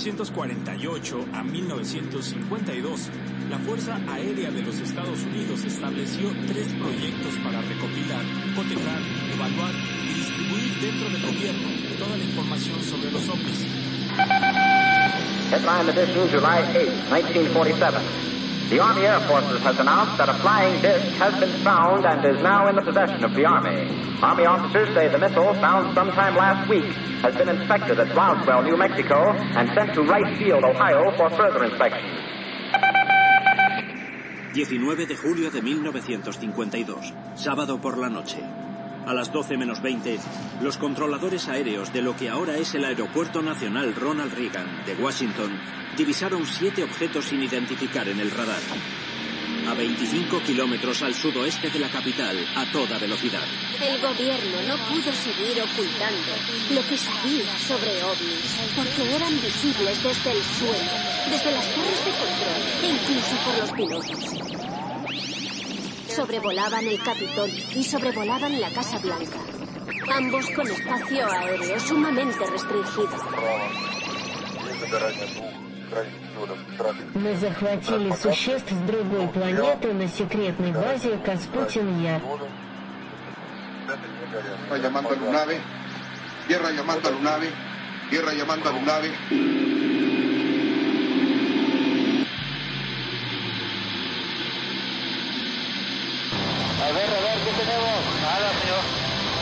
1948 a 1952, la Fuerza Aérea de los Estados Unidos estableció tres proyectos para recopilar, cotejar, evaluar y distribuir dentro del gobierno toda la información sobre los ovnis. Headline edition, July 8, 1947. The Army Air Forces has announced that a flying disc has been found and is now in the possession of the Army. Army officers say the missile, found sometime last week, has been inspected at Roswell, New Mexico, and sent to Wright Field, Ohio, for further inspection. 19 de julio de 1952, sábado por la noche. A las 12 menos 20, los controladores aéreos de lo que ahora es el Aeropuerto Nacional Ronald Reagan de Washington divisaron siete objetos sin identificar en el radar. A 25 kilómetros al sudoeste de la capital, a toda velocidad. El gobierno no pudo seguir ocultando lo que sabía sobre ovnis, porque eran visibles desde el suelo, desde las torres de control e incluso por los pilotos Sobrevolaban el Capitol y sobrevolaban la Casa Blanca. Ambos con espacio aéreo sumamente restringido. Мы захватили существ с другой планеты на секретной базе Каспутин-Яр. Tierra llamando a Lunave, tierra llamando a Lunave, tierra llamando a Lunave.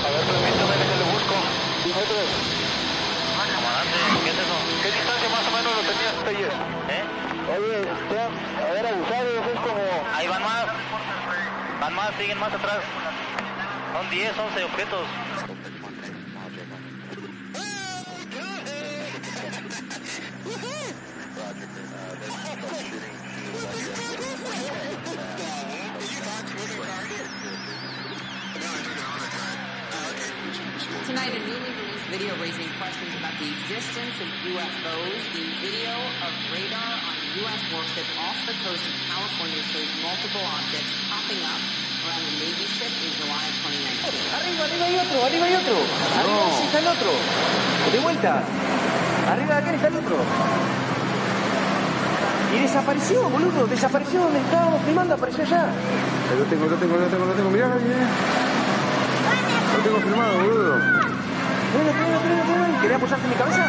A ver, permítame, que le busco. Metros. Comandante, ¿qué es eso? ¿Qué distancia más o menos lo tenías ayer? ¿Eh? Oye, usted, a ver, abusado, es como... Ahí van más. Van más, siguen más atrás. Son 10, 11 objetos. Tonight, a newly released video raising questions about the existence of UFOs. The video of radar on a U.S. warship off the coast of California shows multiple objects popping up around the Navy ship in July of 2019. Arriba, arriba hay otro, arriba hay otro. Arriba sí está el otro. De vuelta. Arriba de aquel está el otro. Y desapareció, boludo. Desapareció donde estábamos filmando, apareció allá. Lo tengo, lo tengo, lo tengo, lo tengo. Mirá, mirá. Lo tengo filmado, boludo. Bueno, bueno, bueno, bueno. ¿Querés apoyarte en mi cabeza?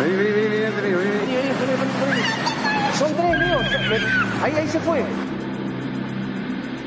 Vení, vení, vení, vení, vení, vení. Vení, vení, vení, vení, vení. Son tres, míos. Ahí, ahí se fue.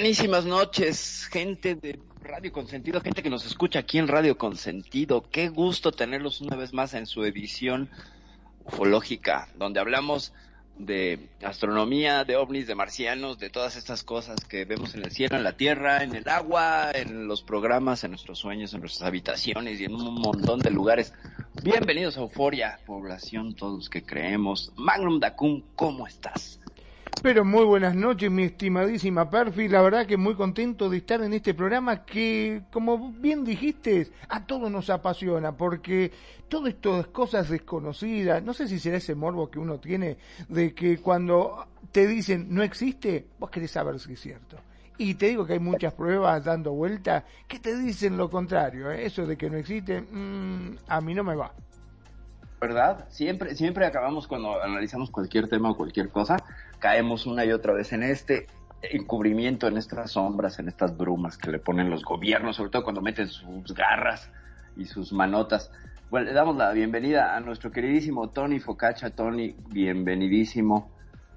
Buenísimas noches, gente de Radio Consentido, gente que nos escucha aquí en Radio Consentido. Qué gusto tenerlos una vez más en su edición ufológica, donde hablamos de astronomía, de ovnis, de marcianos, de todas estas cosas que vemos en el cielo, en la tierra, en el agua, en los programas, en nuestros sueños, en nuestras habitaciones y en un montón de lugares. Bienvenidos a Euforia, población, todos que creemos. Magnum Dacum, ¿cómo estás? Pero muy buenas noches, mi estimadísima Perfi. La verdad que muy contento de estar en este programa que, como bien dijiste, a todos nos apasiona porque todo esto es cosas desconocidas. No sé si será ese morbo que uno tiene de que cuando te dicen no existe, vos querés saber si es cierto. Y te digo que hay muchas pruebas dando vuelta que te dicen lo contrario. ¿eh? Eso de que no existe, mm, a mí no me va. ¿verdad? Siempre, siempre acabamos cuando analizamos cualquier tema o cualquier cosa, caemos una y otra vez en este encubrimiento, en estas sombras, en estas brumas que le ponen los gobiernos, sobre todo cuando meten sus garras y sus manotas. Bueno, le damos la bienvenida a nuestro queridísimo Tony Focacha. Tony, bienvenidísimo.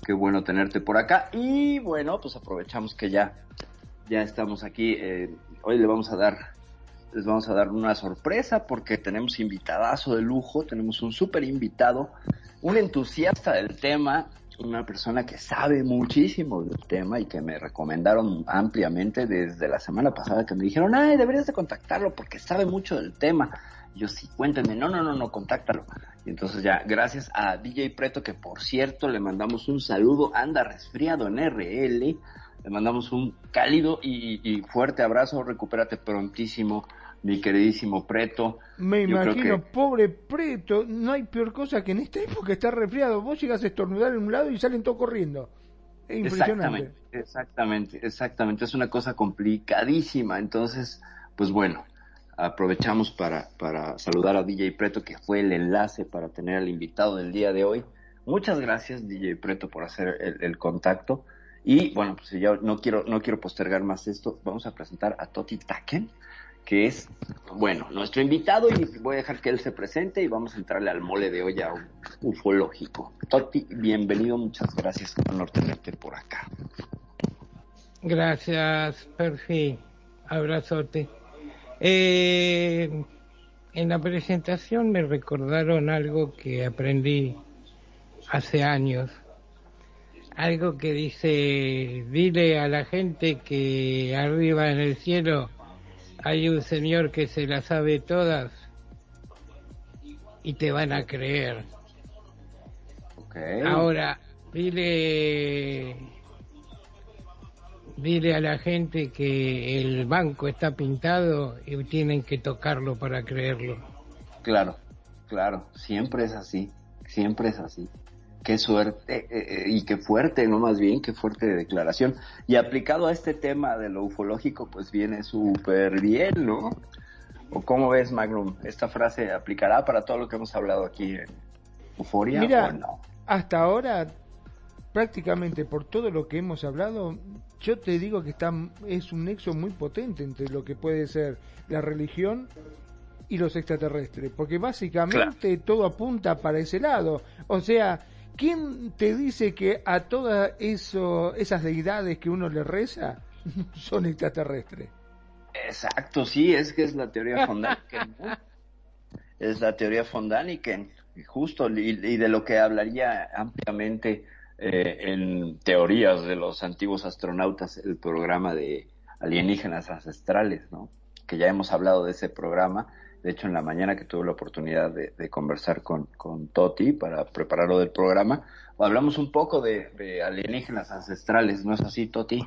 Qué bueno tenerte por acá. Y bueno, pues aprovechamos que ya, ya estamos aquí. Eh, hoy le vamos a dar, les vamos a dar una sorpresa porque tenemos invitadazo de lujo, tenemos un súper invitado, un entusiasta del tema, una persona que sabe muchísimo del tema y que me recomendaron ampliamente desde la semana pasada que me dijeron, ay, deberías de contactarlo porque sabe mucho del tema. Y yo sí, cuéntenme, no, no, no, no, contáctalo. Y entonces ya, gracias a DJ Preto, que por cierto le mandamos un saludo, anda resfriado en RL, le mandamos un cálido y, y fuerte abrazo, recupérate prontísimo, mi queridísimo Preto. Me Yo imagino, que- pobre Preto, no hay peor cosa que en esta época estar resfriado. Vos llegas a estornudar en un lado y salen todos corriendo. Es impresionante. Exactamente, exactamente, exactamente. Es una cosa complicadísima. Entonces, pues bueno, aprovechamos para, para saludar a DJ Preto, que fue el enlace para tener al invitado del día de hoy. Muchas gracias, DJ Preto, por hacer el, el contacto. Y bueno, pues ya no quiero, no quiero postergar más esto. Vamos a presentar a Toti Taken, que es, bueno, nuestro invitado y voy a dejar que él se presente y vamos a entrarle al mole de olla ufológico. Toti, bienvenido, muchas gracias, honor tenerte por acá. Gracias, Perfi. Abrazote. Eh, en la presentación me recordaron algo que aprendí hace años. Algo que dice, dile a la gente que arriba en el cielo hay un señor que se las sabe todas y te van a creer. Ahora, dile, dile a la gente que el banco está pintado y tienen que tocarlo para creerlo. Claro, claro, siempre es así, siempre es así. Qué suerte eh, eh, y qué fuerte, no más bien, qué fuerte declaración. Y aplicado a este tema de lo ufológico, pues viene súper bien, ¿no? ¿O cómo ves, Magnum? ¿Esta frase aplicará para todo lo que hemos hablado aquí en Euforia Mira, o no? hasta ahora, prácticamente por todo lo que hemos hablado, yo te digo que está, es un nexo muy potente entre lo que puede ser la religión y los extraterrestres, porque básicamente todo apunta para ese lado. O sea, ¿quién te dice que a todas esas deidades que uno le reza son extraterrestres? Exacto, sí, es que es la teoría ¿no? Es la teoría y justo, y, y de lo que hablaría ampliamente eh, en teorías de los antiguos astronautas, el programa de alienígenas ancestrales, ¿no? Que ya hemos hablado de ese programa. De hecho, en la mañana que tuve la oportunidad de, conversar con, con Toti para prepararlo del programa, hablamos un poco de, de alienígenas ancestrales, ¿no es así, Toti?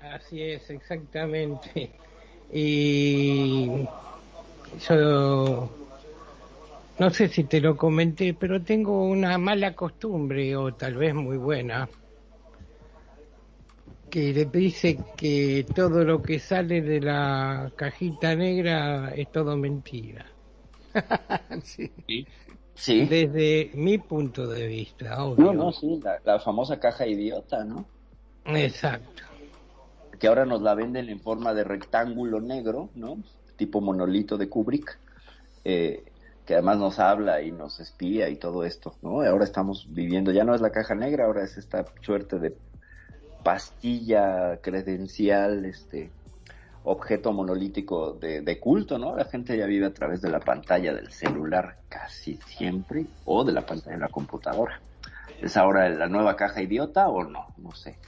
Así es, exactamente. Y yo no sé si te lo comenté, pero tengo una mala costumbre, o tal vez muy buena, que le dice que todo lo que sale de la cajita negra es todo mentira. sí. Sí. Desde mi punto de vista, obvio. No, no, sí, la, la famosa caja idiota, ¿no? Exacto. Que ahora nos la venden en forma de rectángulo negro, ¿no? Tipo monolito de Kubrick, eh, que además nos habla y nos espía y todo esto, ¿no? Ahora estamos viviendo, ya no es la caja negra, ahora es esta suerte de pastilla credencial, este objeto monolítico de, de culto, ¿no? La gente ya vive a través de la pantalla del celular casi siempre o de la pantalla de la computadora. ¿Es ahora la nueva caja idiota o no? No sé.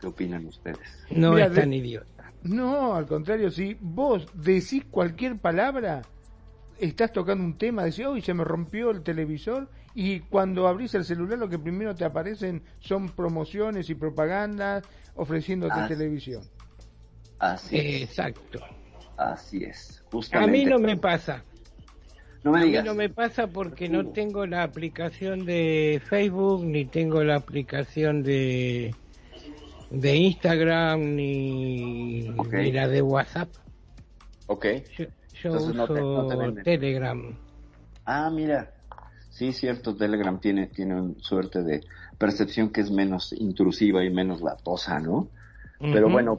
¿Qué opinan ustedes? No Mira, es de- tan idiota. No, al contrario, si vos decís cualquier palabra, estás tocando un tema, decís, hoy se me rompió el televisor, y cuando abrís el celular lo que primero te aparecen son promociones y propagandas ofreciéndote televisión. Así es. Exacto. Así es. A Justamente. mí no me pasa. No me a mí digas. no me pasa porque no tengo la aplicación de Facebook, ni tengo la aplicación de, de Instagram, ni, ni la de WhatsApp. Ok. Yo, yo Entonces no te- no te uso. Telegram. Ah, mira. Sí, cierto, Telegram tiene, tiene un suerte de percepción que es menos intrusiva y menos latosa, ¿no? Pero bueno,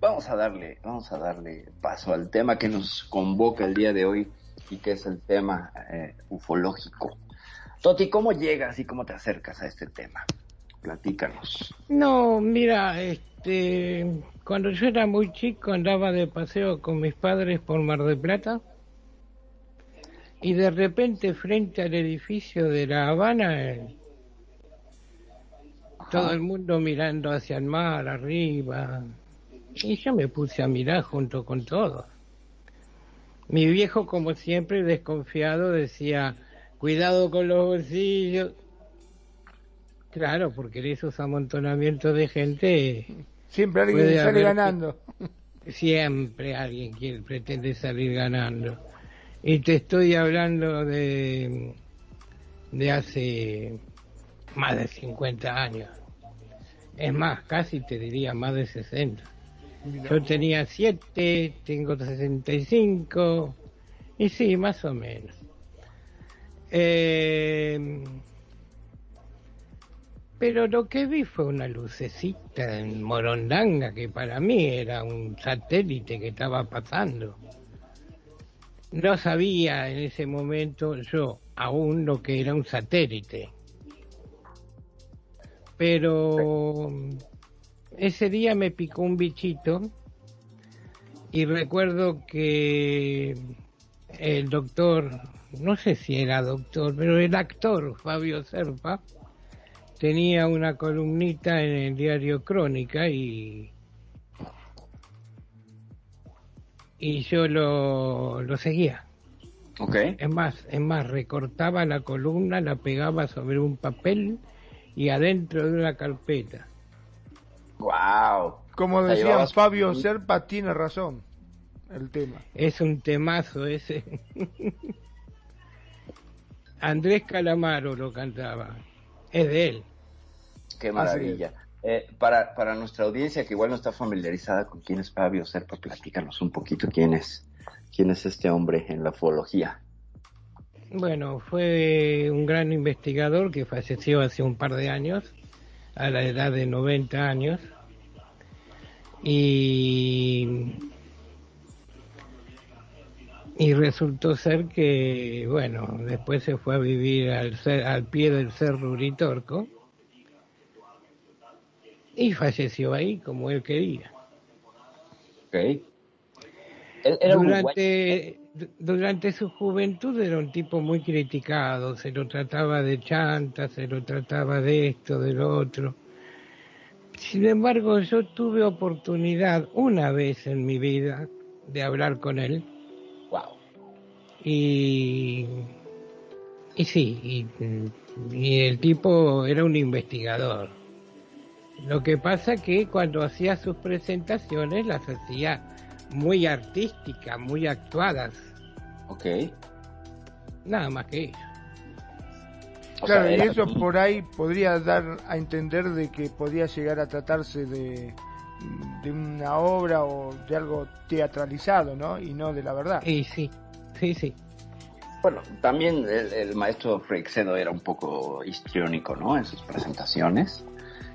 vamos a darle, vamos a darle paso al tema que nos convoca el día de hoy y que es el tema eh, ufológico. Toti, ¿cómo llegas y cómo te acercas a este tema? Platícanos. No, mira, este, cuando yo era muy chico andaba de paseo con mis padres por Mar del Plata y de repente frente al edificio de La Habana eh, todo el mundo mirando hacia el mar arriba y yo me puse a mirar junto con todos. Mi viejo, como siempre, desconfiado, decía, cuidado con los bolsillos. Claro, porque en esos amontonamientos de gente... Siempre alguien sale haber- ganando. Siempre alguien quiere, pretende salir ganando. Y te estoy hablando de, de hace más de 50 años. Es más, casi te diría más de 60. Yo tenía 7, tengo 65, y sí, más o menos. Eh, pero lo que vi fue una lucecita en Morondanga que para mí era un satélite que estaba pasando. No sabía en ese momento yo aún lo que era un satélite. Pero ese día me picó un bichito y recuerdo que el doctor, no sé si era doctor, pero el actor Fabio Serpa tenía una columnita en el diario Crónica y y yo lo, lo seguía. Ok. Es más, es más, recortaba la columna, la pegaba sobre un papel y adentro de una carpeta. Wow. Como llevabas- Fabio Serpa tiene razón. El tema. Es un temazo ese. Andrés Calamaro lo cantaba. Es de él. Qué maravilla. Eh, para, para nuestra audiencia que igual no está familiarizada con quién es Fabio Serpa, platícanos un poquito quién es, quién es este hombre en la ufología. Bueno, fue un gran investigador que falleció hace un par de años, a la edad de 90 años. Y, y resultó ser que, bueno, después se fue a vivir al, al pie del cerro Uritorco y falleció ahí como él quería. Ok. Él era durante, du- durante su juventud era un tipo muy criticado, se lo trataba de chanta, se lo trataba de esto, de lo otro. Sin embargo, yo tuve oportunidad una vez en mi vida de hablar con él. Wow. Y, y sí, y, y el tipo era un investigador. Lo que pasa que cuando hacía sus presentaciones las hacía muy artísticas, muy actuadas. Ok. Nada más que eso. O Claro, sea, y eso por ahí podría dar a entender de que podía llegar a tratarse de, de una obra o de algo teatralizado, ¿no? Y no de la verdad. Y sí, sí, sí. Bueno, también el, el maestro Freixedo era un poco histriónico, ¿no? En sus presentaciones.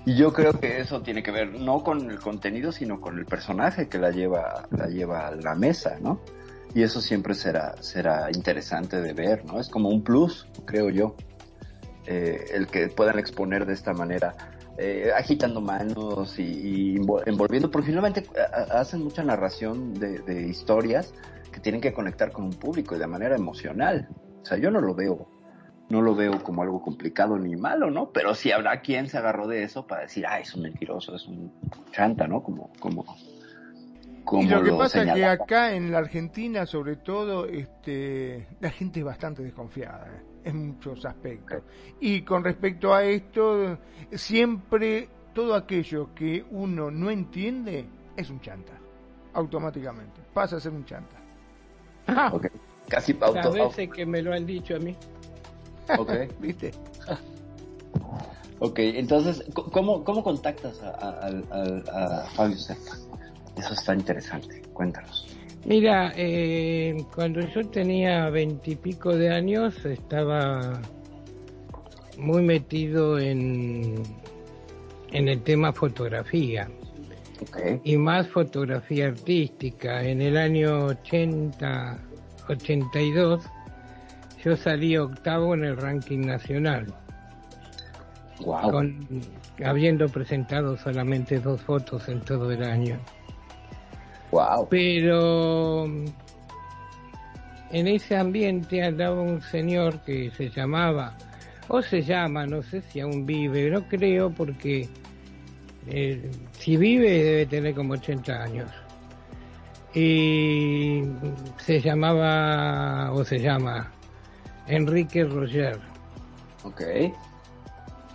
Y yo creo que eso tiene que ver no con el contenido, sino con el personaje que la lleva, la lleva a la mesa, ¿no? Y eso siempre será, será interesante de ver, ¿no? Es como un plus, creo yo, eh, el que puedan exponer de esta manera, eh, agitando manos y, y envol- envolviendo, porque finalmente a- hacen mucha narración de, de historias que tienen que conectar con un público y de manera emocional. O sea, yo no lo veo, no lo veo como algo complicado ni malo, ¿no? Pero sí habrá quien se agarró de eso para decir, ah, es un mentiroso, es un chanta, ¿no? Como, como, como y lo que pasa es que acá en la Argentina, sobre todo, este, la gente es bastante desconfiada ¿eh? en muchos aspectos. Y con respecto a esto, siempre todo aquello que uno no entiende es un chanta, automáticamente. Pasa a ser un chanta. Ah, Ok. Casi las auto, veces que me lo han dicho a mí. Ok. ¿Viste? Ok, entonces, ¿cómo, cómo contactas a, a, a- a Fabio Serpa? Eso está interesante, cuéntanos. Mira, eh, cuando yo tenía veintipico de años estaba muy metido en, en el tema fotografía. Y más fotografía artística. En el año 80, 82, yo salí octavo en el ranking nacional. Con, habiendo presentado solamente dos fotos en todo el año. Wow. Pero en ese ambiente andaba un señor que se llamaba, o se llama, no sé si aún vive, no creo porque eh, si vive debe tener como 80 años. Y se llamaba, o se llama, Enrique Roger. Ok.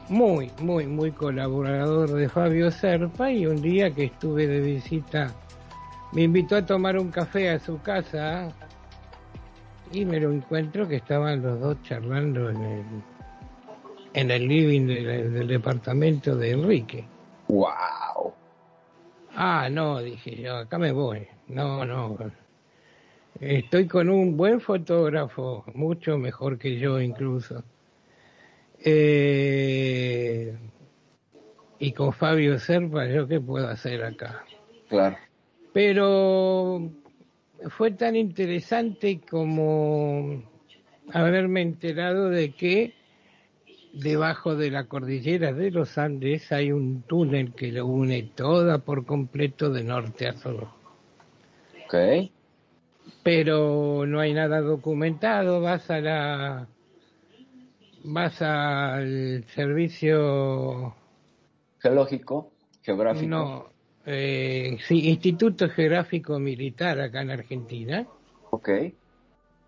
Muy, muy, muy colaborador de Fabio Serpa y un día que estuve de visita me invitó a tomar un café a su casa y me lo encuentro que estaban los dos charlando en el, en el living del, del departamento de Enrique. ¡Wow! Ah, no, dije yo, acá me voy. No, no. Estoy con un buen fotógrafo, mucho mejor que yo incluso. Eh, y con Fabio Serpa, ¿yo qué puedo hacer acá? Claro. Pero fue tan interesante como haberme enterado de que debajo de la cordillera de los Andes hay un túnel que lo une toda por completo de norte a sur. Ok. Pero no hay nada documentado, vas a la vas al servicio geológico, geográfico. No, eh, sí, Instituto Geográfico Militar acá en Argentina. Ok.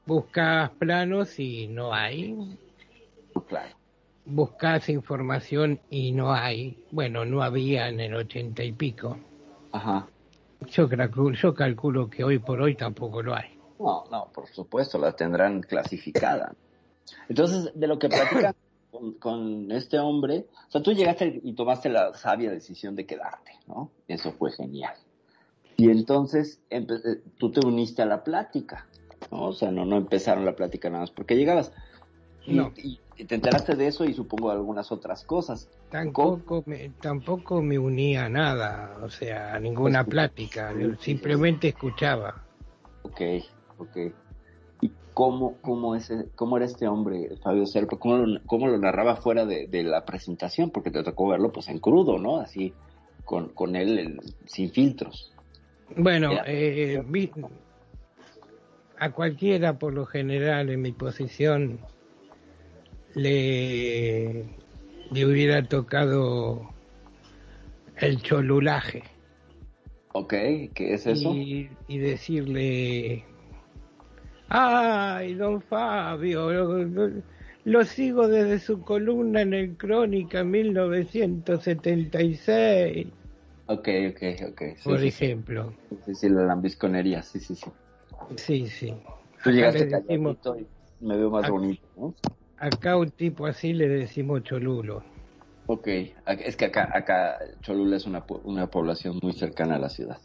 Buscas planos y no hay. Claro. Buscas información y no hay. Bueno, no había en el ochenta y pico. Ajá. Yo calculo, yo calculo que hoy por hoy tampoco lo hay. No, no, por supuesto, la tendrán clasificada. Entonces, de lo que platican con, con, este hombre, o sea, tú llegaste y tomaste la sabia decisión de quedarte, ¿no? Eso fue genial. Y entonces eh, tú te uniste a la plática, ¿no? O sea, no, no empezaron la plática nada más porque llegabas. No. y te enteraste de eso y supongo de algunas otras cosas. Tampoco me, tampoco me unía a nada, o sea, a ninguna plática. yo simplemente escuchaba. Ok, ok. ¿Y cómo, cómo, ese, cómo era este hombre, Fabio Serpa? ¿Cómo lo, cómo lo narraba fuera de, de la presentación? Porque te tocó verlo pues en crudo, ¿no? Así, con, con él en- sin filtros. Bueno, eh, vi- a cualquiera por lo general en mi posición le, le hubiera tocado el cholulaje. Ok, ¿qué es eso? Y, y decirle, ay, don Fabio, lo, lo- sigo desde su columna en el Crónica 1976, Ok, ok, ok. Sí, por sí, ejemplo. Sí, sí, la lambisconería, sí, sí, sí. Sí, sí. Tú llegaste le decimos- y me veo más bonito, ¿no? Acá un tipo así le decimos cholulo. Ok, es que acá, acá Cholula es una, una población muy cercana a la ciudad.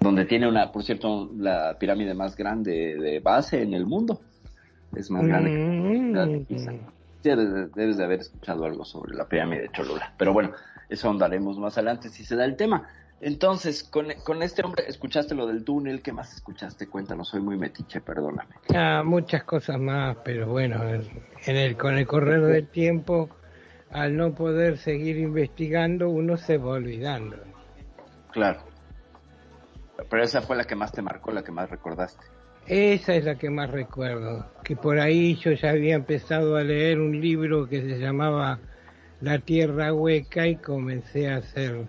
Donde tiene una, por cierto, la pirámide más grande de base en el mundo. Es más grande que la de. Mm. Sí, Debes de, debes de haber escuchado algo sobre la pirámide de Cholula. Pero bueno, eso andaremos más adelante si se da el tema. Entonces, con, con este hombre, ¿escuchaste lo del túnel? ¿Qué más escuchaste? Cuéntanos, soy muy metiche, perdóname. Ah, muchas cosas más, pero bueno, en el, con el correr del tiempo, al no poder seguir investigando, uno se va olvidando. Claro. Pero esa fue la que más te marcó, la que más recordaste. Esa es la que más recuerdo, que por ahí yo ya había empezado a leer un libro que se llamaba La Tierra Hueca y comencé a hacer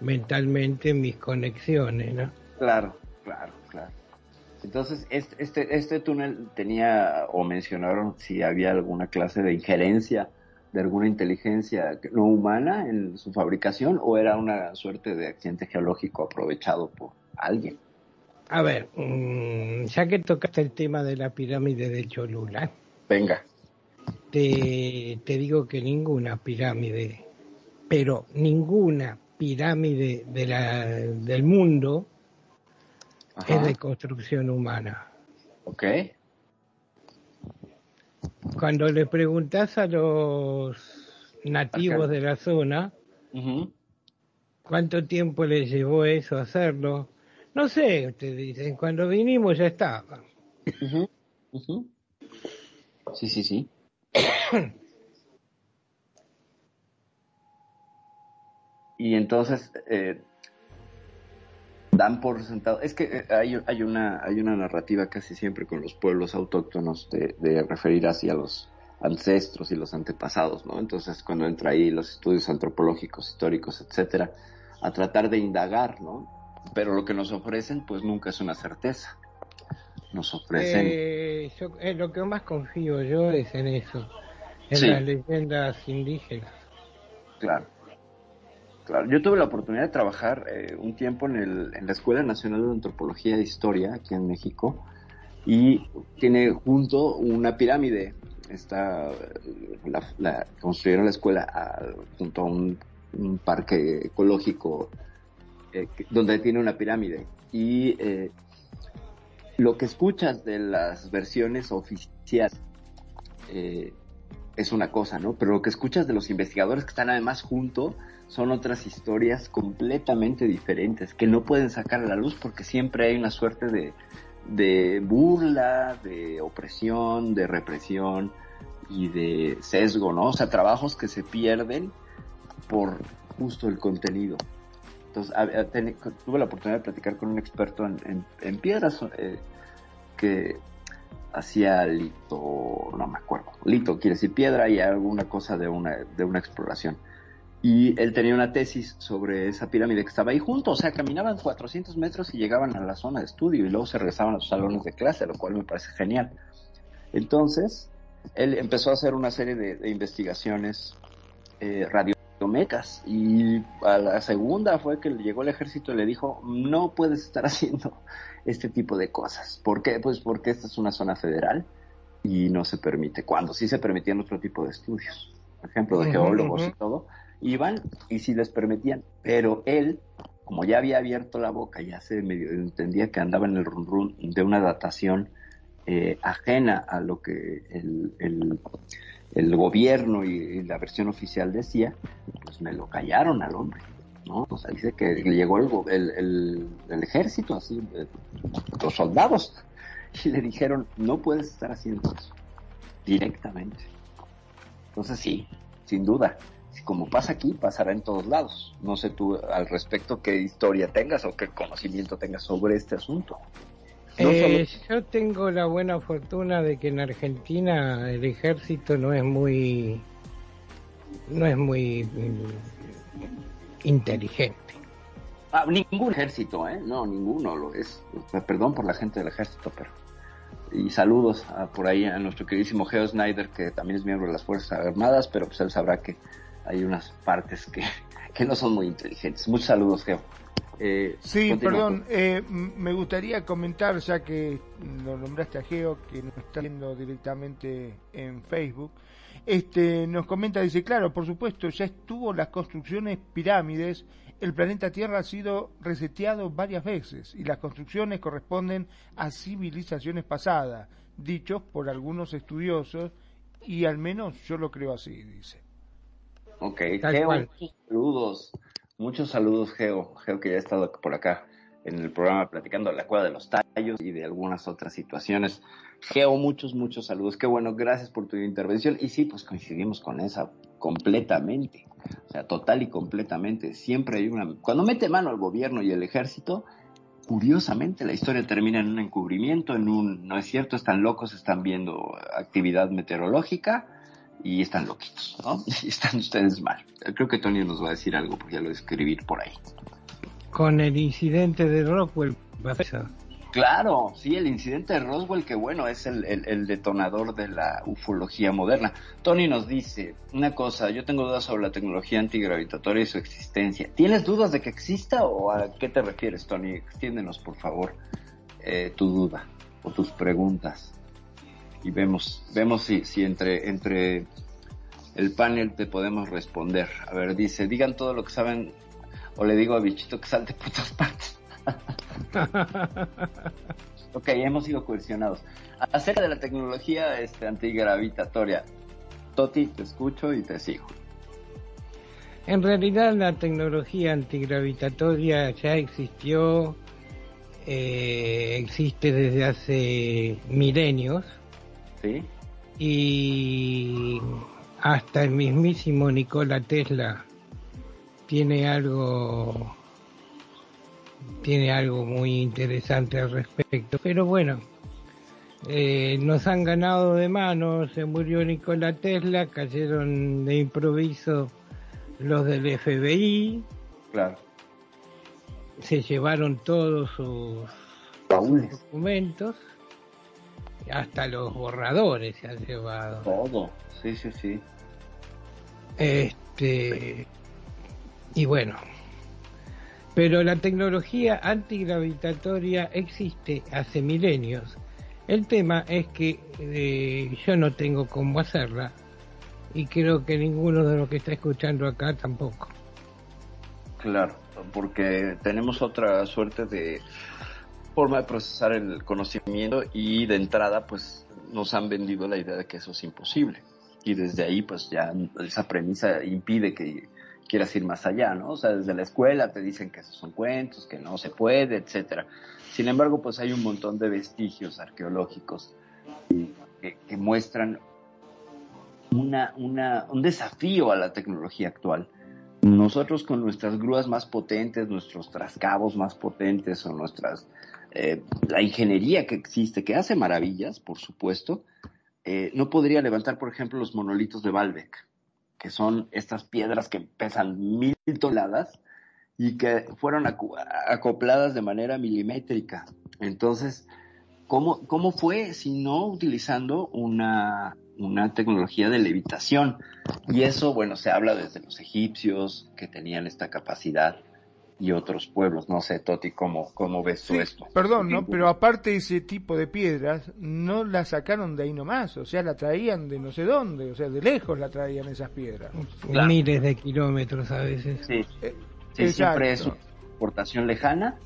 mentalmente mis conexiones, ¿no? Claro, claro, claro. Entonces, este, este, este túnel tenía, o mencionaron si había alguna clase de injerencia de alguna inteligencia no humana en su fabricación, o era una suerte de accidente geológico aprovechado por alguien. A ver, mm, ya que tocaste el tema de la pirámide de Cholula, Venga. te, te digo que ninguna pirámide, pero ninguna pirámide de la, del mundo Ajá. es de construcción humana. Ok. cuando le preguntás a los nativos de la zona cuánto tiempo les llevó eso hacerlo, no sé, te dicen, cuando vinimos ya estaba. Sí, sí, sí. y entonces eh, dan por sentado. Es que eh, hay, hay, una, hay una narrativa casi siempre con los pueblos autóctonos de, de referir hacia los ancestros y los antepasados, ¿no? Entonces, cuando entra ahí los estudios antropológicos, históricos, etcétera, a tratar de indagar, ¿no? Pero lo que nos ofrecen, pues nunca es una certeza. Nos ofrecen. Eh, yo, eh, lo que más confío yo es en eso, en Sí. las leyendas indígenas. Claro. Claro, yo tuve la oportunidad de trabajar eh, un tiempo en, el, en la Escuela Nacional de Antropología e Historia aquí en México y tiene junto una pirámide. Está, eh, la, construyeron la escuela junto a un, parque ecológico eh, donde tiene una pirámide y lo que escuchas de las versiones oficiales es una cosa, ¿no? Pero lo que escuchas de los investigadores que están además junto son otras historias completamente diferentes que no pueden sacar a la luz porque siempre hay una suerte de, de burla, de opresión, de represión y de sesgo, ¿no? O sea, trabajos que se pierden por justo el contenido. Entonces, tuve la oportunidad de platicar con un experto en, en- en piedras eh, que hacía lito, no me acuerdo, lito quiere decir piedra y alguna cosa de una, de una exploración. Y él tenía una tesis sobre esa pirámide que estaba ahí junto, o sea, caminaban 400 metros y llegaban a la zona de estudio y luego se regresaban a sus salones de clase, lo cual me parece genial. Entonces, él empezó a hacer una serie de, de investigaciones eh, radiométricas y a la segunda fue que le llegó el ejército y le dijo, no puedes estar haciendo este tipo de cosas. ¿Por qué? Pues porque esta es una zona federal y no se permite. Cuando sí se permitían otro tipo de estudios, por ejemplo, de geólogos y todo, iban y sí les permitían. Pero él, como ya había abierto la boca, ya se medio entendía que andaba en el run run de una datación eh, ajena a lo que el, el, gobierno y, la versión oficial decía, pues me lo callaron al hombre. ¿no? O sea, dice que le llegó el, el, el- ejército, así, eh, los soldados, y le dijeron, no puedes estar haciendo eso, directamente. Entonces sí, sin duda, si como pasa aquí, pasará en todos lados. No sé tú al respecto qué historia tengas o qué conocimiento tengas sobre este asunto. No Eh, solo- Yo tengo la buena fortuna de que en Argentina el ejército no es muy no es muy mm, inteligente. Ah, ningún ejército, ¿eh? No, ninguno lo es. Perdón por la gente del ejército, pero... Y saludos a- por ahí a nuestro queridísimo Geo Snyder, que también es miembro de las Fuerzas Armadas, pero pues él sabrá que hay unas partes que, que no son muy inteligentes. Muchos saludos, Geo. Eh, Sí, continúa. perdón, eh, me gustaría comentar, ya que lo nombraste a Geo, que nos está viendo directamente en Facebook, este, nos comenta, dice, claro, por supuesto, ya estuvo las construcciones pirámides, el planeta Tierra ha sido reseteado varias veces y las construcciones corresponden a civilizaciones pasadas, dichos por algunos estudiosos, y al menos yo lo creo así, dice. Ok, Tal Geo, cual. muchos saludos. Muchos saludos, Geo. Geo que ya ha estado por acá en el programa platicando de la cueva de los tallos y de algunas otras situaciones. Geo, muchos, muchos saludos. Qué bueno, gracias por tu intervención. Y sí, pues coincidimos con esa completamente. O sea, total y completamente. Siempre hay una... Cuando mete mano al gobierno y el ejército, curiosamente la historia termina en un encubrimiento, en un... No es cierto, están locos, están viendo actividad meteorológica y están loquitos, ¿no? Y están ustedes mal. Creo que Tony nos va a decir algo porque ya lo escribir por ahí. Con el incidente de Rockwell. Claro, sí, el incidente de Roswell, que bueno, es el, el- el detonador de la ufología moderna. Tony nos dice una cosa, yo tengo dudas sobre la tecnología antigravitatoria y su existencia. ¿Tienes dudas de que exista o a qué te refieres, Tony? Extiéndenos, por favor, eh, tu duda o tus preguntas. Y vemos, vemos si, si entre, entre el panel te podemos responder. A ver, dice, digan todo lo que saben o le digo a Bichito que salte por todas partes. Ok, hemos sido coercionados. Acerca de la tecnología este, antigravitatoria, Toti, te escucho y te sigo. En realidad la tecnología antigravitatoria ya existió, eh, existe desde hace milenios. ¿Sí? Y hasta el mismísimo Nikola Tesla tiene algo tiene algo muy interesante al respecto. Pero bueno, eh, nos han ganado de mano, se murió Nikola Tesla, cayeron de improviso los del FBI. Claro. Se llevaron todos sus, documentos, hasta los borradores se han llevado. Todo, sí, sí, sí. Este, y bueno, pero la tecnología antigravitatoria existe hace milenios. El tema es que eh, yo no tengo cómo hacerla y creo que ninguno de los que está escuchando acá tampoco. Claro, porque tenemos otra suerte de forma de procesar el conocimiento y de entrada pues nos han vendido la idea de que eso es imposible. Y desde ahí pues ya esa premisa impide que quieras ir más allá, ¿no? O sea, desde la escuela te dicen que esos son cuentos, que no se puede, etcétera. Sin embargo, pues hay un montón de vestigios arqueológicos que, muestran una, una, un desafío a la tecnología actual. Nosotros con nuestras grúas más potentes, nuestros trascabos más potentes o nuestras eh, la ingeniería que existe, que hace maravillas, por supuesto, eh, no podría levantar, por ejemplo, los monolitos de Baalbek, que son estas piedras que pesan mil toneladas y que fueron acopladas de manera milimétrica. Entonces, ¿cómo, cómo fue si no utilizando una, una tecnología de levitación? Y eso, bueno, se habla desde los egipcios que tenían esta capacidad y otros pueblos. No sé, Toti, ¿cómo, cómo ves tú esto? perdón, ¿no? Pero aparte ese tipo de piedras no la sacaron de ahí nomás, o sea, la traían de no sé dónde, o sea, de lejos la traían esas piedras. Claro. Miles de kilómetros a veces. Sí, Eh, sí siempre es una exportación lejana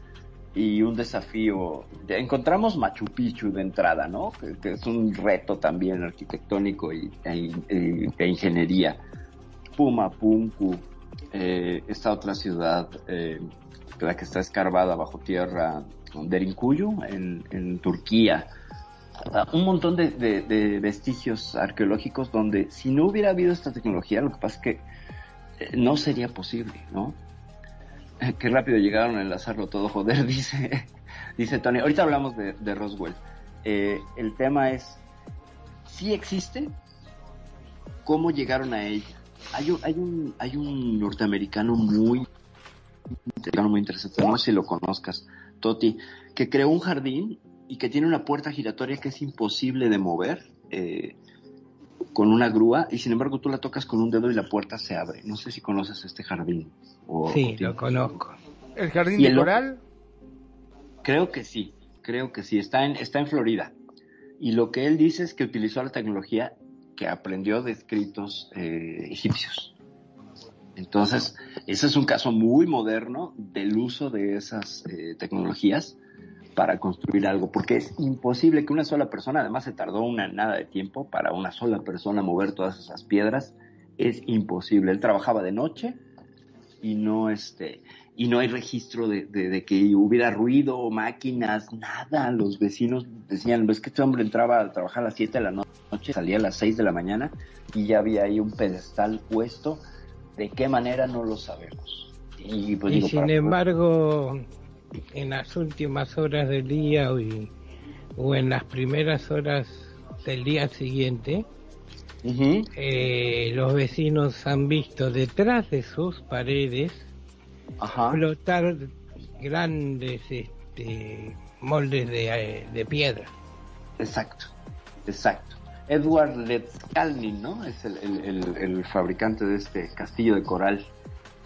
y un desafío. Ya Encontramos Machu Picchu de entrada, ¿no? Que, que es un reto también arquitectónico y, e, e- e ingeniería. Puma, Punku, eh, esta otra ciudad, eh, la que está escarbada bajo tierra, Derinkuyu, en, en Turquía. Ah, Un montón de, de- vestigios arqueológicos donde si no hubiera habido esta tecnología, lo que pasa es que eh, no sería posible, ¿no? Qué rápido llegaron a enlazarlo todo, joder, dice, dice Tony. Ahorita hablamos de, Roswell. El tema es, si existe, ¿cómo llegaron a ella? Hay un, hay un, hay un norteamericano muy, interesante, muy interesante, no sé si lo conozcas, Toti, que creó un jardín y que tiene una puerta giratoria que es imposible de mover. eh, con una grúa y sin embargo tú la tocas con un dedo y la puerta se abre. No sé si conoces este jardín. O, Sí, o- lo conozco. ¿El jardín ¿Y de el coral? Creo que sí, creo que sí. Está en, está en Florida. Y lo que él dice es que utilizó la tecnología que aprendió de escritos eh, egipcios. Entonces, ese es un caso muy moderno del uso de esas eh, tecnologías para construir algo, porque es imposible que una sola persona, además se tardó una nada de tiempo para una sola persona mover todas esas piedras, es imposible. Él trabajaba de noche y no este y no hay registro de, de- de que hubiera ruido, máquinas, nada. Los vecinos decían, ves que este hombre entraba a trabajar a las 7 de la no- noche, salía a las 6 de la mañana y ya había ahí un pedestal puesto. ¿De qué manera? No lo sabemos. Y, pues, y digo, sin para- embargo, en las últimas horas del día o, y- o en las primeras horas del día siguiente, Ujú. eh, los vecinos han visto detrás de sus paredes Ajá. flotar grandes este, moldes de, eh, de piedra. Exacto, exacto. Edward Letzkalnin, ¿no? Es el, el- el- el fabricante de este castillo de coral.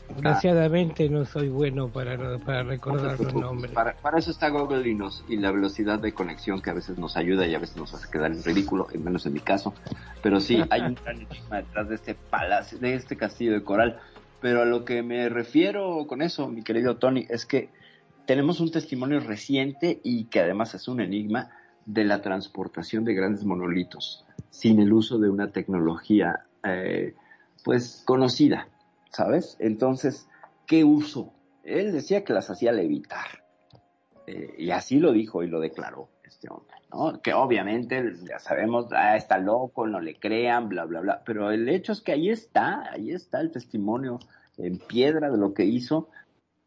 Desgraciadamente no soy bueno para, para recordar los nombres. Para, para eso está Google y, nos, y la velocidad de conexión que a veces nos ayuda y a veces nos hace quedar en ridículo, al menos en mi caso. Pero sí, hay un gran enigma detrás de este palacio, de este castillo de coral. Pero a lo que me refiero con eso, mi querido Tony, es que tenemos un testimonio reciente y que además es un enigma de la transportación de grandes monolitos sin el uso de una tecnología eh, pues conocida, ¿sabes? Entonces, ¿qué uso? Él decía que las hacía levitar. Eh, y así lo dijo y lo declaró este hombre, ¿no? Que obviamente, ya sabemos, ah, está loco, no le crean, bla, bla, bla. Pero el hecho es que ahí está, ahí está el testimonio en piedra de lo que hizo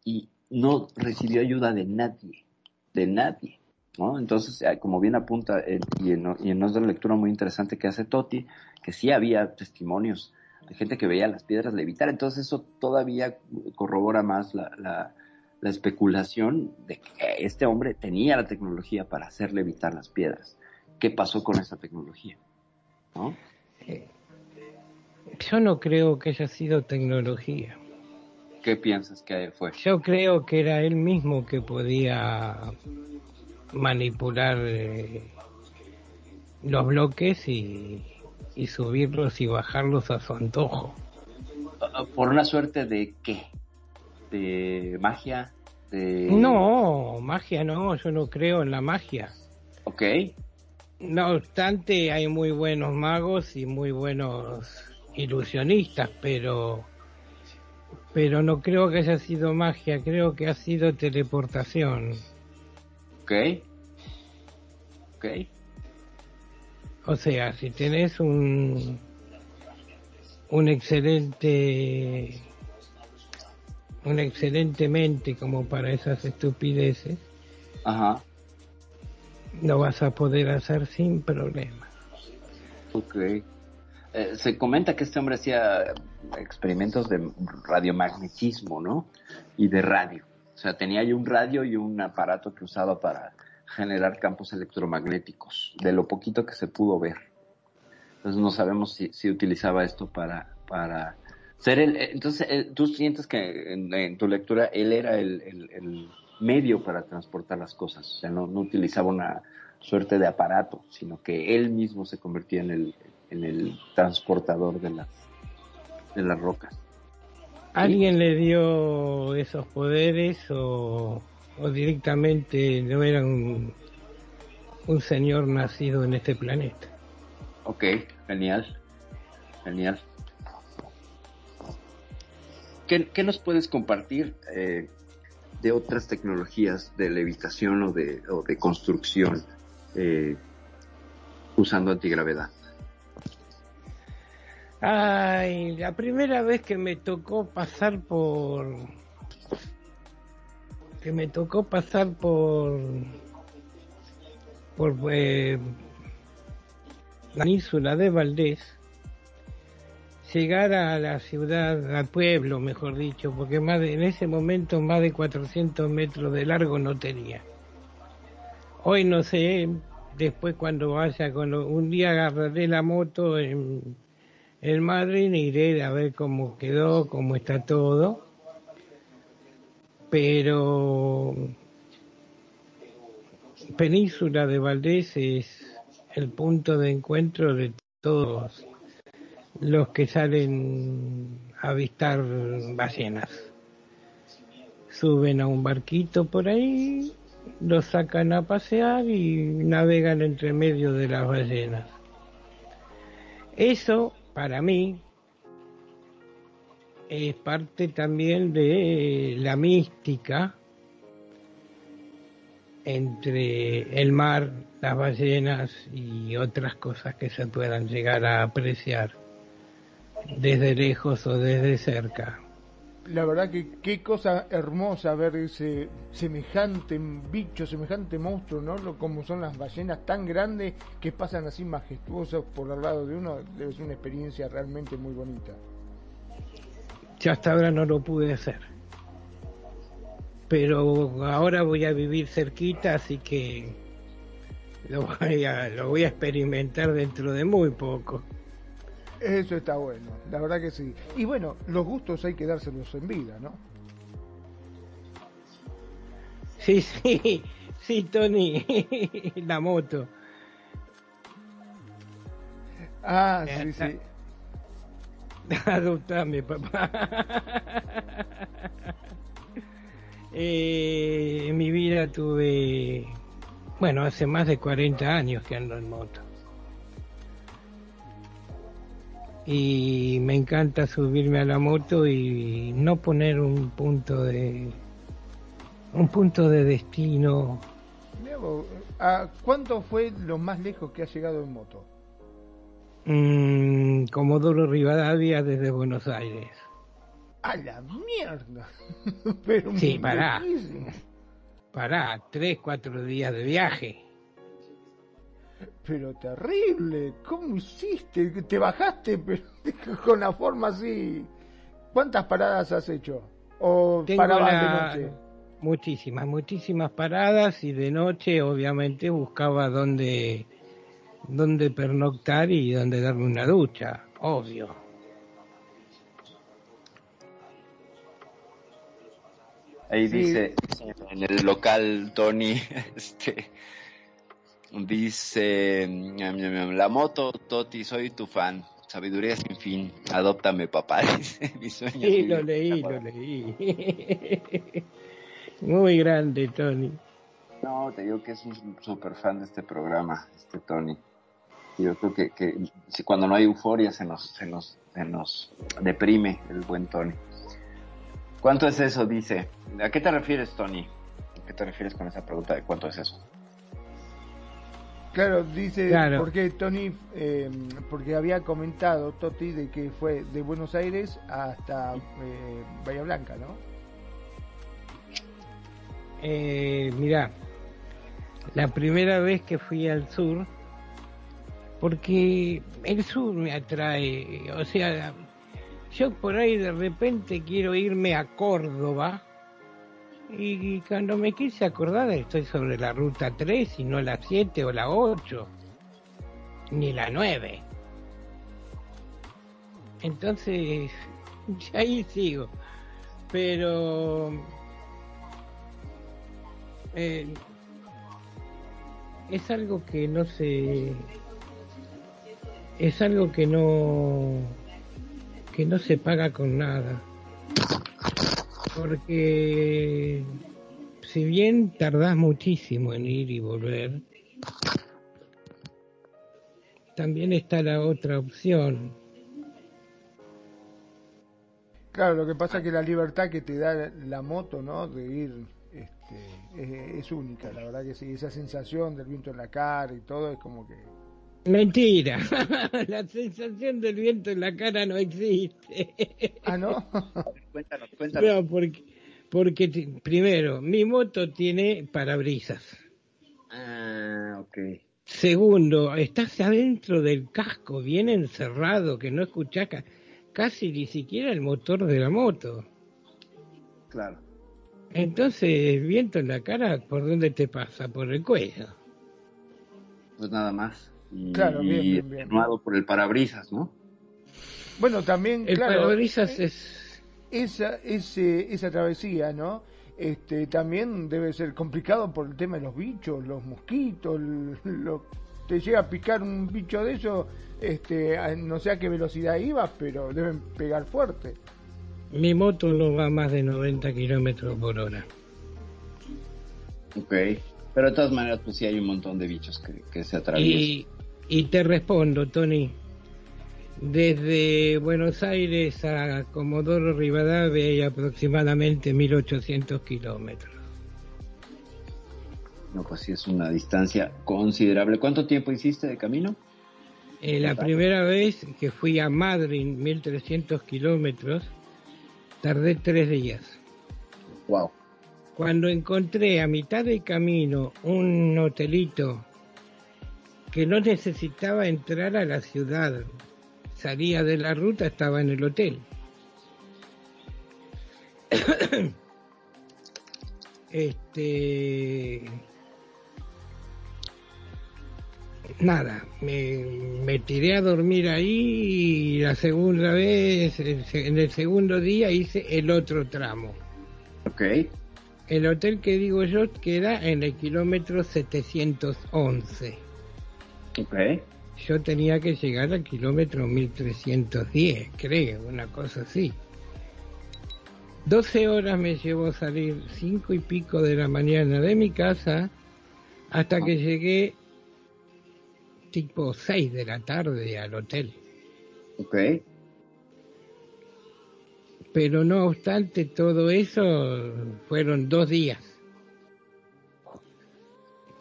y no recibió ayuda de nadie, de nadie. ¿no? Entonces, eh, como bien apunta, eh, y, en, y en otra lectura muy interesante que hace Toti, que sí había testimonios de gente que veía las piedras levitar, entonces eso todavía corrobora más la, la, la especulación de que este hombre tenía la tecnología para hacer levitar las piedras. ¿Qué pasó con esa tecnología? ¿No? Yo no creo que haya sido tecnología. ¿Qué piensas que fue? Yo creo que era él mismo que podía manipular eh, los bloques y, y subirlos y bajarlos a su antojo. ¿Por una suerte de qué? ¿De magia? De... No, magia no, yo no creo en la magia. Ok. No obstante, hay muy buenos magos y muy buenos ilusionistas, pero pero no creo que haya sido magia, creo que ha sido teleportación. Ok. Ok. O sea, si tenés un un excelente una excelente mente como para esas estupideces, Ajá. lo vas a poder hacer sin problema. Ok. Eh, se comenta que este hombre hacía experimentos de radiomagnetismo, ¿no? Y de radio. O sea, tenía ahí un radio y un aparato que usaba para generar campos electromagnéticos, de lo poquito que se pudo ver. Entonces no sabemos si, si utilizaba esto para, para ser el... Entonces, eh, tú sientes que en, en, tu lectura él era el, el, el, medio para transportar las cosas, o sea, no, no utilizaba una suerte de aparato, sino que él mismo se convertía en el, en el transportador de las, de las rocas. ¿Alguien le dio esos poderes o, o directamente no era un, un señor nacido en este planeta? Ok, genial, genial. ¿Qué, nos puedes compartir eh, de otras tecnologías de levitación o de, o de construcción eh, usando antigravedad? Ay, la primera vez que me tocó pasar por... que me tocó pasar por... por eh, la península de Valdés, llegar a la ciudad, al pueblo, mejor dicho, porque más de, en ese momento más de 400 metros de largo no tenía. Hoy no sé, después cuando vaya, cuando un día agarraré la moto en, en Madrid, iré a ver cómo quedó, cómo está todo, pero Península de Valdés es el punto de encuentro de todos los que salen a avistar ballenas. Suben a un barquito por ahí, los sacan a pasear y navegan entre medio de las ballenas. Eso, para mí, es parte también de la mística entre el mar, las ballenas y otras cosas que se puedan llegar a apreciar desde lejos o desde cerca. La verdad que qué cosa hermosa ver ese semejante bicho, semejante monstruo, ¿no? Como son las ballenas tan grandes que pasan así majestuosas por al lado de uno, debe ser una experiencia realmente muy bonita. Yo hasta ahora no lo pude hacer. Pero ahora voy a vivir cerquita, así que lo voy a, lo voy a experimentar dentro de muy poco. Eso está bueno, la verdad que sí. Y bueno, los gustos hay que dárselos en vida, ¿no? Sí, sí, sí, Tony, la moto. Ah, sí, sí. Adoptame, papá. Eh, en mi vida tuve, bueno, hace más de 40 años que ando en moto. Y me encanta subirme a la moto y no poner un punto de un punto de destino. ¿a ¿Cuánto fue lo más lejos que has llegado en moto? Mm, Comodoro Rivadavia desde Buenos Aires. ¡A la mierda! Pero Sí, pará. Pará, tres, cuatro días de viaje. Pero terrible, ¿cómo hiciste? ¿Te bajaste pero con la forma así? ¿Cuántas paradas has hecho? ¿O Tengo parabas la- de noche? Muchísimas, muchísimas paradas y de noche obviamente buscaba dónde, dónde pernoctar y dónde darme una ducha, obvio. Ahí Sí. dice, en el local Tony, este, dice, la moto, Toti, soy tu fan, sabiduría sin fin, adóptame papá, dice, mi sueño. Sí, lo leí, lo leí. Muy grande, Tony. No, te digo que es un super fan de este programa, este Tony. Y Yo creo que, que si cuando no hay euforia se nos, se nos, se nos deprime el buen Tony. ¿Cuánto es eso? Dice. ¿A qué te refieres, Tony? ¿A qué te refieres con esa pregunta de cuánto es eso? Claro, dice, Claro. porque Tony, eh, porque había comentado Toti de que fue de Buenos Aires hasta eh, Bahía Blanca, ¿no? Eh, mirá, la primera vez que fui al sur, porque el sur me atrae, o sea, yo por ahí de repente quiero irme a Córdoba y cuando me quise acordar estoy sobre la ruta 3 y no la 7 o la 8, ni la 9. Entonces, ahí sigo, pero eh, es algo que no se es algo que no que no se paga con nada porque si bien tardás muchísimo en ir y volver también está la otra opción Claro, lo que pasa es que la libertad que te da la moto, ¿no? De ir, este, es, es única, la verdad que sí. Esa sensación del viento en la cara y todo es como que... mentira la sensación del viento en la cara no existe Ah, ¿no? Cuéntanos, cuéntanos. No, porque, primero, mi moto tiene parabrisas. Ah, ok. Segundo, estás adentro del casco, bien encerrado, que no escuchás ca- casi ni siquiera el motor de la moto. Claro. Entonces, viento en la cara, ¿por dónde te pasa? Por el cuello. Pues nada más. Y, Claro, bien, y bien, bien. por el parabrisas, ¿no? Bueno, también, El claro, parabrisas es... esa, ese, esa travesía, ¿no? Este, también debe ser complicado por el tema de los bichos, los mosquitos, lo, te llega a picar un bicho de eso, este, a- no sé a qué velocidad ibas, pero deben pegar fuerte. Mi moto no va a más de 90 kilómetros por hora. Ok. Pero de todas maneras, pues sí hay un montón de bichos que, que se atraviesan. Y, y te respondo, Tony. Desde Buenos Aires a Comodoro Rivadavia hay aproximadamente 1800 kilómetros. No, pues sí es una distancia considerable. ¿Cuánto tiempo hiciste de camino? Eh, la primera vez que fui a Madrid, 1300 kilómetros, tardé tres días. Wow. Cuando encontré a mitad de camino un hotelito que no necesitaba entrar a la ciudad, salía de la ruta, estaba en el hotel. este nada me, me tiré a dormir ahí y la segunda vez en el segundo día hice el otro tramo Ok. el hotel que digo yo queda en el kilómetro 711 Ok. yo tenía que llegar al kilómetro 1310 creo una cosa así 12 horas me llevó salir cinco y pico de la mañana de mi casa hasta que llegué tipo 6 de la tarde al hotel. Ok. Pero no obstante todo eso, fueron dos días.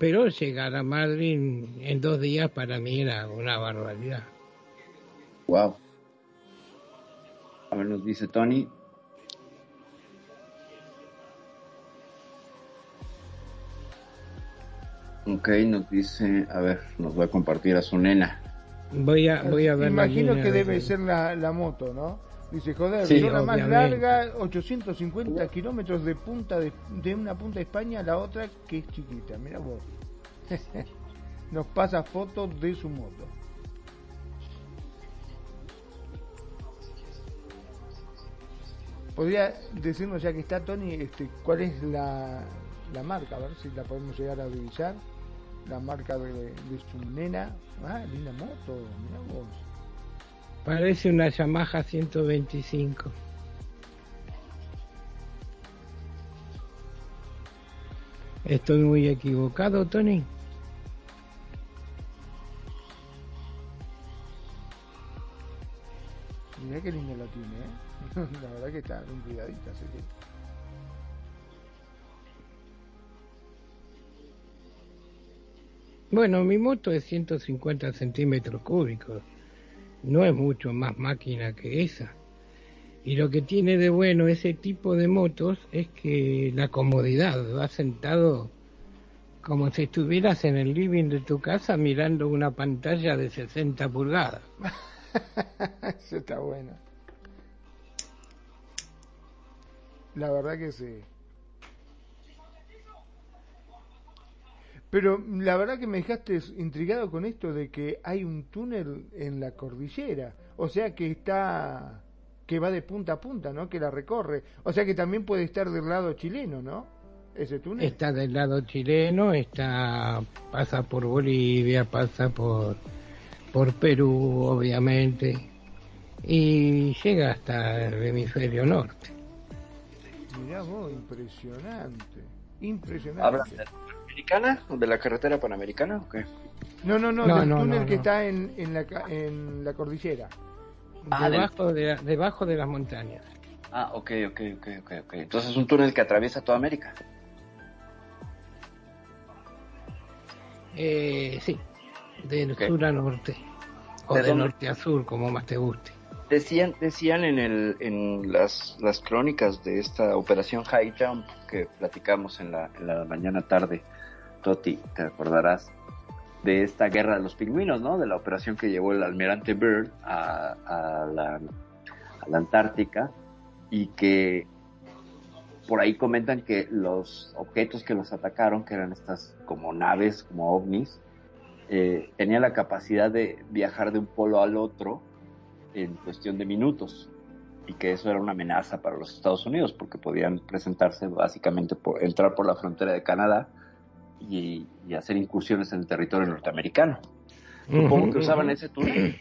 Pero llegar a Madrid en, en dos días para mí era una barbaridad. Wow. A ver, nos dice Tony. Ok, nos dice, a ver, nos va a compartir a su nena. Voy a, voy a ver Imagino que de- debe ser la, la moto, ¿no? Dice, joder, Sí, zona más larga, 850 kilómetros de punta de, de una punta de España a la otra que es chiquita. Mira vos. Nos pasa fotos de su moto. ¿Podría decirnos, ya que está Tony, este, cuál es la, la marca? A ver si la podemos llegar a revisar. La marca de, de su nena. Ah, linda moto, mira vos. Parece una Yamaha 125. Estoy muy equivocado, Tony. Mirá qué lindo la tiene, ¿eh? La verdad que está bien cuidadita, así que... Bueno, mi moto es 150 centímetros cúbicos. No es mucho más máquina que esa. Y lo que tiene de bueno ese tipo de motos es que la comodidad, vas sentado como si estuvieras en el living de tu casa mirando una pantalla de 60 pulgadas. Eso está bueno. La verdad que sí. Pero la verdad que me dejaste intrigado con esto de que hay un túnel en la cordillera. O sea que está que va de punta a punta, ¿no? Que la recorre. O sea que también puede estar del lado chileno, ¿no? Ese túnel. Está del lado chileno, está pasa por Bolivia, pasa por por Perú, obviamente, y llega hasta el hemisferio norte. Mirá vos, impresionante. Impresionante. ¿Hablas de la Panamericana? ¿De la carretera panamericana o qué? No, no, no, No, del no, túnel no, que está en, en, la, ca- en la cordillera. Ah, del- debajo, de, debajo de las montañas. Ah, ok, ok, ok, ok, ok. Entonces es un túnel que atraviesa toda América. Eh, sí, Ok. sur a norte, o ¿De de norte a sur, como más te guste. Decían, decían en, el, en las, las crónicas de esta operación High Jump que platicamos en la, en la mañana tarde, Toti, te acordarás, de esta guerra de los pingüinos, ¿no? De la operación que llevó el almirante Byrd a, la Antártica y que por ahí comentan que los objetos que los atacaron, que eran estas como naves, como ovnis, eh, tenían la capacidad de viajar de un polo al otro en cuestión de minutos y que eso era una amenaza para los Estados Unidos porque podían presentarse básicamente por entrar por la frontera de Canadá y, y hacer incursiones en el territorio norteamericano. Supongo que usaban ese túnel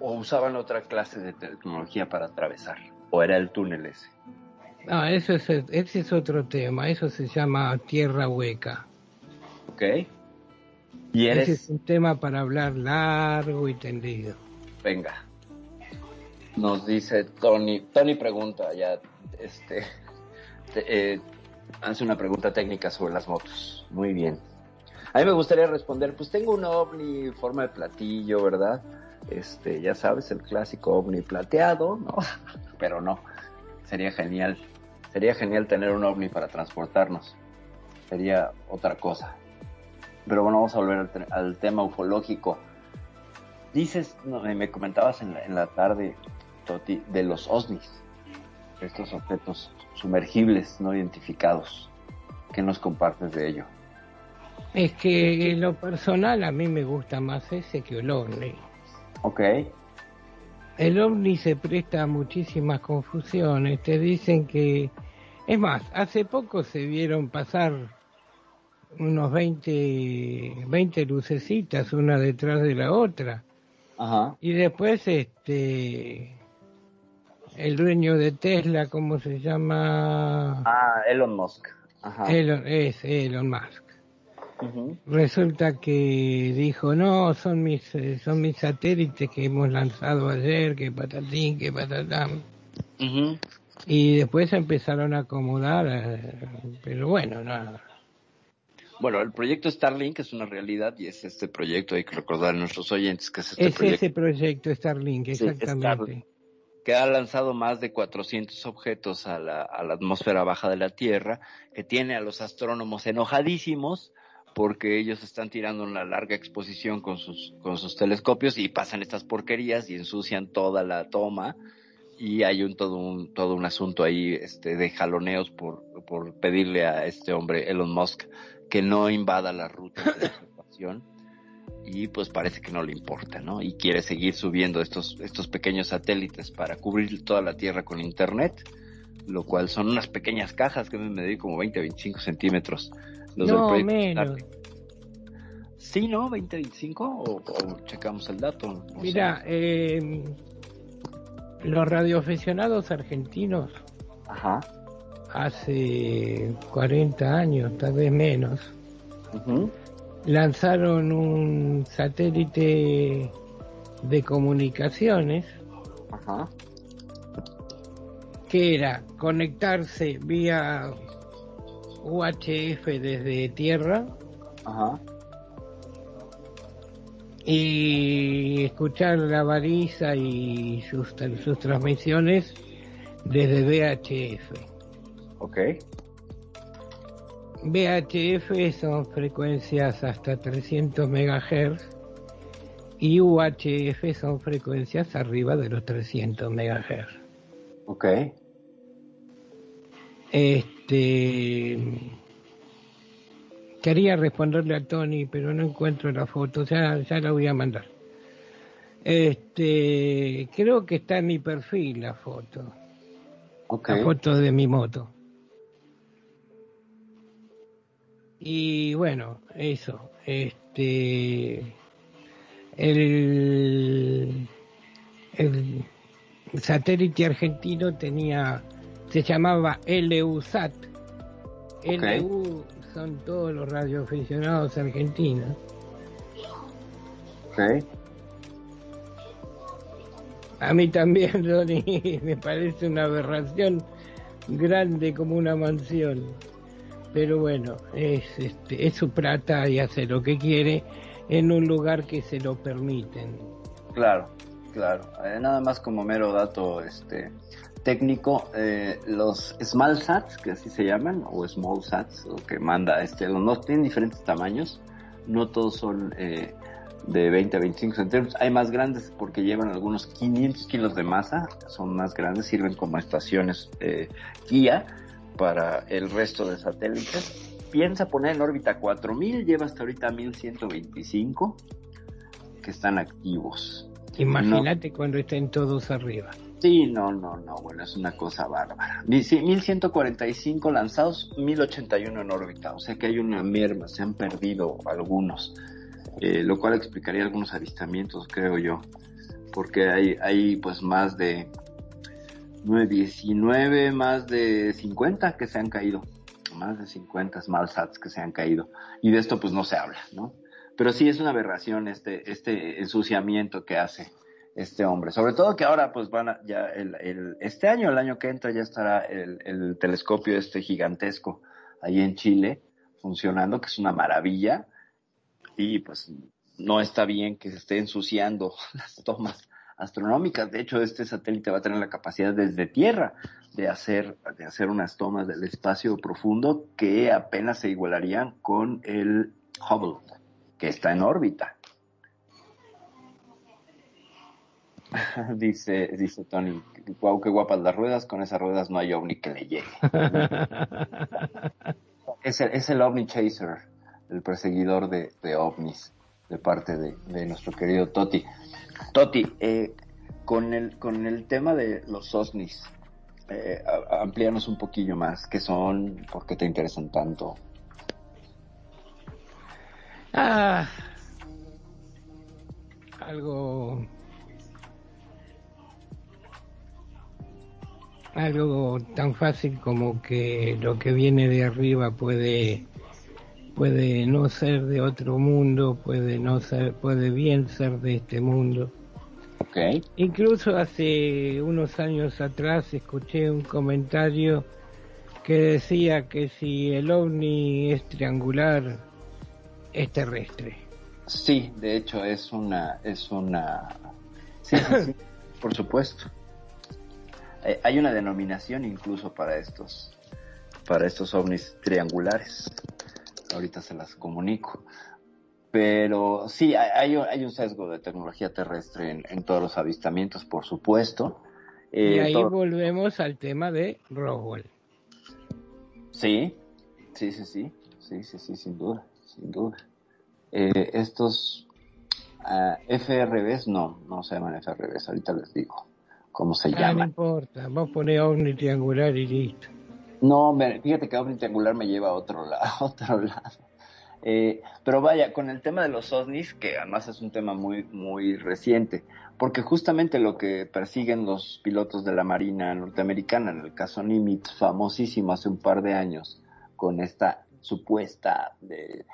o usaban otra clase de tecnología para atravesar o era el túnel ese. Ah, eso es, ese es otro tema, eso se llama tierra hueca. ¿Ok? Y Ese es eres, un tema para hablar largo y tendido. venga, nos dice Tony, Tony pregunta ya, este, te- eh, hace una pregunta técnica sobre las motos. Muy bien. A mí me gustaría responder, pues tengo un ovni en forma de platillo, ¿verdad? Este, ya sabes, el clásico ovni plateado, ¿no? Pero no, sería genial. Sería genial tener un ovni para transportarnos. Sería otra cosa. Pero bueno, vamos a volver al, te- al tema ufológico. Dices, no, me comentabas en la, tarde, Toti, de los OSNIs, estos objetos sumergibles no identificados. ¿Qué nos compartes de ello? Es que en lo personal a mí me gusta más ese que el ovni. Ok, El ovni se presta a muchísimas confusiones. Te dicen que... Es más, hace poco se vieron pasar unos 20, 20 lucecitas una detrás de la otra. ajá, Y después, este, el dueño de Tesla, ¿cómo se llama? Ah, Elon Musk. Ajá. Elon, es Elon Musk. Resulta que dijo, no, son mis, eh, son mis satélites que hemos lanzado ayer, que patatín, que patatán. Y después empezaron a acomodar, eh, pero bueno, nada. Bueno, el proyecto Starlink es una realidad y es este proyecto, hay que recordar a nuestros oyentes que es este es proyecto ese proyecto Starlink, Sí, exactamente. Starlink. Que ha lanzado más de 400 objetos a la, a la atmósfera baja de la Tierra, que tiene a los astrónomos enojadísimos porque ellos están tirando una larga exposición con sus, telescopios y pasan estas porquerías y ensucian toda la toma. Y hay un todo un todo un asunto ahí este de jaloneos por, por pedirle a este hombre Elon Musk que no invada la ruta de observación y pues parece que no le importa, ¿no? Y quiere seguir subiendo estos estos pequeños satélites para cubrir toda la Tierra con internet, lo cual son unas pequeñas cajas que deben medir como 20 25 centímetros. Los del No, proyecto menos. Sí, ¿no? 20 25 o, o checamos el dato. Mira, eh, los radioaficionados argentinos Ajá. hace 40 años, tal vez menos. Lanzaron un satélite de comunicaciones Ajá. que era conectarse vía UHF desde tierra Ajá. y escuchar la baliza y sus, sus transmisiones desde VHF. Ok. VHF son frecuencias hasta 300 MHz y UHF son frecuencias arriba de los 300 MHz. Ok. Este quería responderle a Tony, pero no encuentro la foto, ya, ya la voy a mandar. Este, creo que está en mi perfil la foto, Ok. la foto de mi moto. Y bueno, eso, este, el, el satélite argentino tenía, se llamaba LUSAT. Ok. LU son todos los radioaficionados argentinos. Ok. A mí también, Ronnie, me parece una aberración grande como una mansión. Pero bueno, es, este, es su plata y hace lo que quiere en un lugar que se lo permiten. Claro, claro. Eh, nada más como mero dato este técnico, eh, los small sats, que así se llaman, o small sats, o que manda este, los no tienen diferentes tamaños, no todos son eh, de 20 a 25 centímetros, hay más grandes porque llevan algunos 500 kilos de masa, son más grandes, sirven como estaciones eh, guía para el resto de satélites. Piensa poner en órbita 4000, lleva hasta ahorita 1125 que están activos. Imagínate cuando estén todos arriba. Sí, no, no, no, bueno, es una cosa bárbara. Sí, 1145 lanzados, 1081 en órbita, o sea que hay una merma, se han perdido algunos, eh, lo cual explicaría algunos avistamientos, creo yo, porque hay, hay pues más de 9, 19, más de 50 que se han caído, más de 50 SmallSats que se han caído, y de esto pues no se habla, ¿no? Pero sí es una aberración este, este ensuciamiento que hace este hombre. Sobre todo que ahora pues van a, ya el, el, este año, el año que entra ya estará el, el telescopio este gigantesco ahí en Chile funcionando, que es una maravilla. Y pues no está bien que se esté ensuciando las tomas astronómicas. De hecho, este satélite va a tener la capacidad desde tierra de hacer, de hacer unas tomas del espacio profundo que apenas se igualarían con el Hubble, que está en órbita. dice, dice Tony, wow, qué guapas las ruedas, con esas ruedas no hay ovni que le llegue. es, el, es el ovni chaser, el perseguidor de, de ovnis, de parte de, de, nuestro querido Toti. Toti, eh, con, el, con el tema de los ovnis, eh, amplíanos un poquillo más, ¿qué son? ¿Por qué te interesan tanto? Ah, algo algo tan fácil como que lo que viene de arriba puede puede no ser de otro mundo, puede no ser, puede bien ser de este mundo. Okay. Incluso hace unos años atrás escuché un comentario que decía que si el ovni es triangular, es terrestre. Sí, de hecho es una, es una, sí, sí, sí, por supuesto. Hay- Hay una denominación incluso para estos, para estos ovnis triangulares. Ahorita se las comunico. Pero sí, hay, hay un- sesgo de tecnología terrestre en, en todos los avistamientos, por supuesto. y Eh, ahí todo- volvemos al tema de Roswell. Sí, sí, sí, sí, sí, sí, sí, sin duda, sin duda. Eh, estos ah, FRBs, no, no se llaman FRBs, ahorita les digo cómo se Ah, no llaman. importa, vos ponés ovni triangular y listo. No, me- fíjate que ovni triangular me lleva a otro lado, a otro lado. Eh, pero vaya, con el tema de los ovnis, que además es un tema muy, muy reciente, porque justamente lo que persiguen los pilotos de la Marina norteamericana, en el caso Nimitz, famosísimo hace un par de años, con esta supuesta de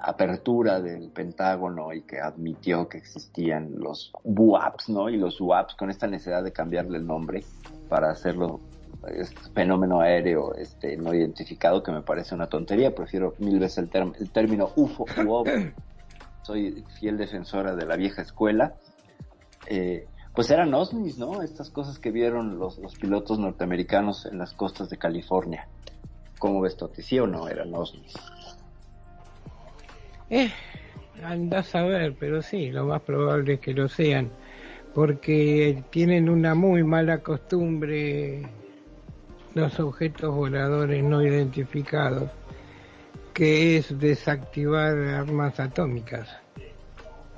apertura del Pentágono y que admitió que existían los BUAPs, ¿no? Y los UAPs con esta necesidad de cambiarle el nombre para hacerlo este fenómeno aéreo este no identificado que me parece una tontería, prefiero mil veces el, term- el término UFO u OVNI. Soy fiel defensora de la vieja escuela. Eh, pues eran OVNIs, ¿no? Estas cosas que vieron los, los pilotos norteamericanos en las costas de California. ¿Cómo ves, Toti? ¿Sí o no eran OVNIs? Eh, andás a ver, pero sí, lo más probable es que lo sean, porque tienen una muy mala costumbre los objetos voladores no identificados, que es desactivar armas atómicas.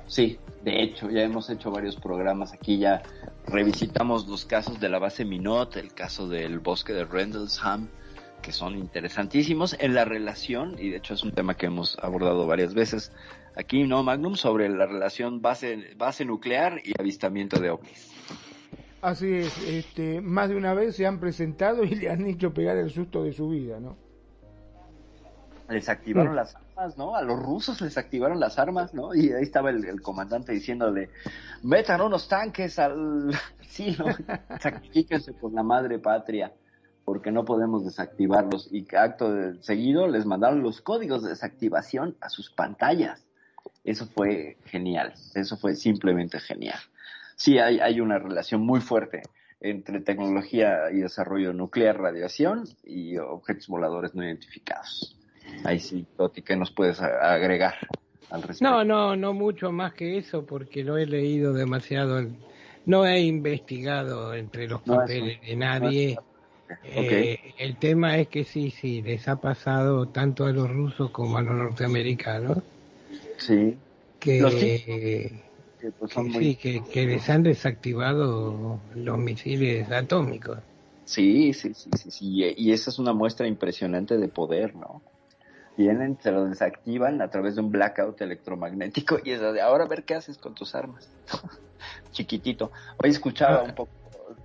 Sí, de hecho, ya hemos hecho varios programas aquí, ya revisitamos los casos de la base Minot, el caso del bosque de Rendlesham, que son interesantísimos en la relación, y de hecho es un tema que hemos abordado varias veces aquí, ¿no, Magnum? Sobre la relación base, base nuclear y avistamiento de ovnis. Así es, este, más de una vez se han presentado y le han hecho pegar el susto de su vida, ¿no? Les activaron Mm. las armas, ¿no? A los rusos les activaron las armas, ¿no? Y ahí estaba el, el comandante diciéndole, metan unos tanques al silo, sacrifíquense por la madre patria, porque no podemos desactivarlos. Y acto de seguido les mandaron los códigos de desactivación a sus pantallas. Eso fue genial, eso fue simplemente genial. Sí, hay, hay una relación muy fuerte entre tecnología y desarrollo nuclear, radiación y objetos voladores no identificados. Ahí sí, Toti, ¿qué nos puedes agregar al respecto? No, no, no mucho más que eso, porque lo he leído demasiado. No he investigado entre los No, papeles de nadie. Eh, el tema es que sí, sí, les ha pasado tanto a los rusos como a los norteamericanos Sí. que, que pues, son muy- sí, que, que les han desactivado los misiles atómicos. Sí, sí, sí, sí, sí. Y y esa es una muestra impresionante de poder, ¿no? Vienen, se lo desactivan a través de un blackout electromagnético y es de ahora a ver qué haces con tus armas. Chiquitito. Hoy escuchaba un poco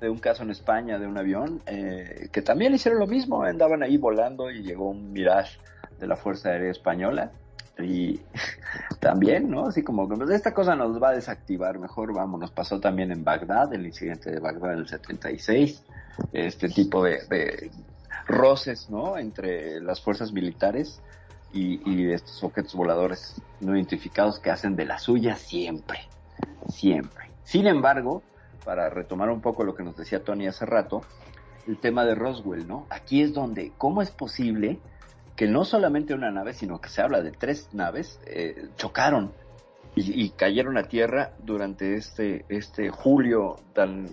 de un caso en España de un avión eh, que también hicieron lo mismo, andaban ahí volando y llegó un Mirage de la Fuerza Aérea Española y también, ¿no? Así como pues, esta cosa nos va a desactivar, mejor vamos, nos pasó también en Bagdad, el incidente de Bagdad en el 76, este tipo de, de roces, ¿no? Entre las fuerzas militares y, y estos objetos voladores no identificados que hacen de la suya siempre, siempre. Sin embargo, para retomar un poco lo que nos decía Tony hace rato, el tema de Roswell, ¿no? Aquí es donde, ¿cómo es posible que no solamente una nave, sino que se habla de tres naves, eh, chocaron y, y cayeron a tierra durante este, este julio tan,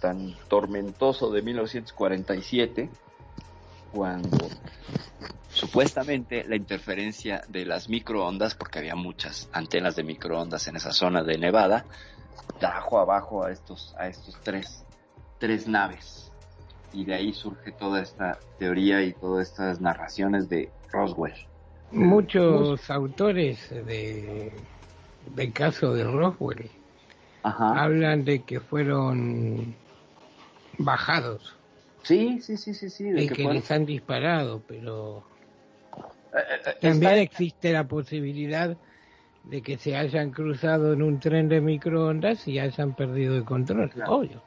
tan tormentoso de 1947, cuando supuestamente la interferencia de las microondas, porque había muchas antenas de microondas en esa zona de Nevada, trajo abajo a estos, a estos tres, tres naves. Y de ahí surge toda esta teoría y todas estas narraciones de Roswell. Muchos autores de, del caso de Roswell hablan de que fueron bajados Sí, sí, sí, sí, sí. de y que les han disparado, pero eh, también está- existe la posibilidad de que se hayan cruzado en un tren de microondas y hayan perdido el control, obvio.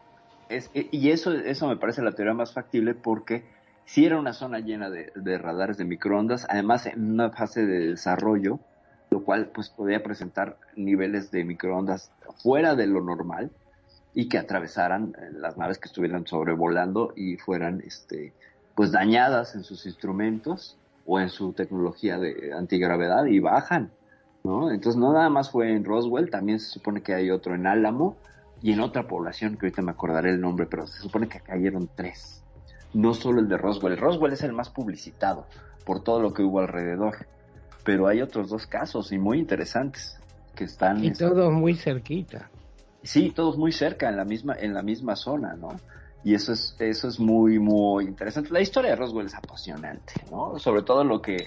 Es- e- y eso, eso me parece la teoría más factible porque si era una zona llena de, de radares de microondas, además en una fase de desarrollo, lo cual pues podía presentar niveles de microondas fuera de lo normal y que atravesaran eh, las naves que estuvieran sobrevolando y fueran este pues dañadas en sus instrumentos o en su tecnología de antigravedad y bajan, ¿no? Entonces no nada más fue en Roswell, también se supone que hay otro en Álamo y en otra población que ahorita me acordaré el nombre, pero se supone que cayeron tres. No solo el de Roswell, el Roswell es el más publicitado por todo lo que hubo alrededor, pero hay otros dos casos y muy interesantes que están Y todos muy cerquita. Sí, todos muy cerca, en la misma, en la misma zona, ¿no? Y eso es, eso es muy, muy interesante. La historia de Roswell es apasionante, ¿no? Sobre todo lo que,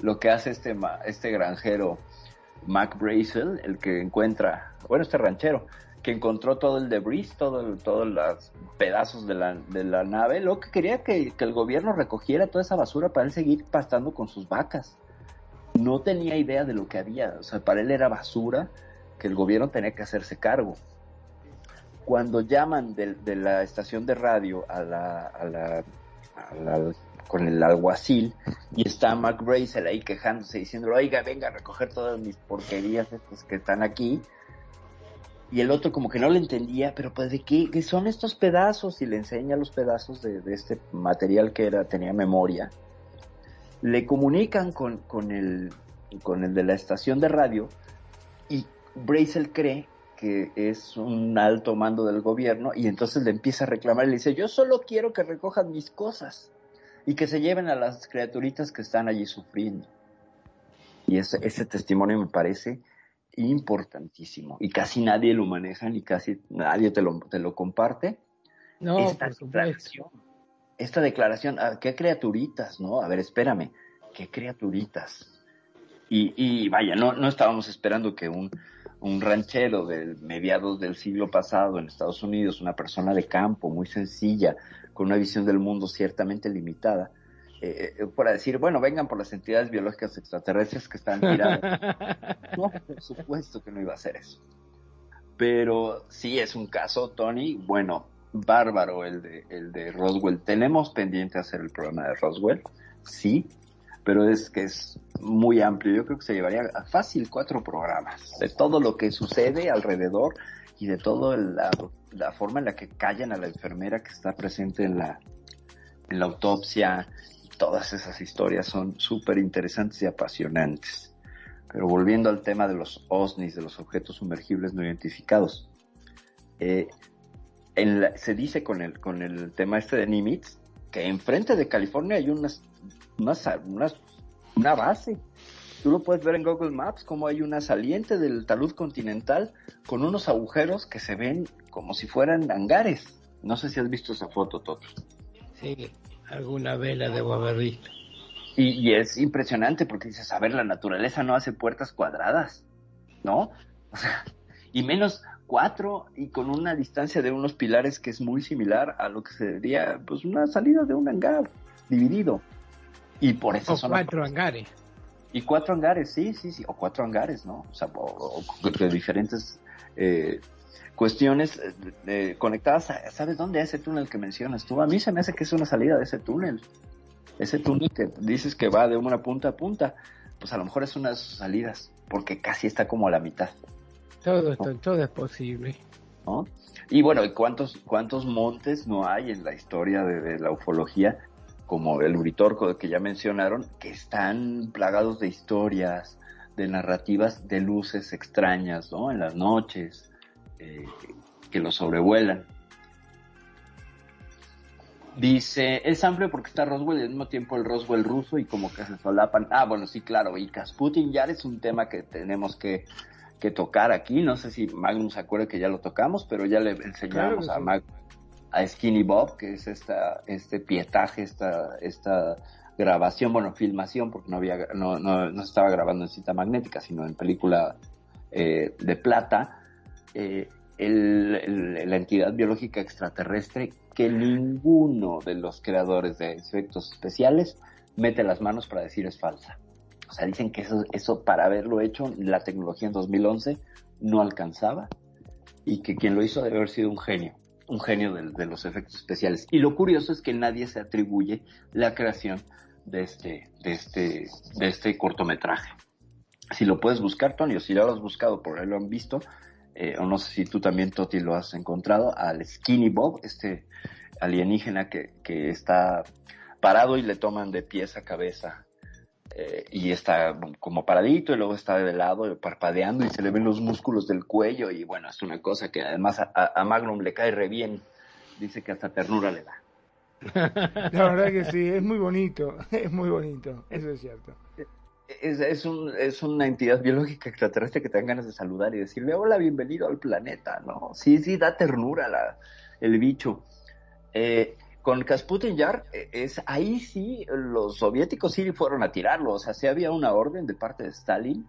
lo que hace este, este granjero, Mac Brazel, el que encuentra, bueno, este ranchero, que encontró todo el debris, todo todos los pedazos de la, de la nave, lo que quería que, que el gobierno recogiera toda esa basura para él seguir pastando con sus vacas. No tenía idea de lo que había, o sea, para él era basura que el gobierno tenía que hacerse cargo. Cuando llaman de, la estación de radio a la, a la, a la- con el alguacil y está Mark Brazel ahí quejándose diciendo oiga venga a recoger todas mis porquerías estas que están aquí y el otro como que no le entendía pero pues de qué, qué son estos pedazos y le enseña los pedazos de, este material que era tenía memoria le comunican con, con el con el de la estación de radio y Brazel cree que es un alto mando del gobierno y entonces le empieza a reclamar y le dice, yo solo quiero que recojan mis cosas y que se lleven a las criaturitas que están allí sufriendo. Y ese, ese testimonio me parece importantísimo y casi nadie lo maneja ni casi nadie te lo, te lo comparte. No, Esta por supuesto. Esta declaración, ah, ¿qué criaturitas? No, a ver, espérame, ¿qué criaturitas? Y, y vaya, no, no estábamos esperando que un, un ranchero de mediados del siglo pasado en Estados Unidos, una persona de campo muy sencilla, con una visión del mundo ciertamente limitada, eh, eh, fuera a decir, bueno, vengan por las entidades biológicas extraterrestres que están tiradas. no, por supuesto que no iba a hacer eso. Pero sí es un caso, Tony, bueno, bárbaro el de, el de Roswell. Tenemos pendiente hacer el programa de Roswell, sí, pero es que es muy amplio. Yo creo que se llevaría a fácil cuatro programas de todo lo que sucede alrededor y de toda la, la forma en la que callan a la enfermera que está presente en la, en la autopsia. Todas esas historias son súper interesantes y apasionantes. Pero volviendo al tema de los OSNIs, de los objetos sumergibles no identificados. Eh, en la- se dice con el, con el tema este de Nimitz que enfrente de California hay unas, unas, unas- una base. Tú lo puedes ver en Google Maps como hay una saliente del talud continental con unos agujeros que se ven como si fueran hangares. No sé si has visto esa foto, Toto. Sí, alguna vela debo haber visto. Y, y es impresionante porque dices, a ver, la naturaleza no hace puertas cuadradas, ¿no? O sea, y menos cuatro y con una distancia de unos pilares que es muy similar a lo que sería, pues, una salida de un hangar dividido. Y por esa O zona. cuatro hangares. Y cuatro hangares, sí, sí, sí, o cuatro hangares, ¿no? O sea, o- o de diferentes eh, cuestiones eh, eh, conectadas. a- ¿Sabes dónde es ese túnel que mencionas tú? A mí se me hace que es una salida de ese túnel. Ese túnel que dices que va de una punta a punta, pues a lo mejor es una de sus salidas, porque casi está como a la mitad, Todo, esto, todo es posible. ¿no? Y bueno, ¿y cuántos, cuántos montes no hay en la historia de, de la ufología, como el Uritorco que ya mencionaron, que están plagados de historias, de narrativas de luces extrañas, ¿no? En las noches, eh, que los sobrevuelan. Dice, es amplio porque está Roswell y al mismo tiempo el Roswell ruso y como que se solapan. Ah, bueno, sí, claro, y Rasputin ya es un tema que tenemos que, que tocar aquí. No sé si Magnus se acuerda que ya lo tocamos, pero ya le enseñamos Claro a a Skinny Bob, que es esta, este pietaje, esta, esta grabación, bueno, filmación, porque no había, no, no, no se estaba grabando en cinta magnética, sino en película eh, de plata, eh, la entidad biológica extraterrestre que ninguno de los creadores de efectos especiales mete las manos para decir es falsa. O sea, dicen que eso, eso para haberlo hecho, la tecnología en 2011 no alcanzaba y que quien lo hizo debe haber sido un genio, un genio de, de los efectos especiales. Y lo curioso es que nadie se atribuye la creación de este, de este, de este cortometraje. Si lo puedes buscar, Tony, o si ya lo has buscado, por ahí lo han visto, eh, o no sé si tú también, Toti, lo has encontrado, al Skinny Bob, este alienígena que, que está parado y le toman de pies a cabeza eh, y está como paradito y luego está de lado parpadeando y se le ven los músculos del cuello y bueno, es una cosa que además a, a Magnum le cae re bien, dice que hasta ternura le da. La verdad que sí, es muy bonito, es muy bonito, eso es cierto. Es, es, un, es una entidad biológica extraterrestre que te dan ganas de saludar y decirle, hola, bienvenido al planeta, ¿no? Sí, sí, da ternura la, el bicho. Eh, con Kasputin Yar, eh, es, ahí sí, los soviéticos sí fueron a tirarlo, o sea, sí había una orden de parte de Stalin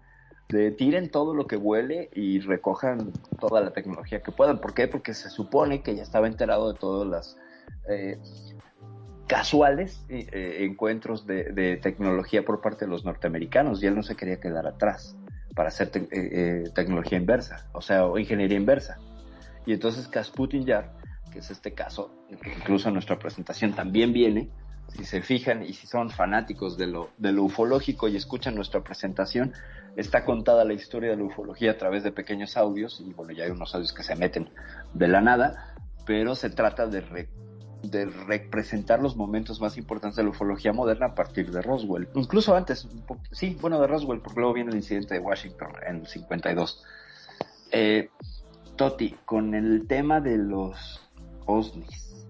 de tiren todo lo que huele y recojan toda la tecnología que puedan. ¿Por qué? Porque se supone que ya estaba enterado de todas las... Eh, casuales eh, encuentros de, tecnología por parte de los norteamericanos y él no se quería quedar atrás para hacer te eh, tecnología inversa, o sea, ingeniería inversa. Y entonces Kasputin Yar, que es este caso, que incluso nuestra presentación también viene, si se fijan y si son fanáticos de lo, de lo ufológico y escuchan nuestra presentación, está contada la historia de la ufología a través de pequeños audios, y bueno, ya hay unos audios que se meten de la nada, pero se trata de de representar los momentos más importantes de la ufología moderna a partir de Roswell. Incluso antes, sí, bueno, de Roswell, porque luego viene el incidente de Washington en el 52. Eh, Toti, con el tema de los OSNIs,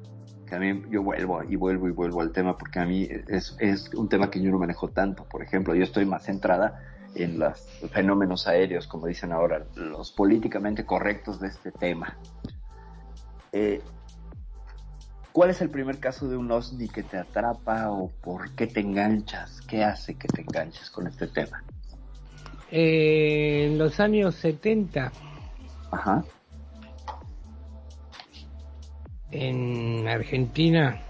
también yo vuelvo y vuelvo y vuelvo al tema porque a mí es, es un tema que yo no manejo tanto. Por ejemplo, yo estoy más centrada en los fenómenos aéreos, como dicen ahora, los políticamente correctos de este tema. Eh, ¿Cuál es el primer caso de un OSNI que te atrapa o por qué te enganchas? ¿Qué hace que te enganches con este tema? Eh, en los años 70. Ajá. En Argentina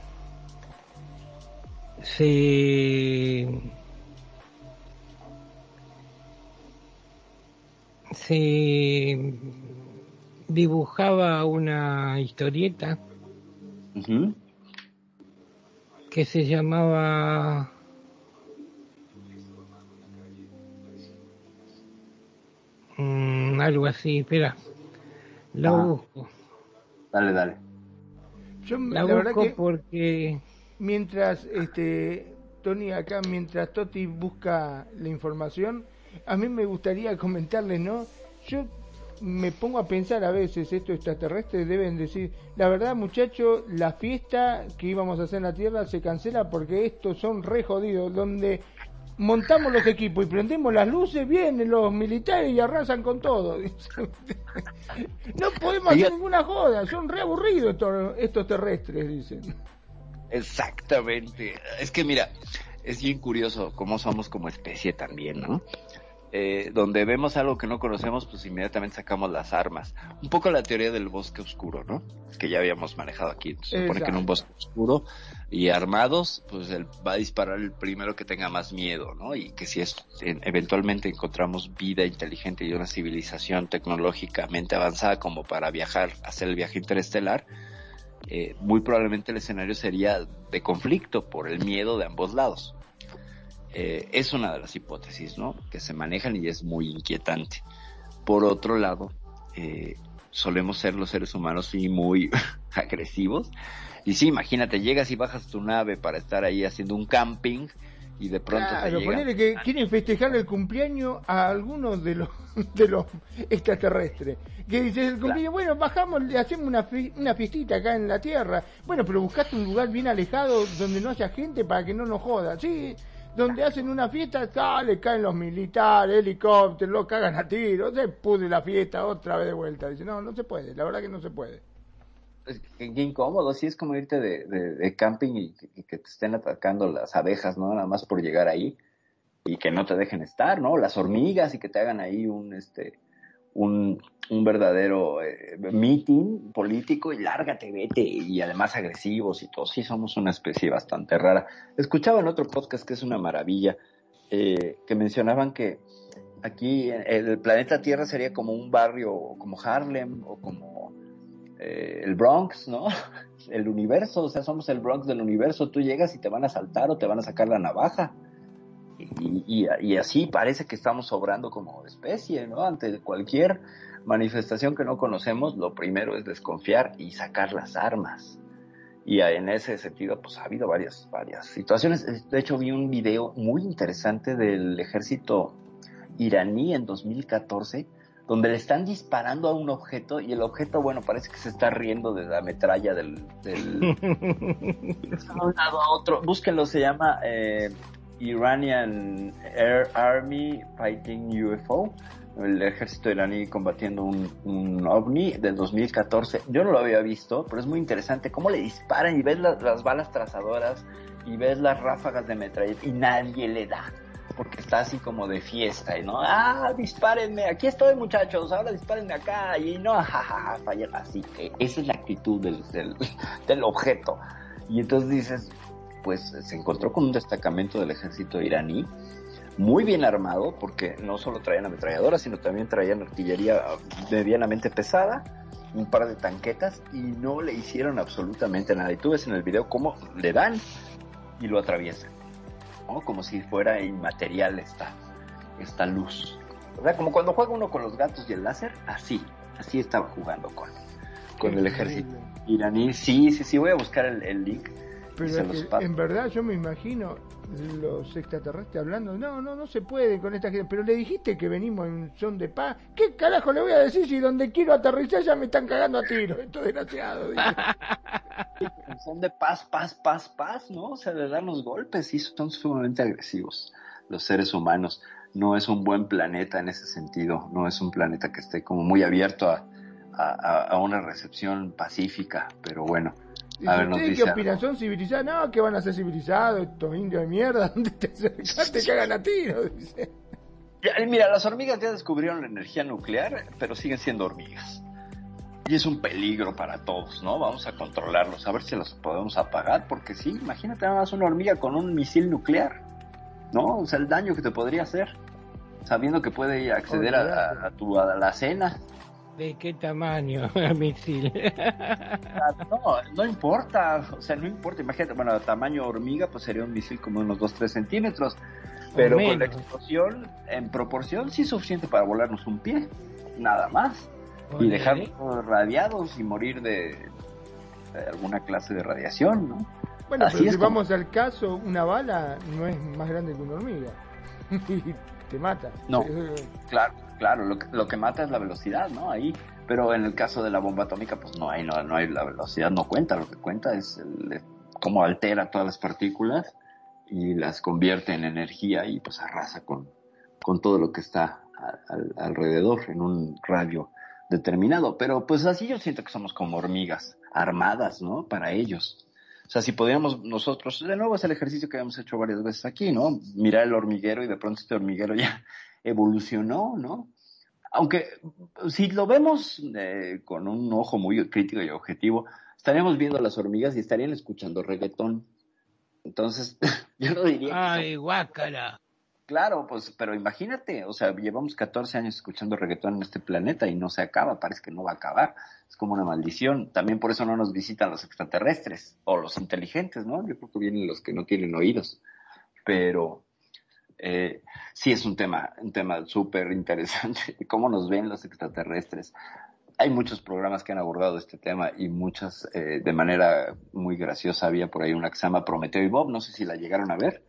se se dibujaba una historieta Uh -huh. que se llamaba mm, algo así, espera, la Ah. busco. Dale, dale. Yo, La, la, verdad busco que porque mientras este Tony acá, mientras Toti busca la información, a mí me gustaría comentarles, ¿no? Yo me pongo a pensar a veces, estos extraterrestres deben decir, la verdad muchachos, la fiesta que íbamos a hacer en la Tierra se cancela porque estos son re jodidos, donde montamos los equipos y prendemos las luces, vienen los militares y arrasan con todo. no podemos hacer ninguna joda, son re aburridos estos, estos terrestres, dicen. Exactamente. Es que mira, es bien curioso cómo somos como especie también, ¿no? Eh, donde vemos algo que no conocemos, pues inmediatamente sacamos las armas. Un poco la teoría del bosque oscuro, ¿no? Que ya habíamos manejado aquí. Se supone que en un bosque oscuro y armados, pues él va a disparar el primero que tenga más miedo, ¿no? Y que si es, en- eventualmente encontramos vida inteligente y una civilización tecnológicamente avanzada como para viajar, hacer el viaje interestelar, eh, muy probablemente el escenario sería de conflicto por el miedo de ambos lados. Eh, es una de las hipótesis, ¿no? Que se manejan y es muy inquietante. Por otro lado, eh, solemos ser los seres humanos sí muy agresivos. Y sí, imagínate, llegas y bajas tu nave para estar ahí haciendo un camping y de pronto te Claro, llega- ponele que quieren festejar el cumpleaños a algunos de los de los extraterrestres. Que dices el cumpleaños, bueno, bajamos, le hacemos una, fi- una fiestita acá en la Tierra. Bueno, pero buscaste un lugar bien alejado donde no haya gente para que no nos joda. Sí, donde hacen una fiesta, ah, le caen los militares, helicópteros, lo cagan a tiros, se pudre la fiesta otra vez de vuelta. Dice, no, no se puede, la verdad que no se puede. es que- incómodo, sí es como irte de, de- de camping y, que- y que te estén atacando las abejas, ¿no? Nada más por llegar ahí y que no te dejen estar, ¿no? Las hormigas y que te hagan ahí un, este, un, un verdadero eh, meeting político y lárgate, vete, y además agresivos y todo. Sí, somos una especie bastante rara. Escuchaba en otro podcast que es una maravilla, eh, que mencionaban que aquí el planeta Tierra sería como un barrio, como Harlem o como eh, el Bronx, ¿no? El universo, o sea, somos el Bronx del universo. Tú llegas y te van a saltar o te van a sacar la navaja. Y, y, y así parece que estamos sobrando como especie, ¿no? Ante cualquier manifestación que no conocemos, lo primero es desconfiar y sacar las armas. Y en ese sentido, pues ha habido varias, varias situaciones. De hecho, vi un video muy interesante del ejército iraní en 2014, donde le están disparando a un objeto y el objeto, bueno, parece que se está riendo de la metralla del... del... de un lado a otro. Búsquenlo, se llama eh, Iranian Air Army Fighting UFO el ejército iraní combatiendo un, un, ovni del 2014. Yo no lo había visto, pero es muy interesante cómo le disparan y ves la, las balas trazadoras y ves las ráfagas de metralleta y nadie le da. Porque está así como de fiesta, ¿no? Ah, dispárenme, aquí estoy muchachos, ahora dispárenme acá, y no, jajaja, falla así. que Esa es la actitud del, del, del objeto. Y entonces dices, pues se encontró con un destacamento del ejército iraní muy bien armado, porque no solo traían ametralladoras, sino también traían artillería medianamente pesada, un par de tanquetas, y no le hicieron absolutamente nada. Y tú ves en el video cómo le dan y lo atraviesan, ¿no? como si fuera inmaterial esta, esta luz. O sea, como cuando juega uno con los gatos y el láser, así, así estaba jugando con, con el ejército iraní. Sí, sí, sí, voy a buscar el, el link. Pero es que, en verdad yo me imagino los extraterrestres hablando, no, no, no se puede con esta gente, pero le dijiste que venimos en son de paz, ¿qué carajo le voy a decir si donde quiero aterrizar ya me están cagando a tiro, esto desgraciado? son de paz, paz, paz, paz, ¿no? O sea, de darnos golpes y son sumamente agresivos los seres humanos. No es un buen planeta en ese sentido, no es un planeta que esté como muy abierto a, a, a una recepción pacífica, pero bueno. A ver, ¿Ustedes qué opinan? ¿Son civilizados? No, que van a ser civilizados, estos indios de mierda, ¿dónde te acercas? Te cagan a tiro, dice. mira, las hormigas ya descubrieron la energía nuclear, pero siguen siendo hormigas. Y es un peligro para todos, ¿no? Vamos a controlarlos, a ver si los podemos apagar, porque sí, imagínate nada más una hormiga con un misil nuclear, ¿no? O sea, el daño que te podría hacer, sabiendo que puede acceder a, a, tu alacena. ¿De qué tamaño el misil? no, no importa, o sea, no importa. Imagínate, bueno, tamaño hormiga, pues sería un misil como unos 2-3 centímetros. Pero con la explosión, en proporción, sí es suficiente para volarnos un pie, nada más. Y dejarnos radiados y morir de, de, alguna clase de radiación, ¿no? Bueno, Así pero si como... vamos al caso, una bala no es más grande que una hormiga. y te mata. No, claro claro, lo que, lo que mata es la velocidad, ¿no? Ahí, pero en el caso de la bomba atómica, pues no hay, no, no hay, la velocidad no cuenta, lo que cuenta es el, cómo altera todas las partículas y las convierte en energía y pues arrasa con, con todo lo que está al, alrededor en un radio determinado. Pero pues así yo siento que somos como hormigas armadas, ¿no? Para ellos. O sea, si podíamos nosotros, de nuevo es el ejercicio que habíamos hecho varias veces aquí, ¿no? Mirar el hormiguero y de pronto este hormiguero ya evolucionó, ¿no? Aunque si lo vemos eh, con un ojo muy crítico y objetivo, estaríamos viendo a las hormigas y estarían escuchando reggaetón. Entonces, yo no diría... Ay, guácala. Claro, pues, pero imagínate, o sea, llevamos 14 años escuchando reggaetón en este planeta y no se acaba, parece que no va a acabar. Es como una maldición. También por eso no nos visitan los extraterrestres o los inteligentes, ¿no? Yo creo que vienen los que no tienen oídos. Pero eh, sí es un tema, un tema súper interesante, cómo nos ven los extraterrestres. Hay muchos programas que han abordado este tema y muchas eh, de manera muy graciosa. Había por ahí una que se llama Prometeo y Bob, no sé si la llegaron a ver.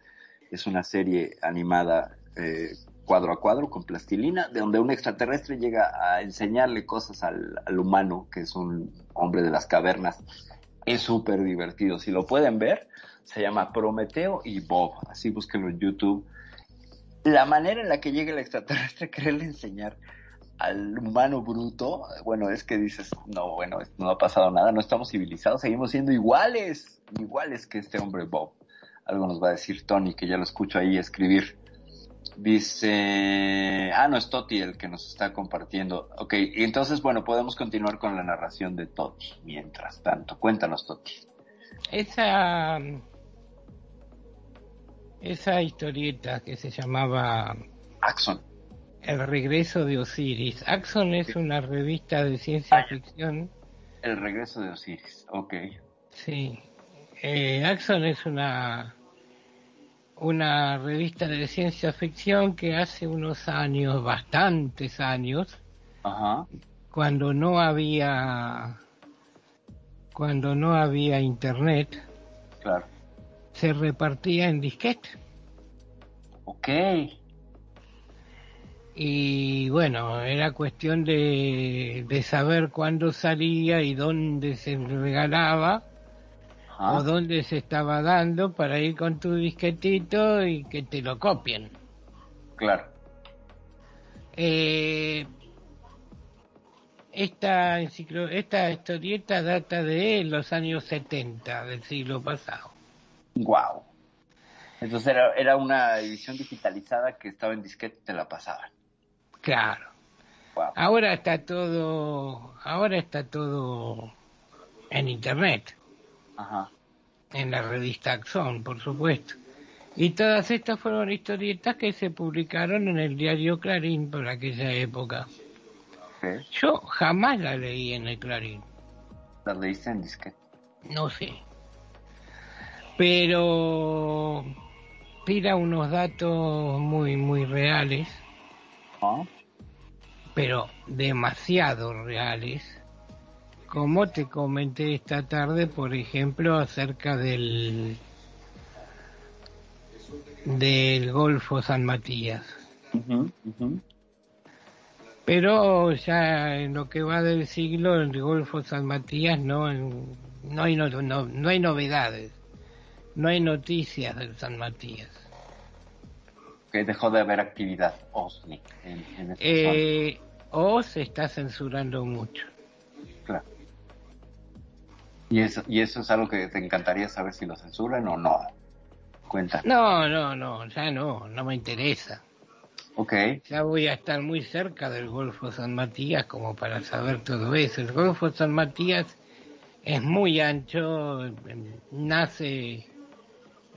Es una serie animada eh, cuadro a cuadro con plastilina, de donde un extraterrestre llega a enseñarle cosas al, al humano, que es un hombre de las cavernas. Es súper divertido. Si lo pueden ver, se llama Prometeo y Bob. Así búsquenlo en YouTube la manera en la que llega el extraterrestre quererle enseñar al humano bruto, bueno, es que dices, no, bueno, no ha pasado nada, no estamos civilizados, seguimos siendo iguales, iguales que este hombre Bob. Algo nos va a decir Tony, que ya lo escucho ahí escribir. Dice, ah, no es Toti el que nos está compartiendo. Ok, y entonces, bueno, podemos continuar con la narración de Toti. Mientras tanto, cuéntanos, Toti. Esa esa historieta que se llamaba Axon. El regreso de Osiris. Axon es una revista de ciencia ficción. El regreso de Osiris, ok. Sí. Eh, Axon es una una revista de ciencia ficción que hace unos años, bastantes años, Ajá. cuando no había cuando no había internet, Claro. Se repartía en disquete. Ok. Y bueno, era cuestión de, de saber cuándo salía y dónde se regalaba o dónde se estaba dando para ir con tu disquetito y que te lo copien. Claro. Eh, esta, enciclo- esta historieta data de los años 70 del siglo pasado. Wow. Entonces era, era una edición digitalizada que estaba en disquete y te la pasaban. Claro. Wow. Ahora está todo, ahora está todo en internet, Ajá. en la revista Axon, por supuesto. Y todas estas fueron historietas que se publicaron en el diario Clarín por aquella época. Yo jamás la leí en el Clarín, La leíste en disquete. no sé. Pero tira unos datos muy, muy reales, ¿Ah? pero demasiado reales. Como te comenté esta tarde, por ejemplo, acerca del del Golfo San Matías. Pero ya en lo que va del siglo, el Golfo San Matías no, no, hay, no, no, no hay novedades, no hay noticias del San Matías. Que dejó de haber actividad OSNI en, Eh, o se está censurando mucho. Claro. Y eso, y eso es algo que te encantaría saber si lo censuran o no. Cuenta. No, no, no, ya no, no me interesa. Ok. Ya voy a estar muy cerca del Golfo San Matías como para saber todo eso. El Golfo San Matías es muy ancho, em, nace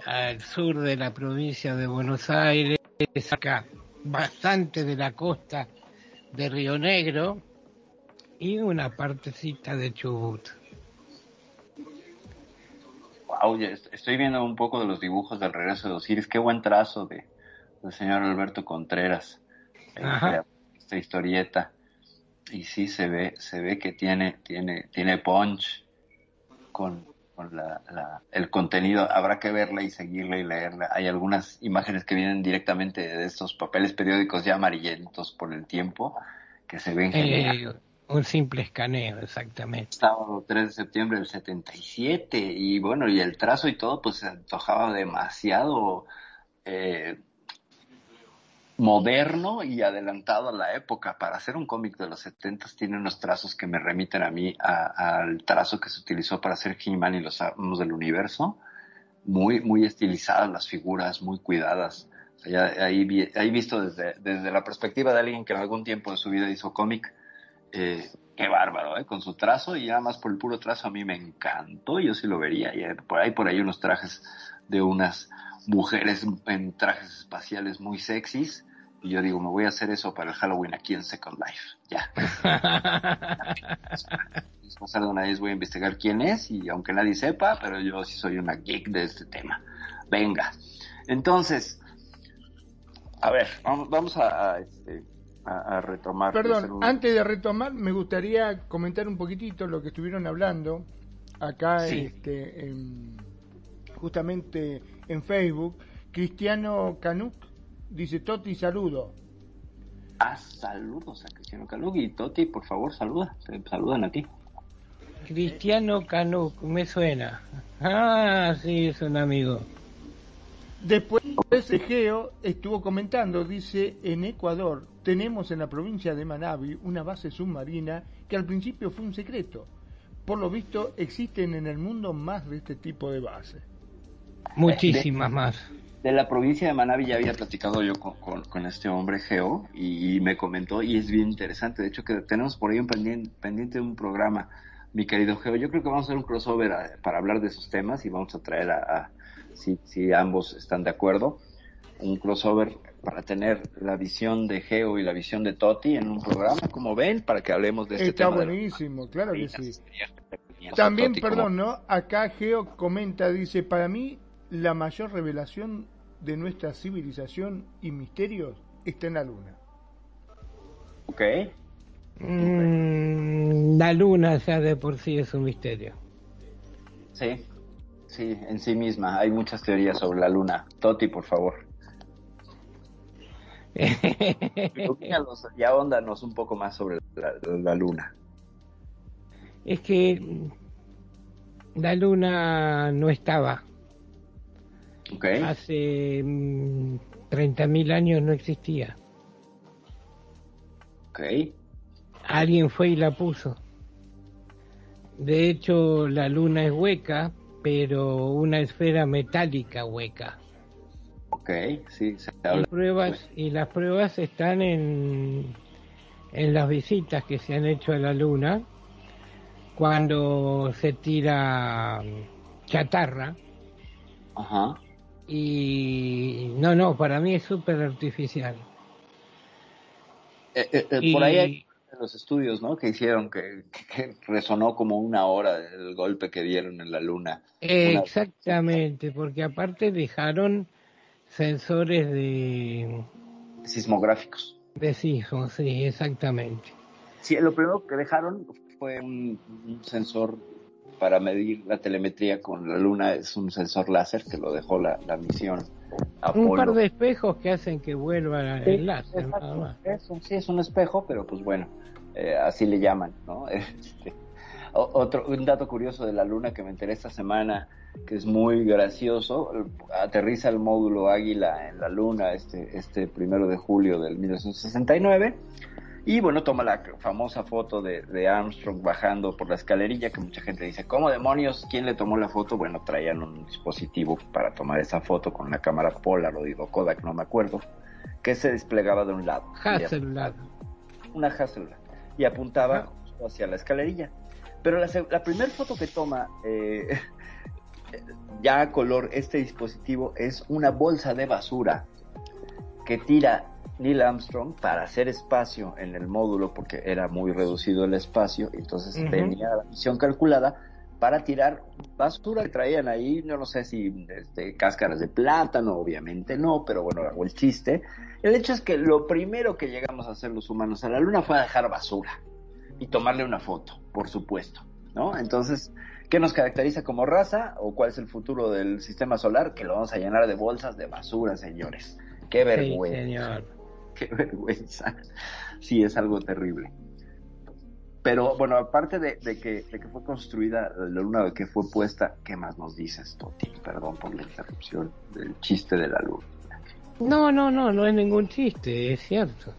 al sur de la provincia de Buenos Aires, saca bastante de la costa de Río Negro y una partecita de Chubut. Wow, estoy viendo un poco de los dibujos del regreso de Osiris. Qué buen trazo de del señor Alberto Contreras. eh, Ajá. Esta historieta. Y sí se ve, se ve que tiene, tiene, tiene punch con, con la, la- el contenido. Habrá que verla y seguirla y leerla. Hay algunas imágenes que vienen directamente de estos papeles periódicos ya amarillentos por el tiempo que se ven. Eh, un simple escaneo, exactamente. sábado 3 de septiembre del 77 y bueno y el trazo y todo pues se antojaba demasiado eh, moderno y adelantado a la época para hacer un cómic de los 70 tiene unos trazos que me remiten a mí al trazo que se utilizó para hacer He-Man y los amos del universo muy muy estilizadas las figuras muy cuidadas O ahí, ahí visto desde, desde la perspectiva de alguien que en algún tiempo de su vida hizo cómic eh, qué bárbaro, ¿eh? Con su trazo y nada más por el puro trazo a mí me encantó, yo sí lo vería. Y hay por ahí, por ahí unos trajes de unas mujeres en trajes espaciales muy sexys. Y yo digo, me voy a hacer eso para el Halloween aquí en Second Life. Ya. Pasar de una vez voy a investigar quién es y aunque nadie sepa, pero yo sí soy una geek de este tema. Venga. Entonces, a ver, vamos, vamos a, a, este, a, a retomar. Perdón, un- antes de retomar, me gustaría comentar un poquitito lo que estuvieron hablando acá, Sí. este, en- justamente en Facebook. Cristiano Canuc dice: Toti, saludo. Ah, saludos a Cristiano Calug y Toti, por favor, saluda. Saludan a ti. Cristiano Canuc, me suena. Ah, sí, es un amigo. Después, Egeo estuvo comentando: dice, en Ecuador tenemos en la provincia de Manabi una base submarina que al principio fue un secreto. Por lo visto, existen en el mundo más de este tipo de bases. Muchísimas más. de la provincia de Manabi ya había platicado yo con, con- con este hombre Geo y, me comentó y es bien interesante. De hecho que tenemos por ahí un pendiente, pendiente de un programa, mi querido Geo. Yo creo que vamos a hacer un crossover a- para hablar de esos temas y vamos a traer a, a- si, si ambos están de acuerdo, un crossover para tener la visión de Geo y la visión de Toti en un programa, como ven, para que hablemos de este Está tema. de- buenísimo, claro que sí. También, Toti perdón, ¿no? Acá Geo comenta, dice, para mí la mayor revelación de nuestra civilización y misterios está en la luna. Ok. Mm, la luna ya de por sí es un misterio. Sí, sí, en sí misma. Hay muchas teorías sobre la luna. Toti, por favor. Ilumínalos y ahóndanos un poco más sobre la, la luna. Es que la luna no estaba. Hace mm, 30.000 años no existía. Ok. Alguien fue y la puso. De hecho, la luna es hueca, pero una esfera metálica hueca. Ok, sí, se Y habla. pruebas y las pruebas están en en las visitas que se han hecho a la luna cuando se tira mm, chatarra Ajá. Y no no para mí es súper artificial Eh, eh, eh, Y- Por ahí hay los estudios, ¿no? Que hicieron que, resonó como una hora el golpe que dieron en la luna. Una- exactamente porque aparte dejaron sensores de Sismográficos. de sismos sí exactamente Sí, lo primero que dejaron fue un, un sensor para medir la telemetría con la luna, es un sensor láser que lo dejó la, la misión Apolo. un par de espejos que hacen que vuelva Sí, el láser exacto. nada más Es un- sí, es un espejo, pero pues bueno, eh, así le llaman, ¿no? Este, otro, un dato curioso de la luna que me enteré esta semana, que es muy gracioso, aterriza el módulo Águila en la luna este, este primero de julio del 1969, y bueno, toma la famosa foto de, de Armstrong bajando por la escalerilla, que mucha gente dice, ¿cómo demonios? ¿Quién le tomó la foto? Bueno, traían un dispositivo para tomar esa foto con la cámara Polaroid o Kodak, no me acuerdo, que se desplegaba de un lado. Hasselblad Una Hasselblad. Y apuntaba justo hacia la escalerilla. Pero la primera foto que toma, eh, ya a color, este dispositivo es una bolsa de basura que tira Neil Armstrong para hacer espacio en el módulo, porque era muy reducido el espacio, entonces tenía la misión calculada para tirar basura que traían ahí, no, no sé si este, cáscaras de plátano, obviamente no, pero bueno, hago el chiste. El hecho es que lo primero que llegamos a hacer los humanos a la luna fue a dejar basura y tomarle una foto, por supuesto, ¿no? Entonces, ¿qué nos caracteriza como raza o cuál es el futuro del sistema solar? Que lo vamos a llenar de bolsas de basura, señores. Qué vergüenza. señor. Qué vergüenza. Sí, es algo terrible. Pero bueno, aparte de, de que, de que fue construida la luna, de que fue puesta, ¿qué más nos dices, Toti? Perdón por la interrupción del chiste de la luna. No, no, no, no es ningún chiste, es cierto.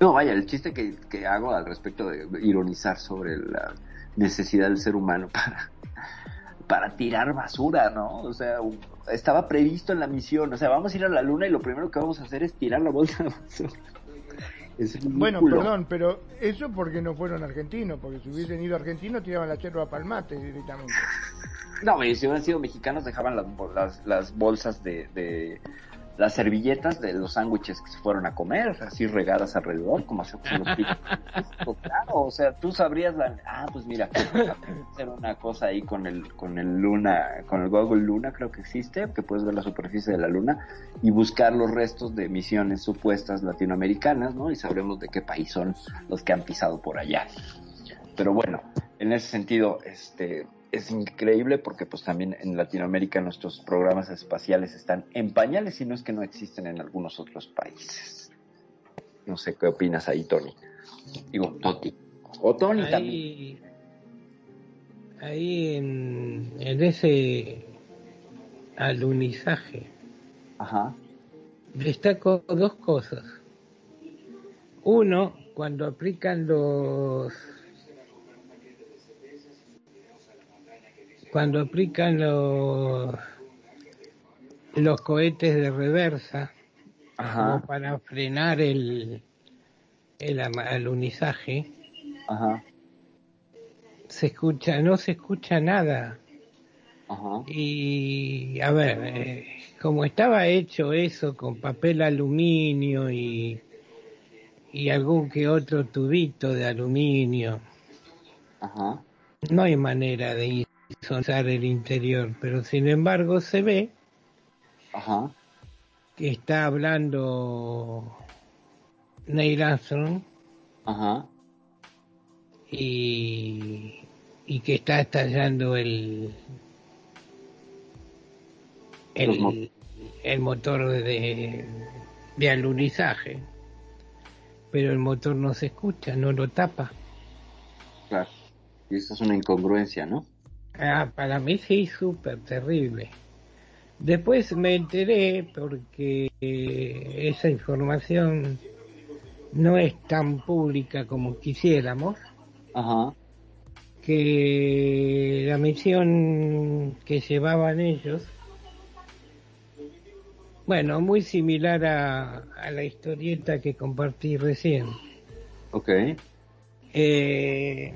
No, vaya, el chiste que, que hago al respecto de ironizar sobre la necesidad del ser humano para, para tirar basura, ¿no? O sea, u- estaba previsto en la misión, o sea, vamos a ir a la luna y lo primero que vamos a hacer es tirar la bolsa de basura. Es Bueno, perdón, pero eso porque no fueron argentinos, porque si hubiesen ido argentinos tiraban la yerba palmate directamente. No, y si hubieran sido mexicanos dejaban las, las, las bolsas de, de las servilletas de los sándwiches que se fueron a comer, así regadas alrededor, como hacen los picos. Claro, o sea, tú sabrías la, ah, pues mira, hacer una cosa ahí con el, con el Luna, con el Google Luna, creo que existe, que puedes ver la superficie de la Luna y buscar los restos de misiones supuestas latinoamericanas, ¿no? Y sabremos de qué país son los que han pisado por allá. Pero bueno, en ese sentido, este, es increíble porque pues también en Latinoamérica nuestros programas espaciales están en pañales y no es que no existen en algunos otros países. No sé qué opinas ahí, Tony. Digo, Toti. O Tony también. Ahí, ahí en, en ese alunizaje Ajá. destaco dos cosas. Uno, cuando aplican los cuando aplican los los cohetes de reversa Ajá. como para frenar el, el alunizaje. Ajá. Se escucha, no se escucha nada. Ajá. Y a ver, eh, como estaba hecho eso con papel aluminio y, y algún que otro tubito de aluminio, no hay manera de insonar el interior, pero sin embargo se ve Ajá. que está hablando Neil Armstrong Ajá. y, y que está estallando el mo- el, el motor de, de alunizaje pero el motor no se escucha, no lo tapa. Claro. Y esto es una incongruencia, ¿no? Ah, para mí sí, súper terrible. Después me enteré porque esa información no es tan pública como quisiéramos, Ajá. que la misión que llevaban ellos, bueno, muy similar a, a la historieta que compartí recién. Ok. Eh,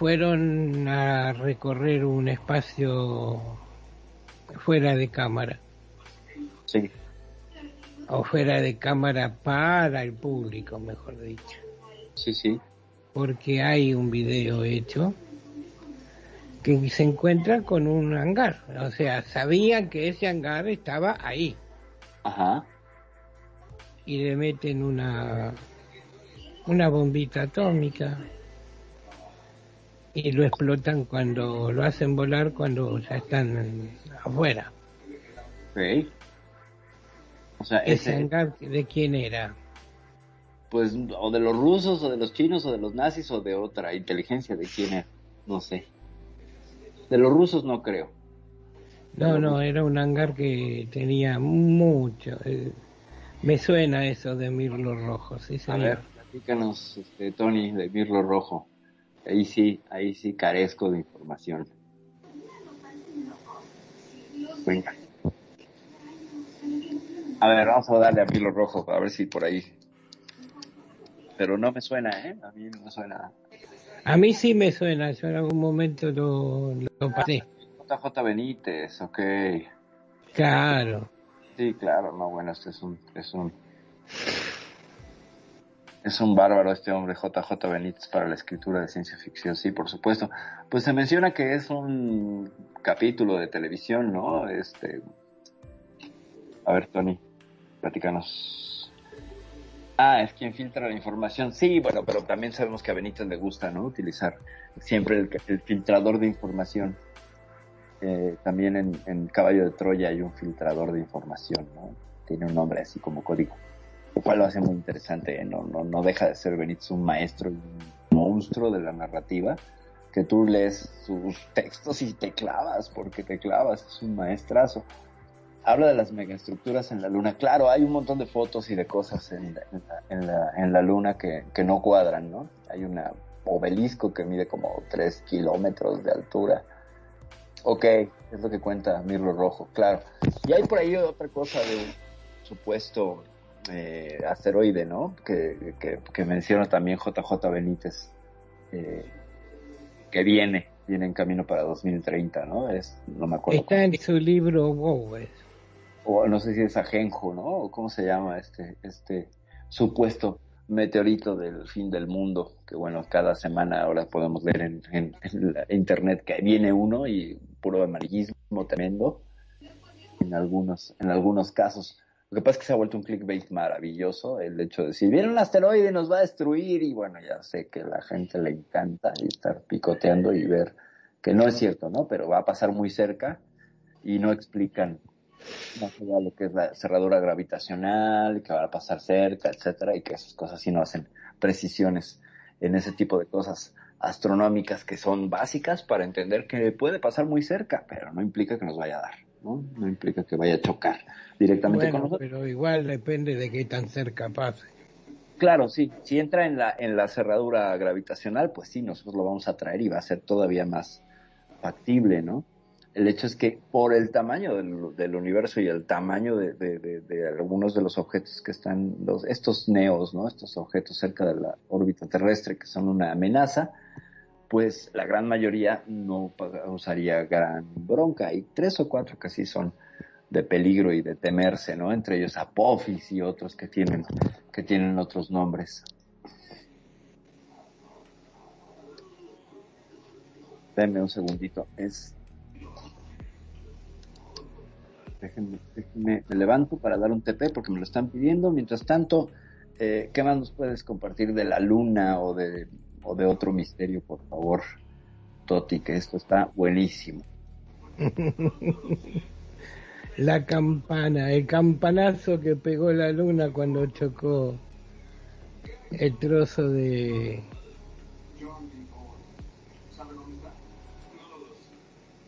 fueron a recorrer un espacio fuera de cámara Sí. o fuera de cámara para el público, mejor dicho, Sí, sí. porque hay un video hecho que se encuentra con un hangar, o sea, sabían que ese hangar estaba ahí Ajá. y le meten una una bombita atómica y lo explotan cuando lo hacen volar cuando ya están afuera. Ok. O sea, Ese ese, hangar de quién era? pues, o de los rusos, o de los chinos, o de los nazis, o de otra inteligencia, de quién era. No sé. De los rusos no creo. No, no, era un hangar que tenía mucho. eh, me suena eso de Mirlo Rojo, sí, A señor. ver, platícanos, este, Tony, de Mirlo Rojo. Ahí sí, ahí sí carezco de información. Venga. A ver, vamos a darle a Mirlo Rojo, a ver si por ahí. Pero no me suena, ¿eh? A mí no me suena. A mí sí me suena, yo en algún momento lo, lo pasé. JJ Benítez, ok. Claro. Sí, claro, no, bueno, este es un, es un, es un bárbaro este hombre, JJ Benítez, para la escritura de ciencia ficción, sí, por supuesto. Pues se menciona que es un capítulo de televisión, ¿no? Este, a ver, Tony, platícanos. Ah, es quien filtra la información. Sí, bueno, pero también sabemos que a Benítez le gusta, ¿no? Utilizar siempre el, filtrador de información. Eh, también en, en Caballo de Troya hay un filtrador de información, ¿no? Tiene un nombre así como código, lo cual lo hace muy interesante. ¿eh? No, no, no deja de ser Benítez un maestro un monstruo de la narrativa, que tú lees sus textos y te clavas, porque te clavas, es un maestrazo. Habla de las megaestructuras en la luna. Claro, hay un montón de fotos y de cosas en, la- en la, en, la, en la luna que, que no cuadran, ¿no? Hay un obelisco que mide como 3 kilómetros de altura. Ok, es lo que cuenta Mirlo Rojo, claro. Y hay por ahí otra cosa de supuesto eh, asteroide, ¿no? Que, que, que menciona también JJ Benítez, eh, que viene, viene en camino para 2030, ¿no? Es, no me acuerdo. Está en su libro Wow, O no sé si es Ajenjo, ¿no? O cómo se llama este, este supuesto meteorito del fin del mundo, que bueno, cada semana ahora podemos ver en, en- en la internet que viene uno y puro amarillismo tremendo en algunos, en algunos casos. Lo que pasa es que se ha vuelto un clickbait maravilloso el hecho de decir, viene un asteroide y nos va a destruir y bueno, ya sé que a la gente le encanta estar picoteando y ver que no es cierto, ¿no? Pero va a pasar muy cerca y no explican más allá lo que es la cerradura gravitacional, que va a pasar cerca, etcétera, y que esas cosas sí no hacen precisiones en ese tipo de cosas astronómicas que son básicas para entender que puede pasar muy cerca, pero no implica que nos vaya a dar, ¿no? No implica que vaya a chocar directamente con nosotros. pero igual depende de qué tan cerca pase. Claro, sí, si entra en la, en la cerradura gravitacional, pues sí, nosotros lo vamos a traer y va a ser todavía más, factible, ¿no? El hecho es que por el tamaño del, del universo y el tamaño de, de- de- de algunos de los objetos que están, los, estos neos, ¿no? Estos objetos cerca de la órbita terrestre que son una amenaza, pues la gran mayoría no causaría gran bronca. Hay tres o cuatro que sí son de peligro y de temerse, ¿no? Entre ellos Apophis y otros que tienen, que tienen otros nombres. Denme un segundito. Es. Déjenme, déjenme- me levanto para dar un TP porque me lo están pidiendo. Mientras tanto, eh, ¿qué más nos puedes compartir de la luna o de, o de otro misterio, por favor, Toti? Que esto está buenísimo. La campana, el campanazo que pegó la luna cuando chocó el trozo de...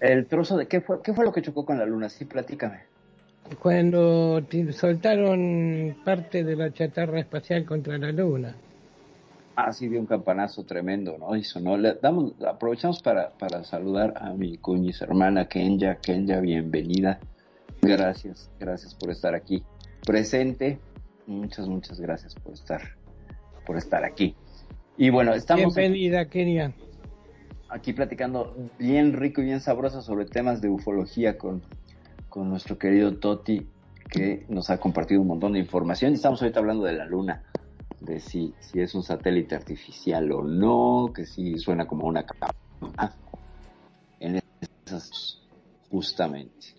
El trozo de qué fue, qué fue lo que chocó con la luna, sí, platícame. Cuando soltaron parte de la chatarra espacial contra la luna. Ah, sí, dio un campanazo tremendo, ¿no? Y sonó. Le damos, aprovechamos para, para saludar a mi cuñis hermana Kenya. Kenya, bienvenida. Gracias, gracias por estar aquí presente. Muchas, muchas gracias por estar, por estar aquí. Y bueno, estamos Bienvenida, Kenia. aquí platicando bien rico y bien sabroso sobre temas de ufología con, con nuestro querido Toti, que nos ha compartido un montón de información. Estamos ahorita hablando de la luna, de si, si es un satélite artificial o no, que si suena como una campana. En esas, justamente.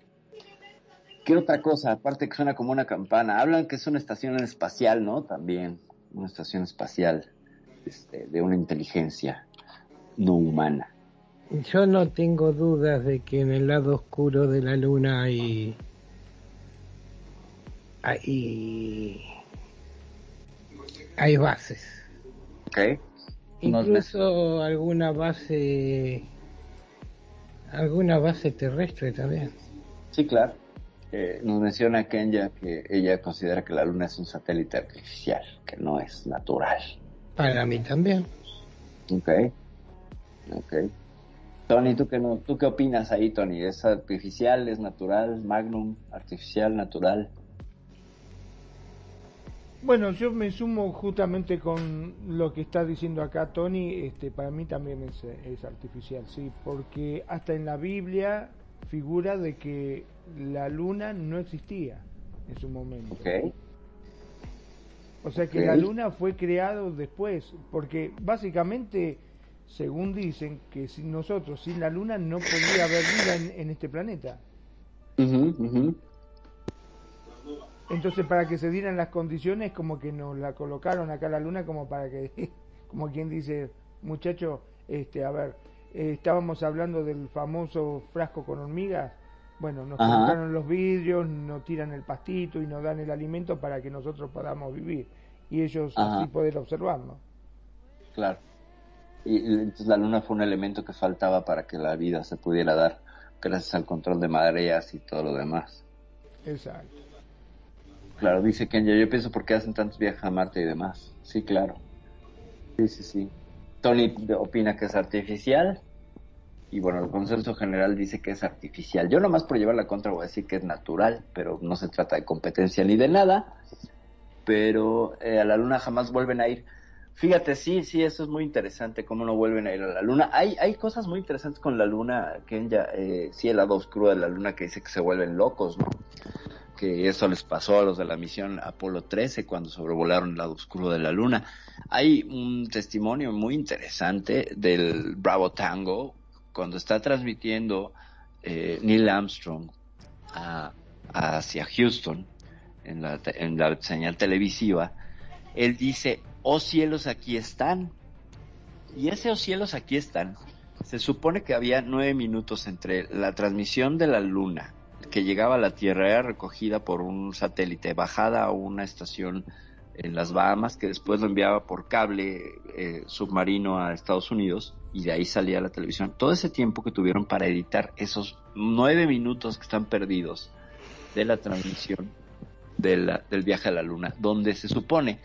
¿Qué otra cosa? Aparte que suena como una campana. Hablan que es una estación espacial, ¿no? También, una estación espacial este, de una inteligencia no humana. Yo no tengo dudas de que en el lado oscuro de la luna hay... hay... hay bases. ¿Ok? Unos Incluso alguna base... alguna base terrestre también. Sí, claro. Eh, nos menciona Kenya que ella considera que la luna es un satélite artificial, que no es natural. Para mí también. Ok. Ok. Tony, ¿tú qué, no, ¿tú qué opinas ahí, Tony? ¿Es artificial, es natural, magnum, artificial, natural? Bueno, yo me sumo justamente con lo que está diciendo acá Tony, este, para mí también es, es artificial, sí, porque hasta en la Biblia figura de que la luna no existía en su momento. Ok. O sea que la luna fue creado después, porque básicamente, según dicen, que sin nosotros, sin la luna, no podría haber vida en, en este planeta. Entonces, para que se dieran las condiciones, como que nos la colocaron acá la luna, como para que, como quien dice, muchacho, este, a ver, eh, estábamos hablando del famoso frasco con hormigas. Bueno, nos Ajá. colocaron los vidrios, nos tiran el pastito y nos dan el alimento para que nosotros podamos vivir y ellos Ajá. así poder observarnos. Claro. Y, y entonces la luna fue un elemento que faltaba para que la vida se pudiera dar, gracias al control de mareas y todo lo demás. Exacto. Claro, dice Kenya, yo pienso por qué hacen tantos viajes a Marte y demás. Sí, claro. Sí, sí, sí. Tony opina que es artificial. Y bueno, el consenso general dice que es artificial. Yo nomás por llevar la contra voy a decir que es natural, pero no se trata de competencia ni de nada. Pero eh, a la luna jamás vuelven a ir. Fíjate, sí, sí, eso es muy interesante, cómo no vuelven a ir a la luna. Hay, hay cosas muy interesantes con la luna, Kenya. Eh, sí, el lado oscuro de la luna que dice que se vuelven locos, ¿no? Que eso les pasó a los de la misión Apolo 13 cuando sobrevolaron el lado oscuro de la luna. Hay un testimonio muy interesante del Bravo Tango cuando está transmitiendo eh, Neil Armstrong a- hacia Houston en la, en la señal televisiva. Él dice, oh cielos, aquí están. Y ese oh cielos, aquí están. Se supone que había nueve minutos entre la transmisión de la luna que llegaba a la Tierra era recogida por un satélite, bajada a una estación en las Bahamas, que después lo enviaba por cable eh, submarino a Estados Unidos y de ahí salía la televisión. Todo ese tiempo que tuvieron para editar esos nueve minutos que están perdidos de la transmisión del viaje a la Luna, donde se supone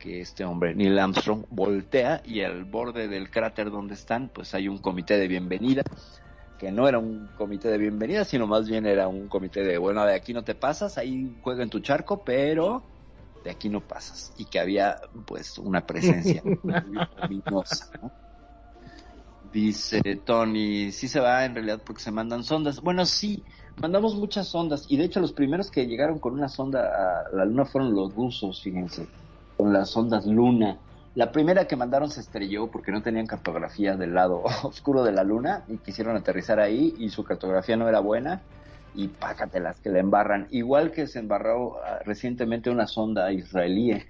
que este hombre, Neil Armstrong, voltea y al borde del cráter donde están, pues hay un comité de bienvenida que no era un comité de bienvenida, sino más bien era un comité de, bueno, de aquí no te pasas, ahí juega en tu charco, pero de aquí no pasas. Y que había, pues, una presencia luminosa, ¿no? Dice Tony, sí se va en realidad porque se mandan sondas. Bueno, sí, mandamos muchas sondas y de hecho los primeros que llegaron con una sonda a la luna fueron los rusos, fíjense, con las sondas Luna. La primera que mandaron se estrelló porque no tenían cartografía del lado oscuro de la luna y quisieron aterrizar ahí y su cartografía no era buena y pácatelas que la embarran. Igual que se embarró ah, recientemente una sonda israelí,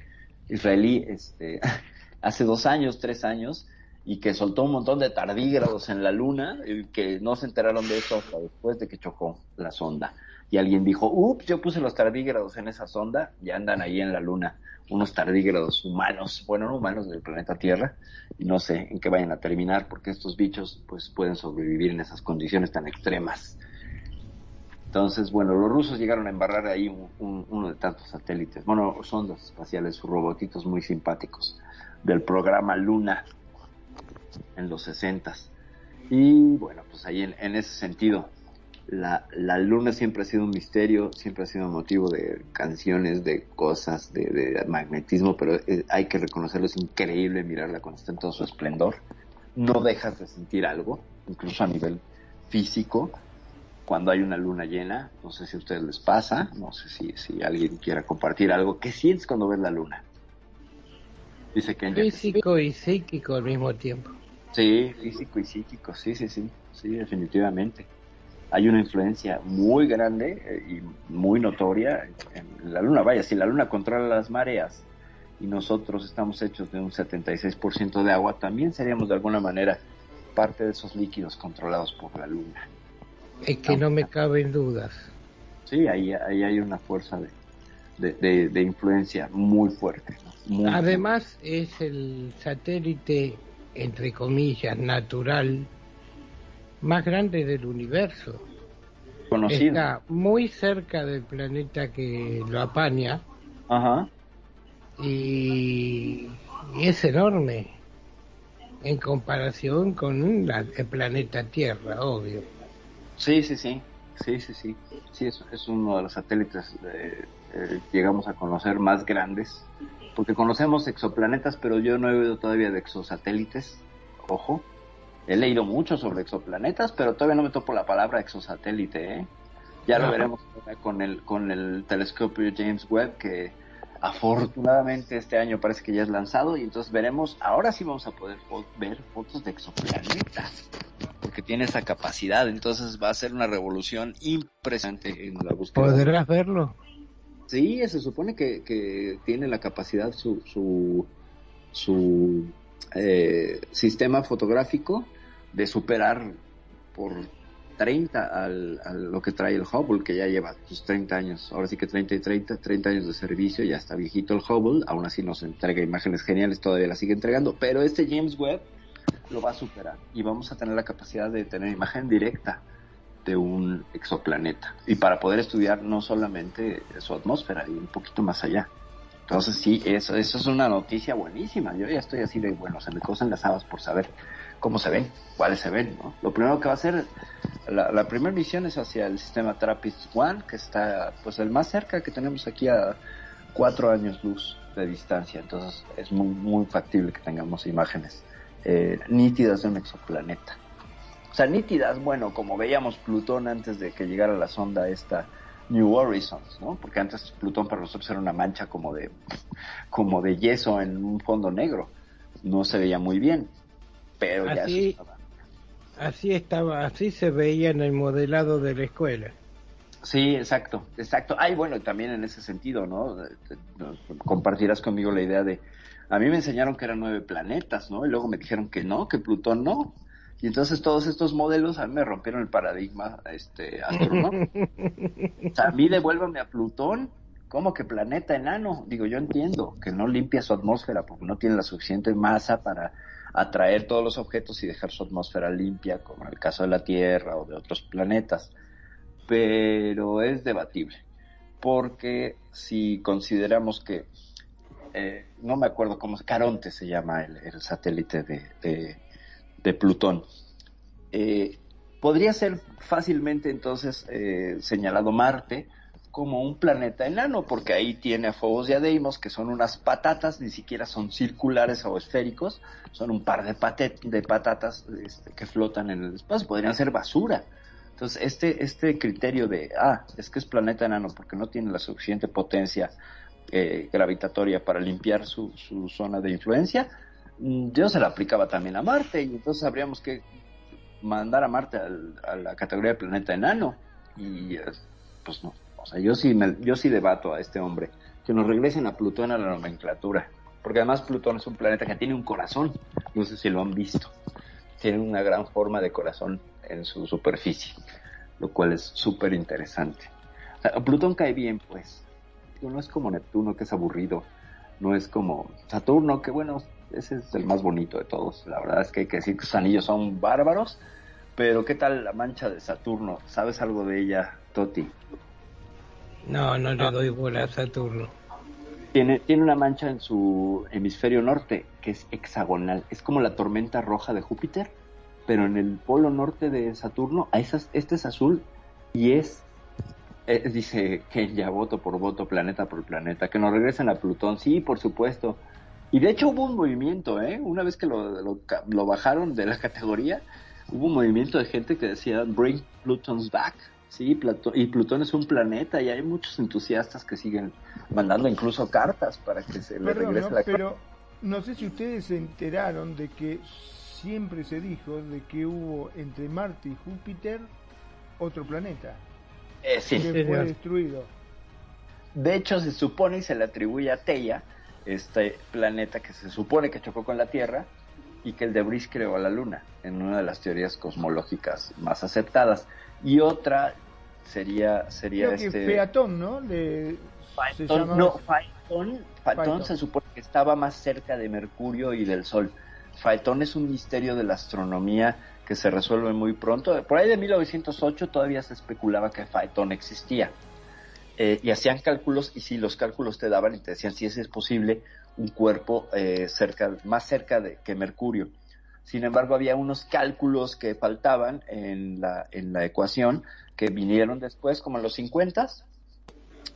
israelí este, hace dos años, tres años, y que soltó un montón de tardígrados en la luna, y que no se enteraron de eso hasta después de que chocó la sonda. Y alguien dijo, ups, yo puse los tardígrados en esa sonda, y andan ahí en la luna, unos tardígrados humanos, bueno, no humanos del planeta Tierra, y no sé en qué vayan a terminar, porque estos bichos pues pueden sobrevivir en esas condiciones tan extremas. Entonces, bueno, los rusos llegaron a embarrar ahí un- un- uno de tantos satélites, bueno, sondas espaciales, robotitos muy simpáticos del programa Luna en los 60 Y bueno, pues ahí en ese sentido, la, la luna siempre ha sido un misterio, siempre ha sido motivo de canciones, de cosas, de, de magnetismo, pero eh, hay que reconocerlo, es increíble mirarla cuando está en todo su esplendor. No dejas de sentir algo, incluso a nivel físico, cuando hay una luna llena. No sé si a ustedes les pasa, no sé si, si alguien quiera compartir algo. ¿Qué sientes cuando ves la luna? Dice que. Físico y psíquico al mismo tiempo. Sí, físico y psíquico, sí, sí, sí, sí, definitivamente. Hay una influencia muy grande eh, y muy notoria en la luna. Vaya, si la luna controla las mareas y nosotros estamos hechos de un 76% de agua, también seríamos de alguna manera parte de esos líquidos controlados por la luna. Es que no me caben dudas. Sí, ahí, ahí hay una fuerza de, de, de- de influencia muy fuerte. ¿no? Muy Además es el satélite, entre comillas, natural más grande del universo. conocido. Está muy cerca del planeta que lo apaña Ajá. y, y es enorme en comparación con la- el planeta Tierra, obvio. Sí, sí, sí, sí, sí, sí, sí, es, es uno de los satélites eh, eh, llegamos a conocer más grandes, porque conocemos exoplanetas, pero yo no he oído todavía de exosatélites, ojo, he leído mucho sobre exoplanetas, pero todavía no me topo la palabra exosatélite, ¿eh? Ya lo veremos con el, con el telescopio James Webb, que afortunadamente este año parece que ya es lanzado, y entonces veremos, ahora sí vamos a poder fo- ver fotos de exoplanetas porque tiene esa capacidad, entonces va a ser una revolución impresionante en la búsqueda. ¿Podrás verlo? Sí, se supone que, que tiene la capacidad su su, su eh, sistema fotográfico de superar por 30 al, a lo que trae el Hubble, que ya lleva sus 30 años, ahora sí que 30 y 30, 30 años de servicio, ya está viejito el Hubble, aún así nos entrega imágenes geniales, todavía la sigue entregando, pero este James Webb lo va a superar. Y vamos a tener la capacidad de tener imagen directa de un exoplaneta. Y para poder estudiar no solamente su atmósfera y un poquito más allá. Entonces sí, eso, eso es una noticia buenísima. Yo ya estoy así de, bueno, se me cosen las habas por saber cómo se ven, cuáles se ven, ¿no? Lo primero que va a hacer, la, la primera misión es hacia el sistema TRAPPIST-1, que está pues el más cerca que tenemos aquí a cuatro años luz de distancia. Entonces es muy, muy factible que tengamos imágenes eh, nítidas de un exoplaneta. O sea, nítidas, bueno, como veíamos Plutón antes de que llegara la sonda esta New Horizons, ¿no? Porque antes Plutón para nosotros era una mancha como de, como de yeso en un fondo negro. No se veía muy bien, pero ya Así- eso estaba. Así estaba, así se veía en el modelado de la escuela. Sí, exacto, exacto. Ay, bueno, también en ese sentido, no, Compartirás conmigo la idea de, a mí me enseñaron que eran nueve planetas, ¿no? Y luego me dijeron que no, que Plutón no. Y entonces todos estos modelos a mí me rompieron el paradigma este, astronómico. O sea, a mí devuélvame a Plutón. ¿Cómo que planeta enano? Digo, yo entiendo que no limpia su atmósfera porque no tiene la suficiente masa para atraer todos los objetos y dejar su atmósfera limpia, como en el caso de la Tierra o de otros planetas. Pero es debatible, porque si consideramos que, eh, no me acuerdo cómo, Caronte se llama el, satélite de Plutón, eh, podría ser fácilmente entonces eh, señalado Marte como un planeta enano, porque ahí tiene a Phobos y a Deimos, que son unas patatas, ni siquiera son circulares o esféricos, son un par de, de patatas este, que flotan en el espacio, podrían ser basura. Entonces, este, este criterio de, ah, es que es planeta enano porque no tiene la suficiente potencia eh, gravitatoria para limpiar su, su zona de influencia, mm, yo se la aplicaba también a Marte, y entonces habríamos que mandar a Marte al- a la categoría de planeta enano, y eh, pues no. O sea, yo sí, me- yo sí debato a este hombre que nos regresen a Plutón a la nomenclatura. Porque además Plutón es un planeta que tiene un corazón. No sé si lo han visto. Tiene una gran forma de corazón en su superficie. Lo cual es súper interesante. Plutón cae bien, pues. No es como Neptuno, que es aburrido. No es como Saturno, que bueno, ese es el más bonito de todos. La verdad es que hay que decir que sus anillos son bárbaros. Pero ¿qué tal la mancha de Saturno? ¿Sabes algo de ella, Toti? No, no le doy bola a Saturno. Tiene, tiene una mancha en su hemisferio norte que es hexagonal. Es como la tormenta roja de Júpiter, pero en el polo norte de Saturno, a esas, este es azul y es, eh, dice que ya voto por voto, planeta por planeta, que nos regresen a Plutón. Sí, por supuesto. Y de hecho hubo un movimiento, ¿eh? Una vez que lo, lo, lo bajaron de la categoría, hubo un movimiento de gente que decía Bring Plutons back. Sí, Plato- y Plutón es un planeta y hay muchos entusiastas que siguen mandando incluso cartas para que se le Perdón, regrese ¿no? la pero no sé si ustedes se enteraron de que siempre se dijo de que hubo entre Marte y Júpiter otro planeta Eh, sí. que fue destruido. De hecho, se supone y se le atribuye a Teia, este planeta que se supone que chocó con la Tierra y que el debris creó a la Luna, en una de las teorías cosmológicas más aceptadas. Y otra sería, sería Creo que este... Featón, ¿no? Le, se no, así. Phaeton, Phaeton Phaeton. se supone que estaba más cerca de Mercurio y del Sol. Phaeton es un misterio de la astronomía que se resuelve muy pronto. Por ahí de 1908 todavía se especulaba que Phaeton existía. Eh, y hacían cálculos y si los cálculos te daban y te decían si ese es posible un cuerpo eh, cerca, más cerca de que Mercurio. Sin embargo, había unos cálculos que faltaban en la, en la ecuación que vinieron después, como en los 50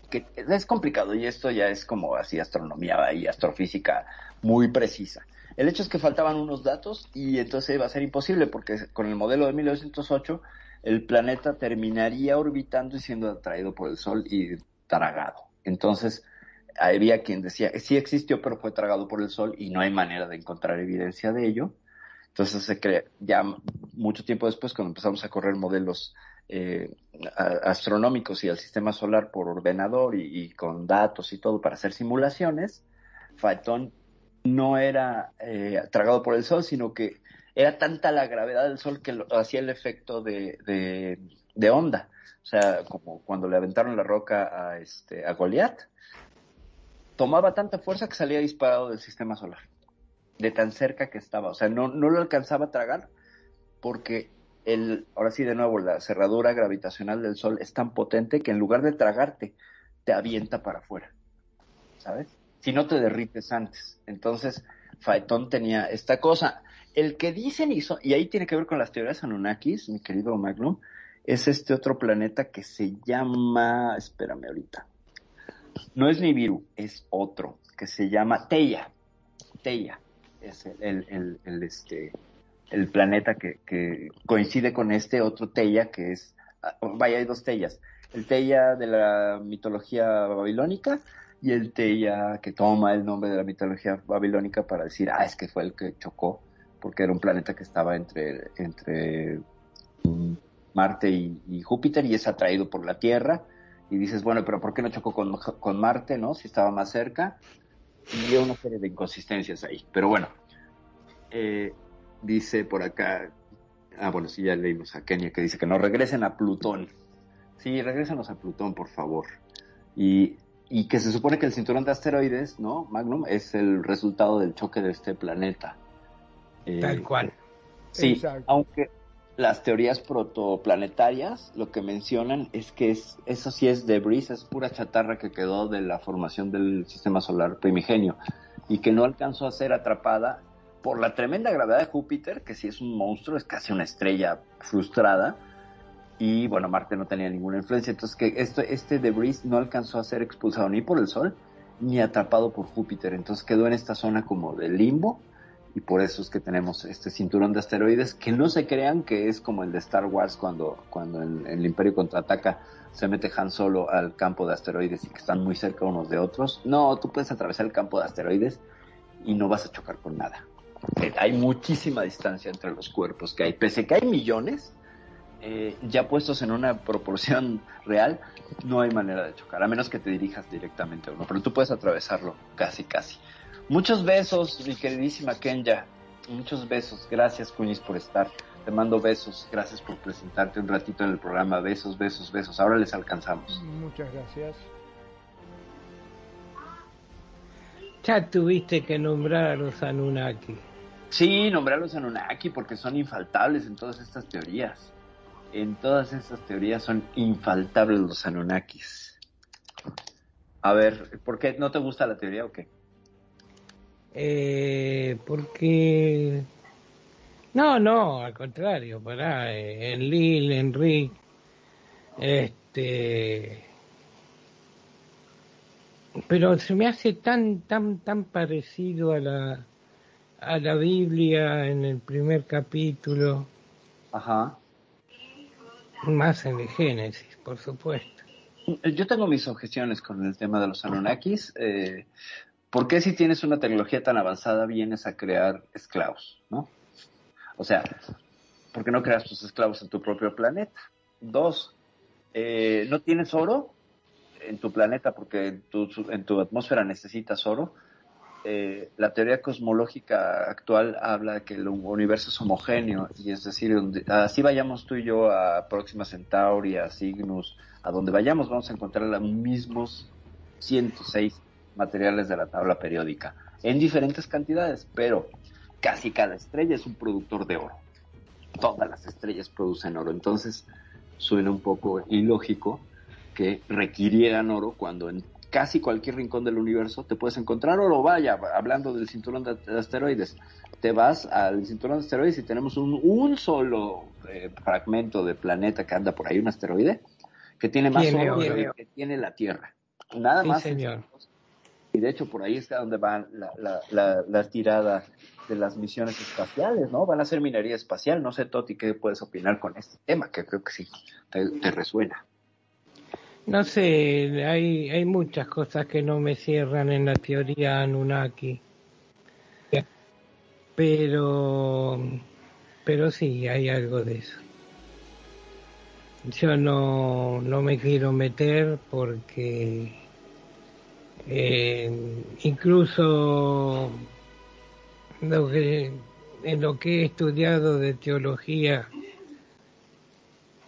que es complicado y esto ya es como así astronomía y astrofísica muy precisa. El hecho es que faltaban unos datos y entonces iba a ser imposible porque con el modelo de 1908 el planeta terminaría orbitando y siendo atraído por el Sol y tragado. Entonces había quien decía, sí existió pero fue tragado por el Sol y no hay manera de encontrar evidencia de ello. Entonces se cree, ya mucho tiempo después cuando empezamos a correr modelos eh, astronómicos y al sistema solar por ordenador y, con datos y todo para hacer simulaciones, Phaeton no era eh, tragado por el Sol, sino que era tanta la gravedad del Sol que hacía el efecto de, de, de onda. O sea, como cuando le aventaron la roca a, este, a Goliat, tomaba tanta fuerza que salía disparado del sistema solar, de tan cerca que estaba. O sea, no, no lo alcanzaba a tragar porque el, ahora sí de nuevo, la cerradura gravitacional del Sol es tan potente que en lugar de tragarte, te avienta para afuera, ¿sabes? Si no te derrites antes. Entonces, Phaeton tenía esta cosa. El que dicen, so- y ahí tiene que ver con las teorías Anunnakis, mi querido Magnum, es este otro planeta que se llama, espérame ahorita, no es Nibiru, es otro, que se llama Teia. Teia es el, el, este, el planeta que, coincide con este otro Teia, que es, ah, vaya, hay dos Teias. El Teia de la mitología babilónica y el Teia que toma el nombre de la mitología babilónica para decir, ah, es que fue el que chocó, porque era un planeta que estaba entre, entre mm, Marte y, y Júpiter y es atraído por la Tierra. Y dices, bueno, pero ¿por qué no chocó con, con Marte, no? Si estaba más cerca. Y hay una serie de inconsistencias ahí. Pero bueno, eh, dice por acá, ah, bueno, sí, ya leímos a Kenia que dice que no regresen a Plutón. Sí, regrésanos a Plutón, por favor. Y, y que se supone que el cinturón de asteroides, ¿no? Magnum, es el resultado del choque de este planeta. Eh, Tal cual. Sí, Exacto. aunque las teorías protoplanetarias lo que mencionan es que es, eso sí es debris, es pura chatarra que quedó de la formación del sistema solar primigenio y que no alcanzó a ser atrapada por la tremenda gravedad de Júpiter, que sí es un monstruo, es casi una estrella frustrada, y bueno, Marte no tenía ninguna influencia, entonces que esto, este debris no alcanzó a ser expulsado ni por el Sol, ni atrapado por Júpiter, entonces quedó en esta zona como de limbo, y por eso es que tenemos este cinturón de asteroides, que no se crean que es como el de Star Wars cuando, cuando el Imperio contraataca se mete Han Solo al campo de asteroides y que están muy cerca unos de otros. No, tú puedes atravesar el campo de asteroides y no vas a chocar con nada. Hay muchísima distancia entre los cuerpos que hay. Pese que hay millones, eh, ya puestos en una proporción real, no hay manera de chocar, a menos que te dirijas directamente a uno. Pero tú puedes atravesarlo casi, casi. Muchos besos, mi queridísima Kenya. Muchos besos. Gracias, Cuñiz, por estar. Te mando besos. Gracias por presentarte un ratito en el programa. Besos, besos, besos. Ahora les alcanzamos. Muchas gracias. Ya tuviste que nombrar a los Anunnaki. Sí, nombré a los Anunnaki porque son infaltables en todas estas teorías. En todas estas teorías son infaltables los Anunnakis. A ver, ¿por qué no te gusta la teoría o qué? Eh, porque... No, no, al contrario, pará, eh, en Lil, Enrique, este... Pero se me hace tan, tan, tan parecido a la, a la Biblia en el primer capítulo, Ajá. más en el Génesis, por supuesto. Yo tengo mis objeciones con el tema de los Anunnakis. Eh, ¿Por qué si tienes una tecnología tan avanzada vienes a crear esclavos? ¿no? O sea, ¿por qué no creas tus esclavos en tu propio planeta? Dos, eh, ¿no tienes oro en tu planeta porque en tu, en tu atmósfera necesitas oro? Eh, la teoría cosmológica actual habla de que el universo es homogéneo, y es decir, así vayamos tú y yo a Próxima Centauri, a Cygnus, a donde vayamos vamos a encontrar los mismos 106 materiales de la tabla periódica, en diferentes cantidades, pero casi cada estrella es un productor de oro. Todas las estrellas producen oro, entonces suena un poco ilógico que requirieran oro cuando en casi cualquier rincón del universo te puedes encontrar oro. Vaya, hablando del cinturón de, de asteroides, te vas al cinturón de asteroides y tenemos un, un solo eh, fragmento de planeta que anda por ahí, un asteroide, que tiene más oro que tiene la Tierra. Nada Sí, más. señor. Y de hecho por ahí está donde va la, la, de las misiones espaciales, ¿no? Van a hacer minería espacial. No sé, Toti, ¿qué puedes opinar con este tema? Que creo que sí, te, te resuena. No sé, hay, hay muchas cosas que no me cierran en la teoría Anunnaki. Pero, pero sí, hay algo de eso. Yo no, no me quiero meter porque eh, incluso en lo que he estudiado de teología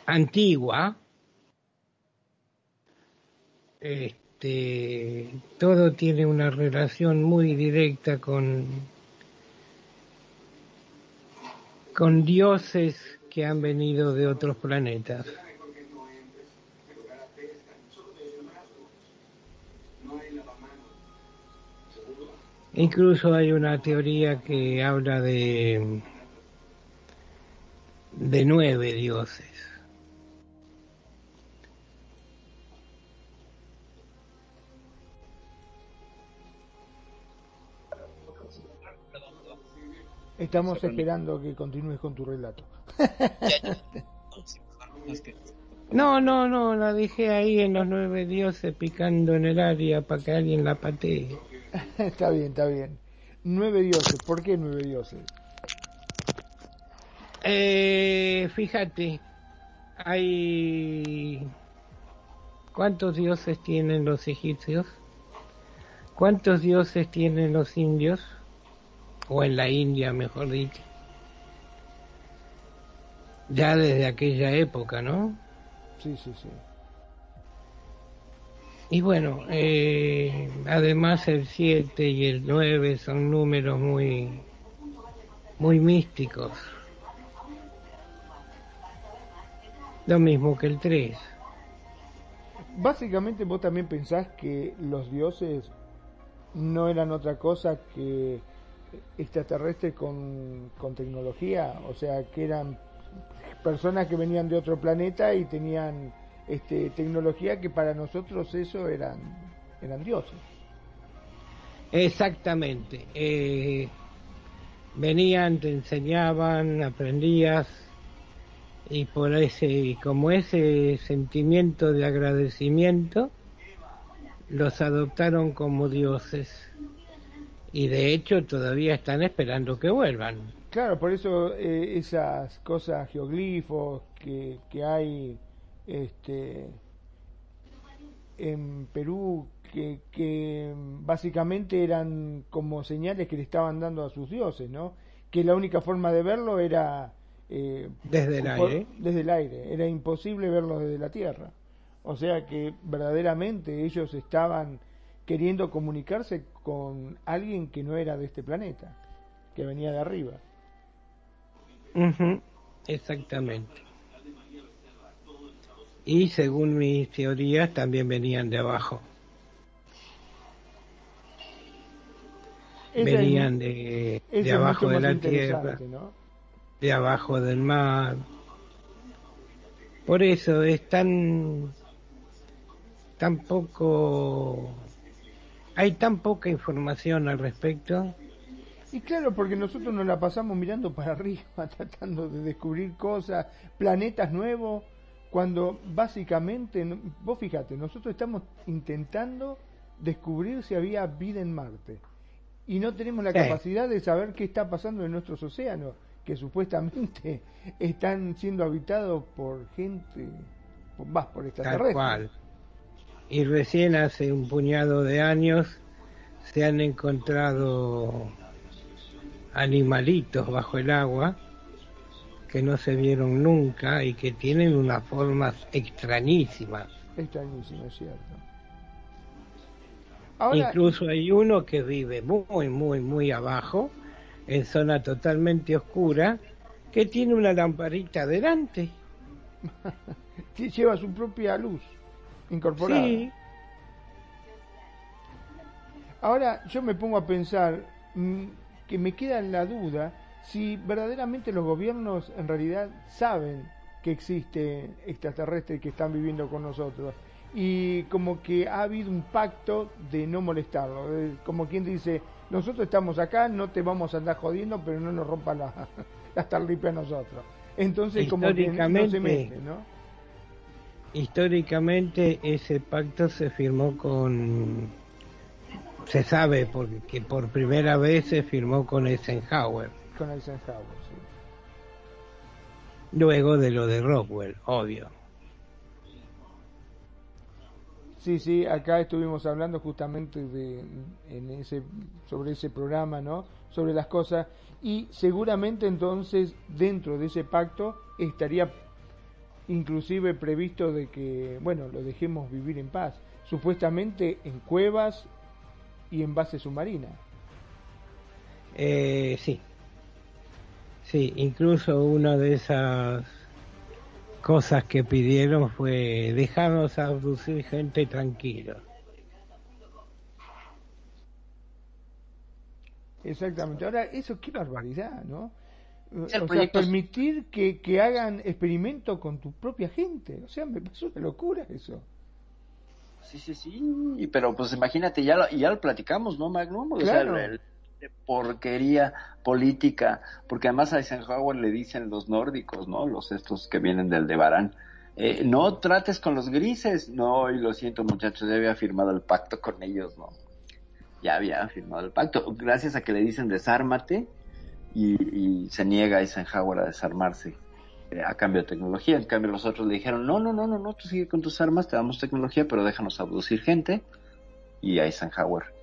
antigua, este, todo tiene una relación muy directa con, con dioses que han venido de otros planetas. Incluso hay una teoría que habla de de nueve dioses. Estamos esperando que continúes con tu relato. No, no, no, la dejé ahí en los nueve dioses picando en el área para que alguien la patee. está bien, está bien. Nueve dioses. ¿Por qué nueve dioses? Eh, fíjate, hay... ¿Cuántos dioses tienen los egipcios? ¿Cuántos dioses tienen los indios? O en la India, mejor dicho. Ya desde aquella época, ¿no? Sí, sí, sí. Y bueno, eh, además el 7 y el 9 son números muy, muy místicos. Lo mismo que el 3. Básicamente vos también pensás que los dioses no eran otra cosa que extraterrestres con, con tecnología, o sea, que eran personas que venían de otro planeta y tenían este, tecnología que para nosotros eso eran, eran dioses. Exactamente. Eh, venían, te enseñaban, aprendías y por ese, como ese sentimiento de agradecimiento, los adoptaron como dioses y de hecho todavía están esperando que vuelvan. Claro, por eso eh, esas cosas geoglifos que, que hay este, en Perú que, que básicamente eran como señales que le estaban dando a sus dioses, ¿no? Que la única forma de verlo era eh, Desde el por- aire. Desde el aire, era imposible verlo desde la tierra. O sea que verdaderamente ellos estaban queriendo comunicarse con alguien que no era de este planeta, que venía de arriba. Exactamente. Y según mis teorías también venían de abajo. Venían de, de abajo de la tierra, ¿no? de abajo del mar. Por eso es tan, tan poco, hay tan poca información al respecto. Y claro, porque nosotros nos la pasamos mirando para arriba, tratando de descubrir cosas, planetas nuevos, cuando básicamente, vos fíjate, nosotros estamos intentando descubrir si había vida en Marte. Y no tenemos la Sí. capacidad de saber qué está pasando en nuestros océanos, que supuestamente están siendo habitados por gente, por, vas, por Tal extraterrestres. cual. Y recién hace un puñado de años se han encontrado animalitos bajo el agua que no se vieron nunca y que tienen unas formas extrañísimas. Extrañísimo, es cierto. Ahora, Incluso hay uno que vive muy, muy, muy abajo, en zona totalmente oscura, que tiene una lamparita delante. lleva su propia luz incorporada. Sí, Ahora yo me pongo a pensar mm, que me queda la duda si verdaderamente los gobiernos en realidad saben que existe extraterrestres que están viviendo con nosotros y como que ha habido un pacto de no molestarlo, como quien dice, nosotros estamos acá, no te vamos a andar jodiendo, pero no nos rompa la, la tarlipe a nosotros. Entonces como que no se mete, ¿no? históricamente ese pacto se firmó con... Se sabe porque que por primera vez se firmó con Eisenhower, Con Eisenhower, sí. luego de lo de Rockwell, obvio. Sí, sí, acá estuvimos hablando justamente de en ese sobre ese programa, ¿no? Sobre las cosas y seguramente entonces dentro de ese pacto estaría inclusive previsto de que, bueno, lo dejemos vivir en paz, supuestamente en cuevas y en base submarina. Eh, sí. Sí, incluso una de esas cosas que pidieron fue dejarnos abducir gente tranquila. Exactamente. Ahora, eso qué barbaridad, ¿no? O el sea, permitir que, que hagan experimentos con tu propia gente. O sea, me parece una locura eso. Sí, sí, sí, pero pues imagínate, ya lo, ya lo platicamos, ¿no, Magnum? O sea, Claro. el- el- porquería política, porque además a Eisenhower le dicen los nórdicos, ¿no? Los estos que vienen del Debarán. Eh, no trates con los grises, no, y lo siento muchachos, ya había firmado el pacto con ellos, ¿no? Ya había firmado el pacto, gracias a que le dicen desármate y, y se niega Eisenhower a desarmarse eh, a cambio de tecnología. En cambio, los otros le dijeron, no, no, no, no, no, tú sigue con tus armas, te damos tecnología, pero déjanos abducir gente. Y Eisenhower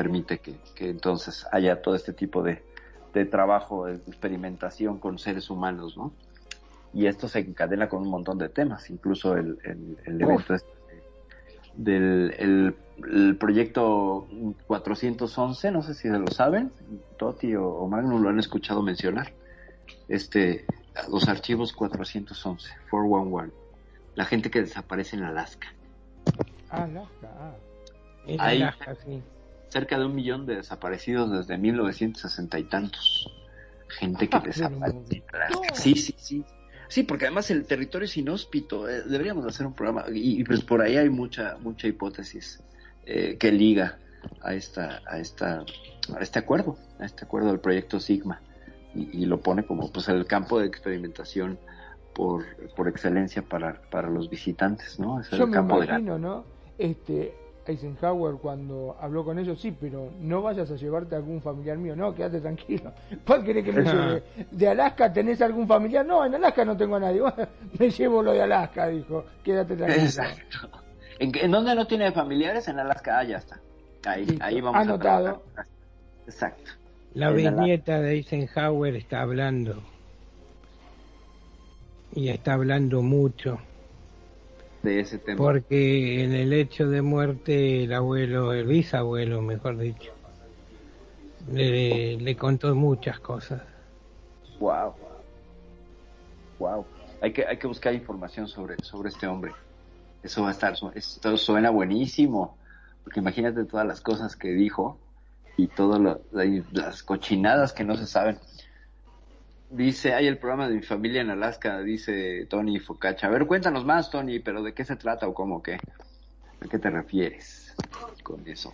permite que, que entonces haya todo este tipo de, de trabajo, de experimentación con seres humanos, ¿no? Y esto se encadena con un montón de temas, incluso el, el, el evento este del el, el proyecto 411, no sé si se lo saben, Toti o, o Magnum lo han escuchado mencionar, este, los archivos 411, 411, la gente que desaparece en Alaska. Alaska, ah. En Ahí- Alaska, sí. Cerca de un millón de desaparecidos desde 1960 y tantos. Gente que Ah, desaparece. Sí, sí, sí. Sí, porque además el territorio es inhóspito. eh, deberíamos hacer un programa. Y, y, pues por ahí hay mucha mucha hipótesis eh, que liga a esta a esta a este acuerdo, a este acuerdo del proyecto Sigma y, y lo pone como pues el campo de experimentación por, por excelencia para, para los visitantes, ¿no? Es el Yo me campo de ¿no? Este, Eisenhower cuando habló con ellos, sí, pero no vayas a llevarte a algún familiar mío, no, quédate tranquilo. ¿Cuál querés que me lleve? ¿De Alaska tenés algún familiar? No, en Alaska no tengo a nadie. Bueno, me llevo lo de Alaska, dijo, quédate tranquilo. Exacto. ¿En, qué- en dónde no tiene familiares? En Alaska, ah, ya está. Ahí, Listo. ahí vamos Anotado. a trabajar. Exacto. La En bisnieta de Eisenhower está hablando. Y está hablando mucho. De ese tema. Porque en el hecho de muerte el abuelo, el bisabuelo, mejor dicho, le, le contó muchas cosas. Wow. Wow. Hay que, hay que buscar información sobre, sobre este hombre. Eso va a estar, esto suena buenísimo. Porque imagínate todas las cosas que dijo y todas las cochinadas que no se saben. Dice, hay el programa de mi familia en Alaska, dice Tony Focacha. A ver, cuéntanos más, Tony, pero ¿de qué se trata o cómo qué? ¿A qué te refieres con eso?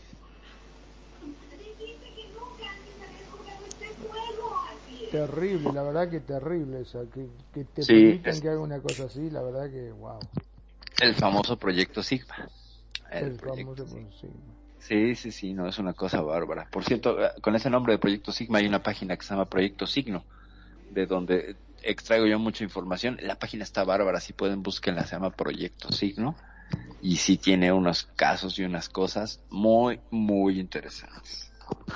Terrible, la verdad que terrible eso, que, que te Sí, permitan es- que haga una cosa así, la verdad que wow. El famoso proyecto Sigma. El El proyecto famoso, sí. Sí, sí, sí, no, es una cosa bárbara. Por cierto, eh, con ese nombre de Proyecto Sigma hay una página que se llama Proyecto Signo, de donde extraigo yo mucha información. La página está bárbara, si pueden búsquenla, se llama Proyecto Signo. Y sí tiene unos casos y unas cosas muy, muy interesantes.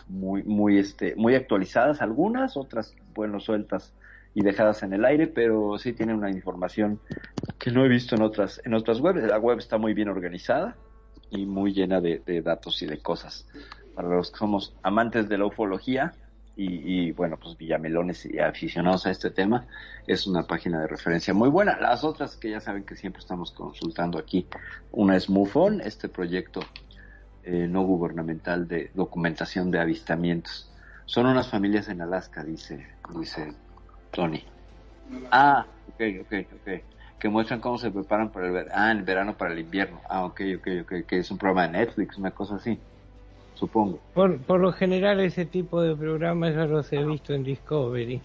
Muy, muy, este, muy actualizadas algunas, otras, bueno, sueltas y dejadas en el aire, pero sí tiene una información que no he visto en otras, en otras webs. La web está muy bien organizada y muy llena de, de datos y de cosas. Para los que somos amantes de la ufología y, y, bueno, pues villamelones y aficionados a este tema, es una página de referencia muy buena. Las otras que ya saben que siempre estamos consultando aquí, una es MUFON, este proyecto eh, no gubernamental de documentación de avistamientos. Son unas familias en Alaska, dice, dice Tony. Ah, ok, ok, ok. Que muestran cómo se preparan para el verano. Ah, el verano para el invierno. Ah, ok, ok, ok. Que es un programa de Netflix, una cosa así. Supongo. Por, por lo general ese tipo de programas yo los he visto en Discovery.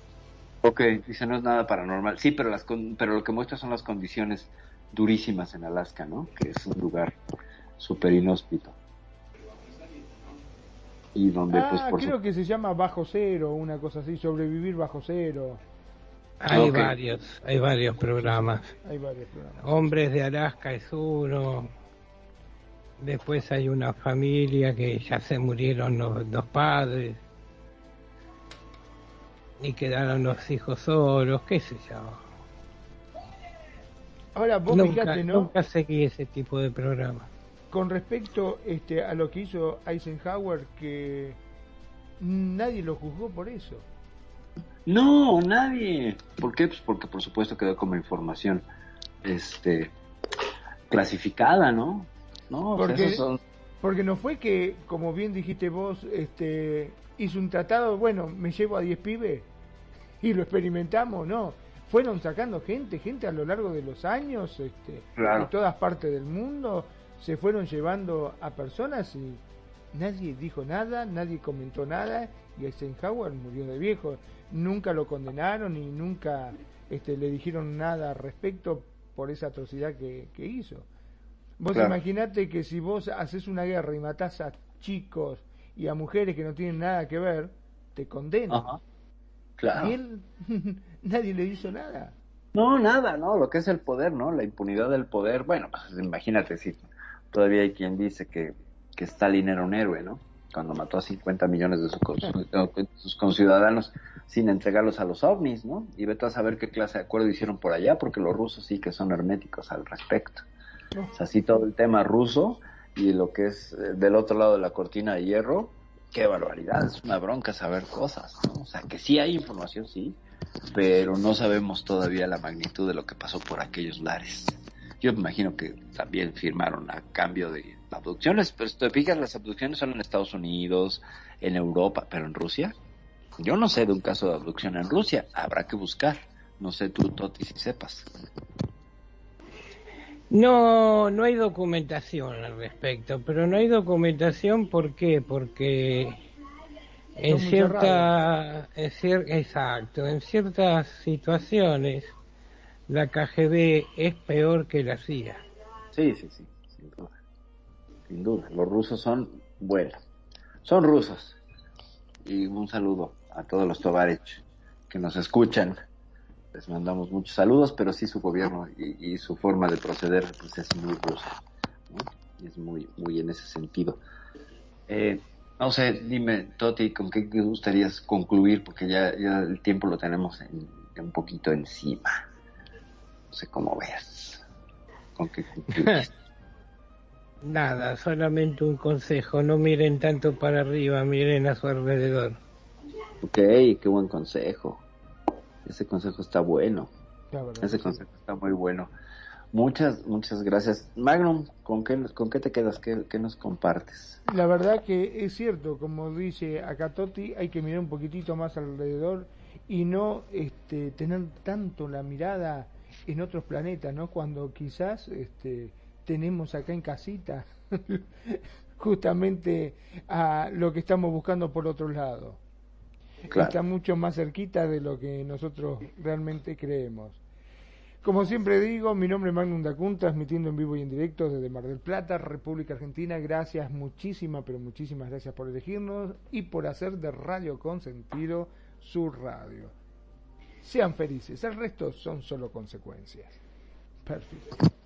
Ok, dice no es nada paranormal. Sí, pero las con- pero lo que muestra son las condiciones durísimas en Alaska, ¿no? Que es un lugar súper inhóspito. Y donde, pues, Ah, por creo que se llama Bajo Cero, una cosa así, sobrevivir bajo cero. Hay varios, hay varios programas. Hay varios programas. Hombres de Alaska es uno. Después hay una familia que ya se murieron los dos padres. Y quedaron los hijos solos, qué sé yo. Ahora vos Nunca, fijate, ¿no? nunca seguí ese tipo de programa. Con respecto este, a lo que hizo Eisenhower, que nadie lo juzgó por eso. No, nadie. ¿Por qué? Pues porque por supuesto quedó como información este clasificada, ¿no? No, o sea, Porque, son- porque no fue que, como bien dijiste vos, este, hizo un tratado, bueno, me llevo a 10 pibes y lo experimentamos, no. Fueron sacando gente, gente a lo largo de los años, este, Claro. de todas partes del mundo, se fueron llevando a personas y nadie dijo nada, nadie comentó nada y Eisenhower murió de viejo. Nunca lo condenaron y nunca este, le dijeron nada al respecto por esa atrocidad que, que hizo. Vos Claro. imaginate que si vos haces una guerra y matás a chicos y a mujeres que no tienen nada que ver, te condenan. Ajá. Claro. Y él, nadie le hizo nada. No, nada, no, lo que es el poder, ¿no? La impunidad del poder. Bueno, pues imagínate si todavía hay quien dice que, que Stalin era un héroe, ¿no? Cuando mató a 50 millones de sus, sus conciudadanos sin entregarlos a los ovnis, ¿no? Y vete a saber qué clase de acuerdo hicieron por allá, porque los rusos sí que son herméticos al respecto. O sea, sí todo el tema ruso y lo que es eh, del otro lado de la cortina de hierro, qué barbaridad, es una bronca saber cosas, ¿no? O sea, que sí hay información, sí, pero no sabemos todavía la magnitud de lo que pasó por aquellos lares. Yo me imagino que también firmaron a cambio de abducciones, pero si te fijas, las abducciones son en Estados Unidos, en Europa, pero en Rusia. Yo no sé de un caso de abducción en Rusia, habrá que buscar. No sé tú, Toti, si sepas. No, no hay documentación al respecto, pero no hay documentación ¿por qué? Porque en cierta, en cier- exacto, en ciertas situaciones la KGB es peor que la CIA. Sí, sí, sí, sin duda. Sin duda. Los rusos son buenos. Son rusos. Y un saludo a todos los Tovarech que nos escuchan. Les mandamos muchos saludos, pero sí su gobierno y, y su forma de proceder pues es muy rusa. ¿no? Y es muy, muy en ese sentido. Eh, no sé, dime, Toti, ¿con qué te gustarías concluir? Porque ya, ya el tiempo lo tenemos en- un poquito encima. No sé cómo ves. ¿Con qué concluyes? Nada, solamente un consejo, no miren tanto para arriba, miren a su alrededor. Ok, qué buen consejo. Ese consejo está bueno. Ese sí. consejo está muy bueno. Muchas, muchas gracias. Magnum, ¿con qué, con qué te quedas? ¿Qué, qué nos compartes? La verdad que es cierto, como dice acá Toti, hay que mirar un poquitito más alrededor y no este, tener tanto la mirada en otros planetas, ¿no? Cuando quizás este, tenemos acá en casita justamente a lo que estamos buscando por otro lado. Está mucho más cerquita de lo que nosotros realmente creemos. Como siempre digo, mi nombre es Magnum Dacun, transmitiendo en vivo y en directo desde Mar del Plata, República Argentina. Gracias, muchísimas, pero muchísimas gracias por elegirnos y por hacer de Radio Consentido su radio. Sean felices, el resto son solo consecuencias. Perfecto.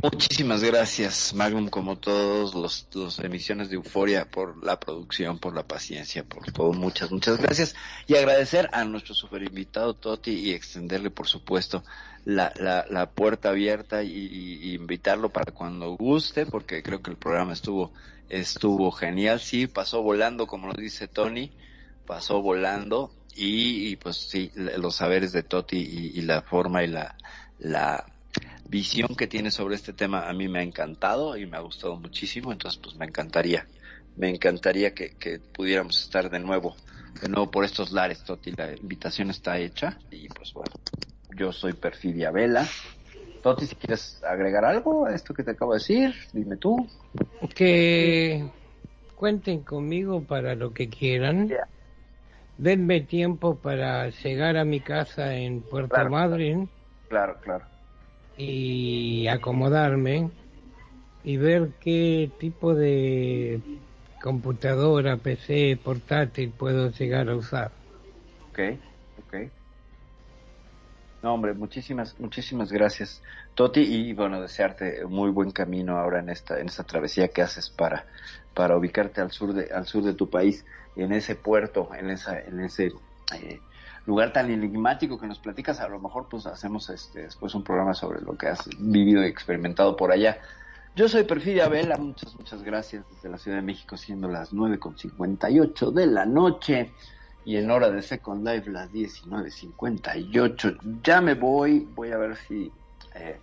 Muchísimas gracias, Magnum, como todos los, los emisiones de Euforia, por la producción, por la paciencia, por todo. Muchas, muchas gracias. Y agradecer a nuestro super invitado Toti y extenderle, por supuesto, la, la, la puerta abierta y, invitarlo para cuando guste, porque creo que el programa estuvo, estuvo genial. Sí, pasó volando, como lo dice Tony, pasó volando. Y, y, pues sí, los saberes de Toti y, y la forma y la, la visión que tiene sobre este tema a mí me ha encantado y me ha gustado muchísimo, entonces pues me encantaría, me encantaría que, que pudiéramos estar de nuevo, de nuevo por estos lares, Toti, la invitación está hecha y pues bueno, yo soy Perfidia Vela. Toti, si quieres agregar algo a esto que te acabo de decir, dime tú. Que cuenten conmigo para lo que quieran. Denme tiempo para llegar a mi casa en Puerto Claro. Madryn Claro, claro. Y acomodarme y ver qué tipo de computadora, PC, portátil puedo llegar a usar. Ok, ok. No, hombre, muchísimas, muchísimas gracias, Toti, y bueno, desearte muy buen camino ahora en esta, en esta travesía que haces para, para ubicarte al sur de, al sur de tu país, en ese puerto, en esa, en ese eh, lugar tan enigmático que nos platicas. A lo mejor, pues, hacemos este, después un programa sobre lo que has vivido y experimentado por allá. Yo soy Perfidia Vela, muchas, muchas gracias desde la Ciudad de México, siendo las 9.58 de la noche y en hora de Second Life las 19.58. Ya me voy, voy a ver si eh,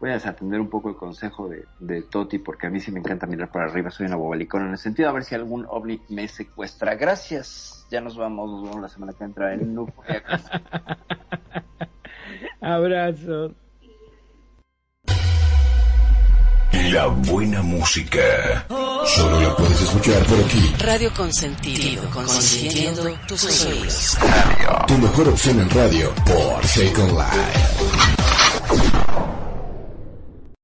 voy a desatender un poco el consejo de, de Toti porque a mí sí me encanta mirar para arriba, soy una bobalicona en el sentido, a ver si algún ovni me secuestra. Gracias, ya nos vamos, nos vemos la semana que entra en Euforia. Abrazo. La buena música. Solo la puedes escuchar por aquí. Radio Consentido, consintiendo tus oídos. Tu mejor opción en radio por Second Life.